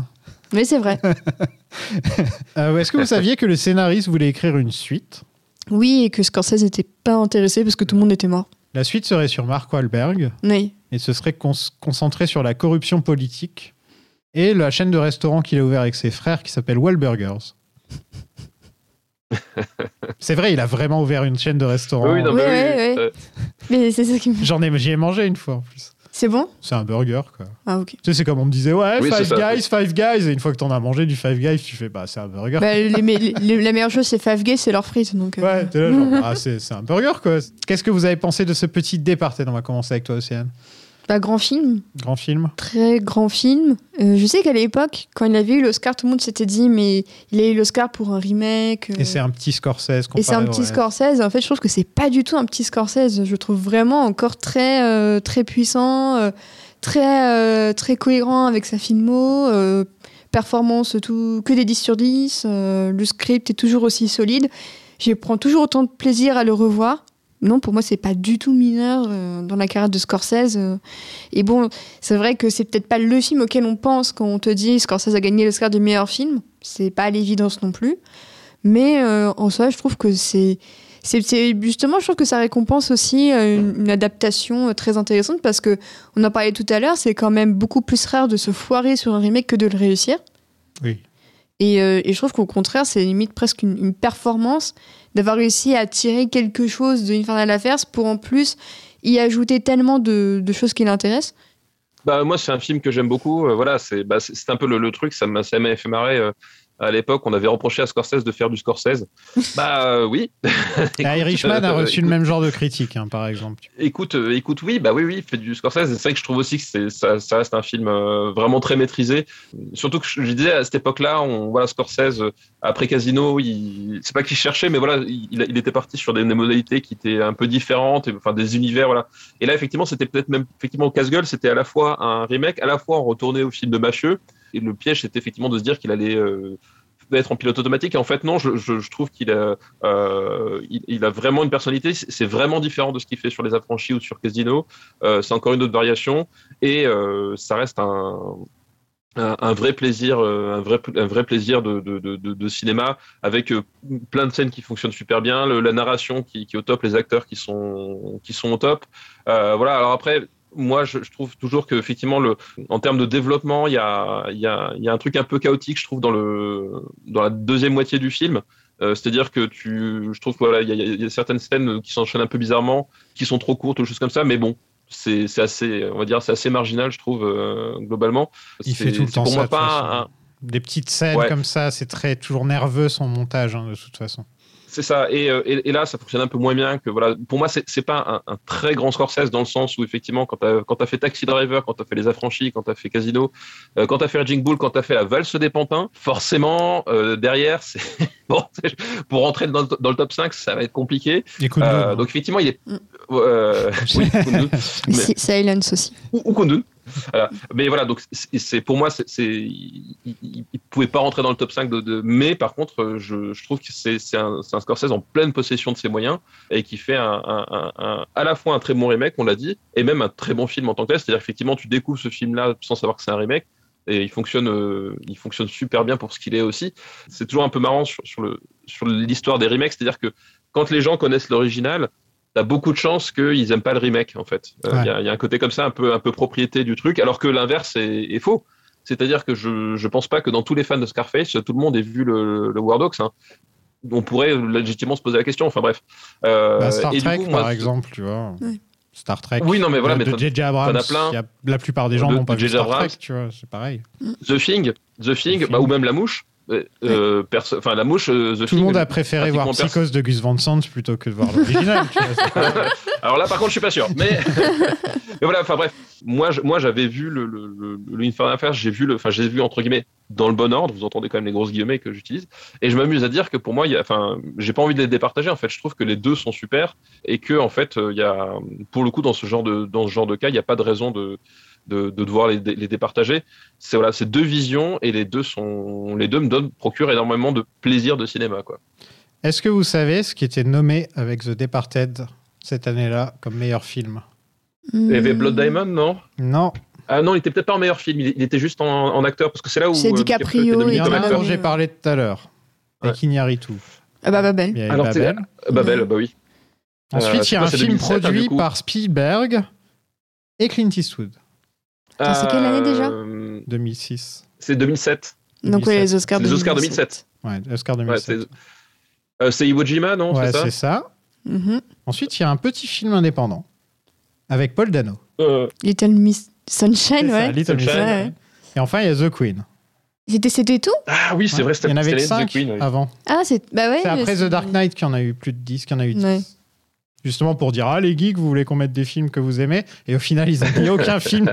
Mais c'est vrai. Euh, Est-ce que vous saviez que le scénariste voulait écrire une suite? Oui, et que Scorsese n'était pas intéressé parce que tout le monde était mort. La suite serait sur Mark Wahlberg Oui. et ce serait concentré sur la corruption politique et la chaîne de restaurants qu'il a ouvert avec ses frères qui s'appelle Wahlburgers. C'est vrai, il a vraiment ouvert une chaîne de restaurants. Oui, non, mais oui, oui, oui. Mais c'est ça qui me. J'en ai, j'y ai mangé une fois en plus. C'est bon C'est un burger quoi. Ah, ok. Tu sais, c'est comme on me disait, ouais, Oui, Five ça. Guys, Five Guys. Et une fois que t'en as mangé du Five Guys, tu fais, bah, c'est un burger. Bah, les, les- les- la meilleure chose, c'est Five Gay, c'est leurs frites. Donc, euh, Ouais, t'es là, genre, ah, c'est c'est un burger, quoi. Qu'est-ce que vous avez pensé de ce petit départ? On va commencer avec toi, Océane. Bah, grand film. Grand film. Très grand film. Euh, je sais qu'à l'époque, quand il avait eu l'Oscar, tout le monde s'était dit, mais il a eu l'Oscar pour un remake. euh, Et c'est un petit Scorsese. Et c'est un petit. Scorsese. En fait, je trouve que c'est pas du tout un petit Scorsese. Je le trouve vraiment encore très, euh, très puissant, très, très cohérent avec sa filmo. performance, tout, que des 10 sur 10. euh, le script est toujours aussi solide. Je prends toujours autant de plaisir à le revoir. Non, pour moi, c'est pas du tout mineur euh, dans la carrière de Scorsese. euh. Et bon, c'est vrai que c'est peut-être pas le film auquel on pense quand on te dit Scorsese a gagné l'Oscar du meilleur film. C'est pas à l'évidence non plus. Mais euh, en soi, je trouve que c'est. C'est justement, je trouve que ça récompense aussi une, une adaptation très intéressante parce que on en parlait tout à l'heure, c'est quand même beaucoup plus rare de se foirer sur un remake que de le réussir. Oui. Et, et je trouve qu'au contraire, c'est limite presque une, une performance d'avoir réussi à tirer quelque chose de Infernal Affairs pour en plus y ajouter tellement de, choses qui l'intéressent. Bah, moi, c'est un film que j'aime beaucoup. euh, voilà, c'est bah, un peu le, truc, ça m'a fait marrer. euh, à l'époque, on avait reproché à Scorsese de faire du Scorsese. bah euh, oui. Et Irishman a reçu écoute- le même genre de critique, hein, par exemple. Écoute, euh, écoute, oui, bah oui, oui, il fait du Scorsese. C'est vrai que je trouve aussi que c'est, ça, ça reste un film euh, vraiment très maîtrisé. Surtout que je, je disais à cette époque-là, on voilà Scorsese euh, après Casino, il, c'est pas qu'il cherchait, mais voilà, il, il était parti sur des, des modalités qui étaient un peu différentes, et, enfin des univers, voilà. Et là, effectivement, c'était peut-être même effectivement casse-gueule, c'était à la fois un remake, à la fois on retournait au film de Machieux. Le piège, c'était effectivement de se dire qu'il allait euh, être en pilote automatique. En fait, non, je, trouve qu'il a, euh, a vraiment une personnalité. C'est vraiment différent de ce qu'il fait sur Les Affranchis ou sur Casino. Euh, c'est encore une autre variation. Et ça reste un, vrai plaisir, un vrai, plaisir de, cinéma avec plein de scènes qui fonctionnent super bien, la narration qui, est au top, les acteurs qui sont, qui sont au top. Voilà. Alors après, moi, je, je trouve toujours que effectivement, le, en termes de développement, il y a, y, a, y a un truc un peu chaotique, je trouve, dans le, dans la deuxième moitié du film. Euh, C'est-à-dire que tu, je trouve voilà, il y, a- il y a certaines scènes qui s'enchaînent un peu bizarrement, qui sont trop courtes ou des choses comme ça, mais bon. C'est assez, on va dire, c'est assez marginal, je trouve, euh, globalement. Il fait tout le temps pour ça. moi pas un, Des petites scènes Ouais. comme ça, c'est très toujours nerveux son montage, hein, de toute façon. C'est ça. Et, euh, et, et là, ça fonctionne un peu moins bien que voilà. Pour moi, c'est c'est pas un, un très grand Scorsese dans le sens où effectivement, quand t'as quand as fait Taxi Driver, quand t'as fait Les Affranchis, quand t'as fait Casino, euh, quand t'as fait Raging Bull, quand t'as fait La Valse des Pantins, forcément euh, derrière, c'est bon, pour rentrer dans le, dans le top 5, ça va être compliqué. Euh, donc effectivement, il est euh, oui, Kundun. Mais- si- Silence aussi. ou, ou Kundun. Mais voilà, donc c'est pour moi, c'est il, il pouvait pas rentrer dans le top 5 de, mais par contre, euh, je, je trouve que c'est un, un Scorsese en pleine possession de ses moyens et qui fait un, à la fois un très bon remake, on l'a dit, et même un très bon film en tant que tel. C'est-à-dire effectivement, tu découvres ce film-là sans savoir que c'est un remake. Et il fonctionne, euh, il fonctionne super bien pour ce qu'il est aussi. C'est toujours un peu marrant sur, sur l'histoire des remakes, c'est-à-dire que quand les gens connaissent l'original, t'as beaucoup de chances qu'ils aiment pas le remake en fait. Euh, Il Ouais. y, a, y a un côté comme ça, un peu un peu propriété du truc, alors que l'inverse est, est faux. C'est-à-dire que je je pense pas que dans tous les fans de Scarface, tout le monde ait vu le, le War Dogs. Hein. On pourrait légitimement se poser la question. Enfin bref. Euh, Bah, Star et du Trek, par exemple, tu vois. Ouais. Star Trek. Oui, non, mais voilà, de, mais de J.J. Abrams. as plein. y a- la plupart des gens n'ont pas vu. Star Trek, Abrams. tu vois, c'est pareil. The Thing, The Thing, bah, ou même La Mouche. Euh, euh, Enfin, La Mouche, euh, The Tout Thing. le monde a préféré voir Psychose de Gus Van Sant plutôt que de voir l'original. Alors là, par contre, je suis pas sûr. Mais, mais voilà, enfin bref, moi, je- moi, j'avais vu le, le, le, le Infernal Affairs, j'ai vu le, enfin, j'ai vu entre guillemets dans le bon ordre. Vous entendez quand même les grosses guillemets que j'utilise. Et je m'amuse à dire que pour moi, il y a, enfin, j'ai pas envie de les départager. En fait, je trouve que les deux sont super et que en fait, il y a, pour le coup, dans ce genre de, dans ce genre de cas, il n'y a pas de raison de de, de devoir les, les départager. C'est voilà, c'est deux visions et les deux sont, les deux me donnent, procurent énormément de plaisir de cinéma, quoi. Est-ce que vous savez ce qui était nommé avec The Departed cette année-là comme meilleur film? Il y avait Blood Diamond, non? Non. Ah non, il était peut-être pas en meilleur film, il, était juste en, en acteur, parce que c'est là où. C'est euh, DiCaprio, était Il nominé y en comme a acteur. dont j'ai parlé tout à l'heure. Ouais. Et Kinyaritu. Ah bah Babel. Alors, c'est- Babel. Euh, Babel, bah oui. Ensuite, Euh, il y a un film 2007, hein, produit par Spielberg et Clint Eastwood, Attends, c'est quelle année déjà Euh, 2006. C'est 2007. Donc ouais, les Oscars C'est les Oscars 2007. Ouais, Oscar Ouais, 2007. c'est euh, c'est Iwo Jima, non Ouais, C'est ça c'est ça. Mhm. Ensuite, il y a un petit film indépendant avec Paul Dano. Euh, Little Miss Sunshine, C'est ça, ouais. Little Miss Sunshine. Ouais, ouais. Et enfin, il y a The Queen. C'était, c'était tout? Ah oui, c'est Ouais. vrai, Il c'était y en avait c'était que The 5 Queen. oui. avant. Ah, c'est. Bah ouais. C'est après c'est- The Dark Knight qu'il y en a eu plus de 10, qu'il y en a eu 10. Justement pour dire, ah les geeks, vous voulez qu'on mette des films que vous aimez? Et au final, ils ont mis aucun film.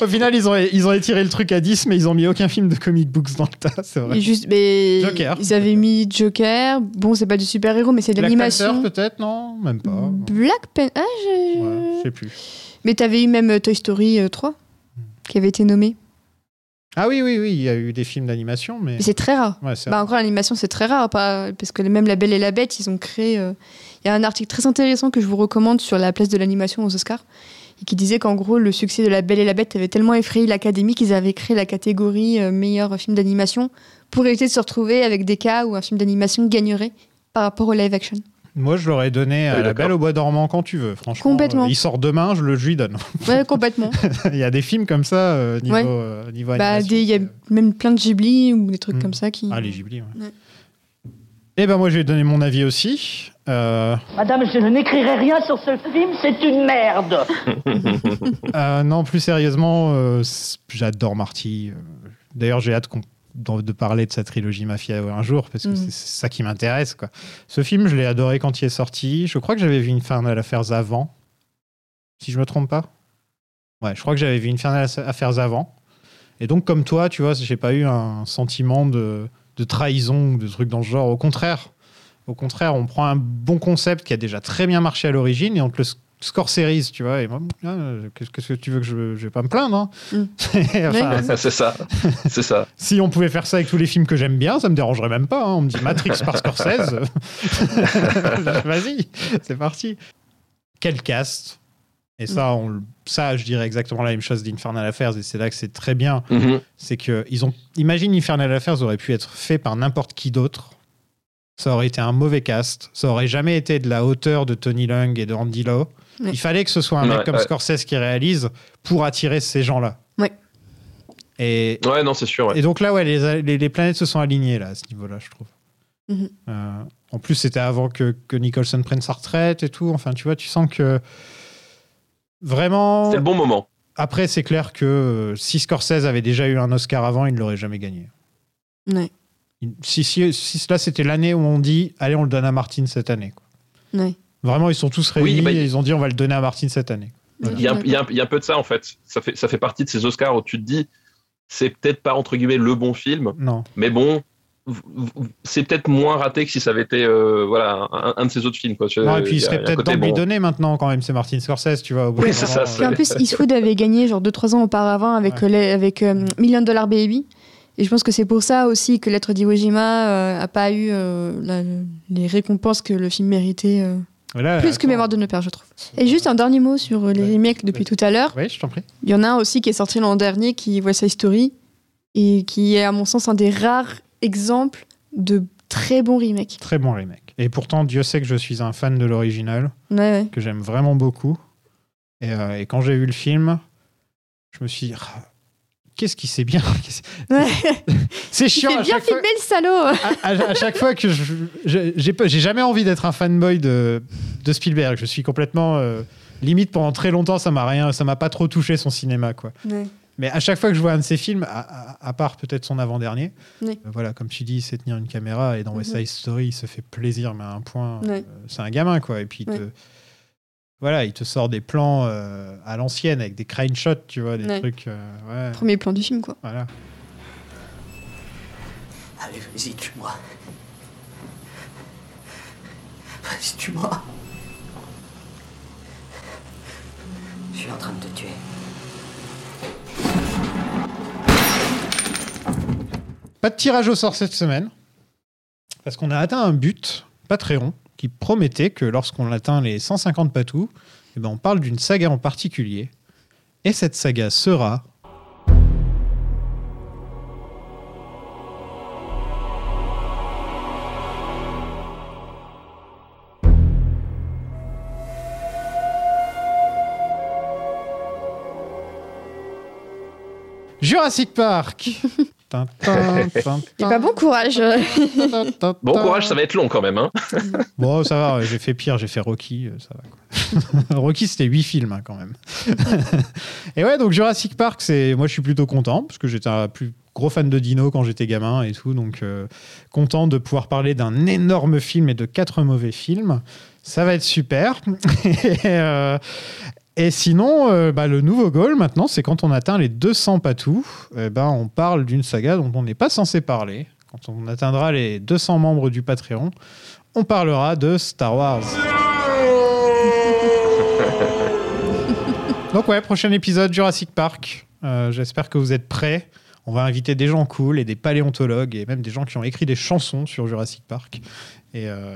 au final, ils ont, ils ont étiré le truc à 10, mais ils ont mis aucun film de comic books dans le tas, c'est vrai. Et juste, mais Joker. Ils avaient mis Joker. Bon, c'est pas du super-héros, mais c'est de Black l'animation. Panther, peut-être? Non, même pas. Black Panther. Ah, je... Ouais, je sais plus. Mais t'avais eu même euh, Toy Story euh, 3 qui avait été nommé. Ah oui, oui, oui, il y a eu des films d'animation, mais. Mais c'est très rare. Ouais, Bah encore l'animation c'est très rare pas, parce que même La Belle et la Bête ils ont créé. euh, Il y a un article très intéressant que je vous recommande sur la place de l'animation aux Oscars et qui disait qu'en gros le succès de La Belle et la Bête avait tellement effrayé l'Académie qu'ils avaient créé la catégorie euh, meilleur film d'animation pour éviter de se retrouver avec des cas où un film d'animation gagnerait par rapport au live action. Moi, je l'aurais donné à Oui, La. Belle au Bois dormant quand tu veux, franchement. Complètement. Euh, Il sort demain, je le je lui donne. Ouais complètement. il y a des films comme ça euh, niveau, Ouais. euh, niveau bah des- il y a même plein de Ghibli ou des trucs Mm. comme ça qui. Ah, les Ghibli, ouais. Ouais. Et ben moi, je vais donner mon avis aussi. Euh, Madame, je n'écrirai rien sur ce film, c'est une merde. euh, non, plus sérieusement, euh, j'adore Marty. D'ailleurs, j'ai hâte de parler de sa trilogie Mafia un jour, parce que Mhm. c'est ça qui m'intéresse. quoi. Ce film, je l'ai adoré quand il est sorti. Je crois que j'avais vu Infernal Affairs avant, si je me trompe pas. Ouais, je crois que j'avais vu Infernal Affairs avant. Et donc, comme toi, tu vois, j'ai pas eu un sentiment de, de trahison ou de trucs dans le genre. Au contraire, au contraire, on prend un bon concept qui a déjà très bien marché à l'origine et on te le score series, tu vois. Et moi, ah, qu'est-ce que tu veux que je, je vais pas me plaindre hein. Mm. Enfin, c'est ça, c'est ça. si on pouvait faire ça avec tous les films que j'aime bien, ça me dérangerait même pas. hein. On me dit Matrix par Scorsese. Vas-y, c'est parti. Quel cast? Et ça, on, le- ça, je dirais exactement la même chose d'Infernal Affairs, et c'est là que c'est très bien. Mhm. C'est que ils ont. Imagine Infernal Affairs aurait pu être fait par n'importe qui d'autre. Ça aurait été un mauvais cast. Ça aurait jamais été de la hauteur de Tony Lung et de Andy Lau. Ouais. Il fallait que ce soit un mec Ouais, comme ouais. Scorsese qui réalise pour attirer ces gens-là. Ouais. Et Ouais, non, c'est sûr. ouais. et donc là, ouais, les, les, les planètes se sont alignées là, à ce niveau-là, je trouve. Mhm. Euh, en plus, c'était avant que, que Nicholson prenne sa retraite et tout. Enfin, tu vois, tu sens que vraiment. C'était le bon moment. Après, c'est clair que euh, si Scorsese avait déjà eu un Oscar avant, il ne l'aurait jamais gagné. Ouais. Si, si, si cela c'était l'année où on dit allez, on le donne à Martin cette année. quoi. Ouais. Vraiment, ils sont tous réunis Oui, bah, et ils ont dit on va le donner à Martin cette année. Il y, a, un- il y a un- il y a un peu de ça en fait. Ça fait, ça fait partie de ces Oscars où tu te dis, c'est peut-être pas entre guillemets le bon film, Non. mais bon, c'est peut-être moins raté que si ça avait été euh, voilà un, un de ces autres films. Quoi. Non, et puis il serait peut-être temps de lui bon. donner maintenant quand même, c'est Martin Scorsese, tu vois. au bout Oui, moment, ça, Puis en plus, Eastwood avait gagné genre 2-3 ans auparavant avec, Ouais. euh, les- avec euh, Million Dollar Baby. Et je pense que c'est pour ça aussi que Lettre d'Iwo Jima euh, a pas eu euh, la- les récompenses que le film méritait. euh, Voilà, plus que. Mémoire de nos pères, je trouve. Et juste un dernier mot sur euh, les Ouais. remakes depuis tout à l'heure. Oui, je t'en prie. Il y en a un aussi qui est sorti l'an dernier, qui West Side Story, et qui est à mon sens un des rares exemples de très bons remakes. Très bon remake. Et pourtant, Dieu sait que je suis un fan de l'original, Ouais, que j'aime vraiment beaucoup. Et, euh, et quand j'ai vu le film, je me suis dit, Ah, qu'est-ce qui c'est bien Ouais. C'est Il chiant fait à bien fois, filmer le salaud à, à- à chaque fois que j'ai j'ai jamais envie d'être un fanboy de, de Spielberg. Je suis complètement euh, limite pendant très longtemps, ça m'a rien, ça m'a pas trop touché son cinéma quoi. Ouais. Mais à chaque fois que je vois un de ses films, à, à- à part peut-être son avant-dernier, Oui. euh, voilà, comme tu dis, il sait tenir une caméra et dans West Side Story, il se fait plaisir, mais à un point, Oui. euh, c'est un gamin quoi. Et puis il te. Voilà, il te sort des plans euh, à l'ancienne avec des crane shots, tu vois, des trucs, euh, ouais, Premier plan du film, quoi. voilà. Allez, vas-y, tue-moi. Vas-y, tue-moi. Je suis en train de te tuer. Pas de tirage au sort cette semaine, parce qu'on a atteint un but Patreon qui promettait que lorsqu'on atteint les 150 patous, eh ben on parle d'une saga en particulier. Et cette saga sera. Jurassic Park Et pas bon courage. Bon courage, ça va être long quand même. Hein. Bon, ça va, j'ai fait pire, j'ai fait Rocky, euh, ça va quoi. Rocky, c'était 8 films hein, quand même. et ouais, donc Jurassic Park, c'est moi je suis plutôt content parce que j'étais un plus gros fan de dino quand j'étais gamin et tout, donc euh, content de pouvoir parler d'un énorme film et de quatre mauvais films. Ça va être super. et, euh, et sinon, euh, bah, le nouveau goal maintenant, c'est quand on atteint les 200 patous, eh ben, on parle d'une saga dont on n'est pas censé parler. Quand on atteindra les 200 membres du Patreon, on parlera de Star Wars. Donc ouais, prochain épisode Jurassic Park. Euh, J'espère que vous êtes prêts. On va inviter des gens cool et des paléontologues et même des gens qui ont écrit des chansons sur Jurassic Park. Et, euh,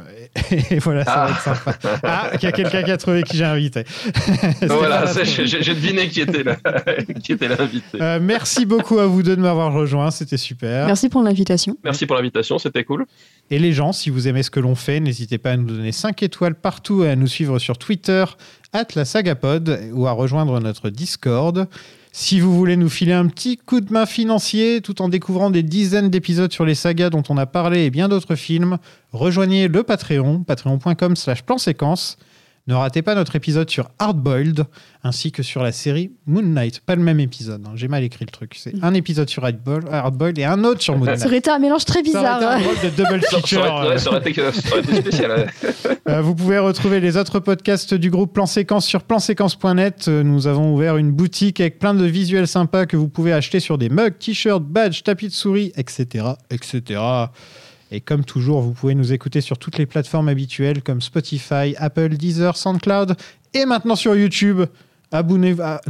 et- et voilà, ça va être sympa. Ah, il y a quelqu'un qui a trouvé qui j'ai invité. voilà, j'ai deviné qui était là, qui était l'invité. Euh, merci beaucoup à vous deux de m'avoir rejoint, c'était super. Merci pour l'invitation. Merci pour l'invitation, c'était cool. Et les gens, si vous aimez ce que l'on fait, n'hésitez pas à nous donner 5 étoiles partout et à nous suivre sur Twitter, at la sagapod, ou à rejoindre notre Discord. Si vous voulez nous filer un petit coup de main financier tout en découvrant des dizaines d'épisodes sur les sagas dont on a parlé et bien d'autres films, rejoignez le Patreon, patreon.com slash plan séquence. Ne ratez pas notre épisode sur Hardboiled ainsi que sur la série Moon Knight. Pas le même épisode, hein, j'ai mal écrit le truc. C'est un épisode sur Hardboiled et un autre sur Moon Knight. Ça aurait été un mélange très Ça aurait bizarre. été un drôle de double feature. ça aurait été, spécial. vous pouvez retrouver les autres podcasts du groupe Plan Séquence sur planséquence.net. Euh, Nous avons ouvert une boutique avec plein de visuels sympas que vous pouvez acheter sur des mugs, t-shirts, badges, tapis de souris, etc., etc. Et comme toujours, vous pouvez nous écouter sur toutes les plateformes habituelles comme Spotify, Apple, Deezer, SoundCloud et maintenant sur YouTube. Abonnez- ah,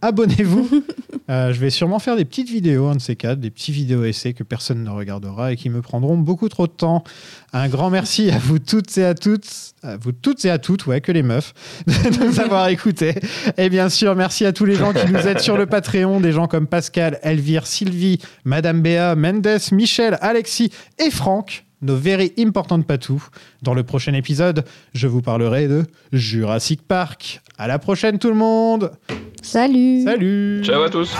Abonnez-vous. Euh, je vais sûrement faire des petites vidéos, un de ces quatre, des petits vidéos essais que personne ne regardera et qui me prendront beaucoup trop de temps. Un grand merci à vous toutes et à toutes, à vous toutes et à toutes, ouais, que les meufs, de nous avoir écoutés. Et bien sûr, merci à tous les gens qui nous aident sur le Patreon, des gens comme Pascal, Elvire, Sylvie, Madame Béa, Mendes, Michel, Alexis et Franck, nos very important patous. Dans le prochain épisode, je vous parlerai de Jurassic Park. À la prochaine tout le monde Salut Salut Ciao à tous.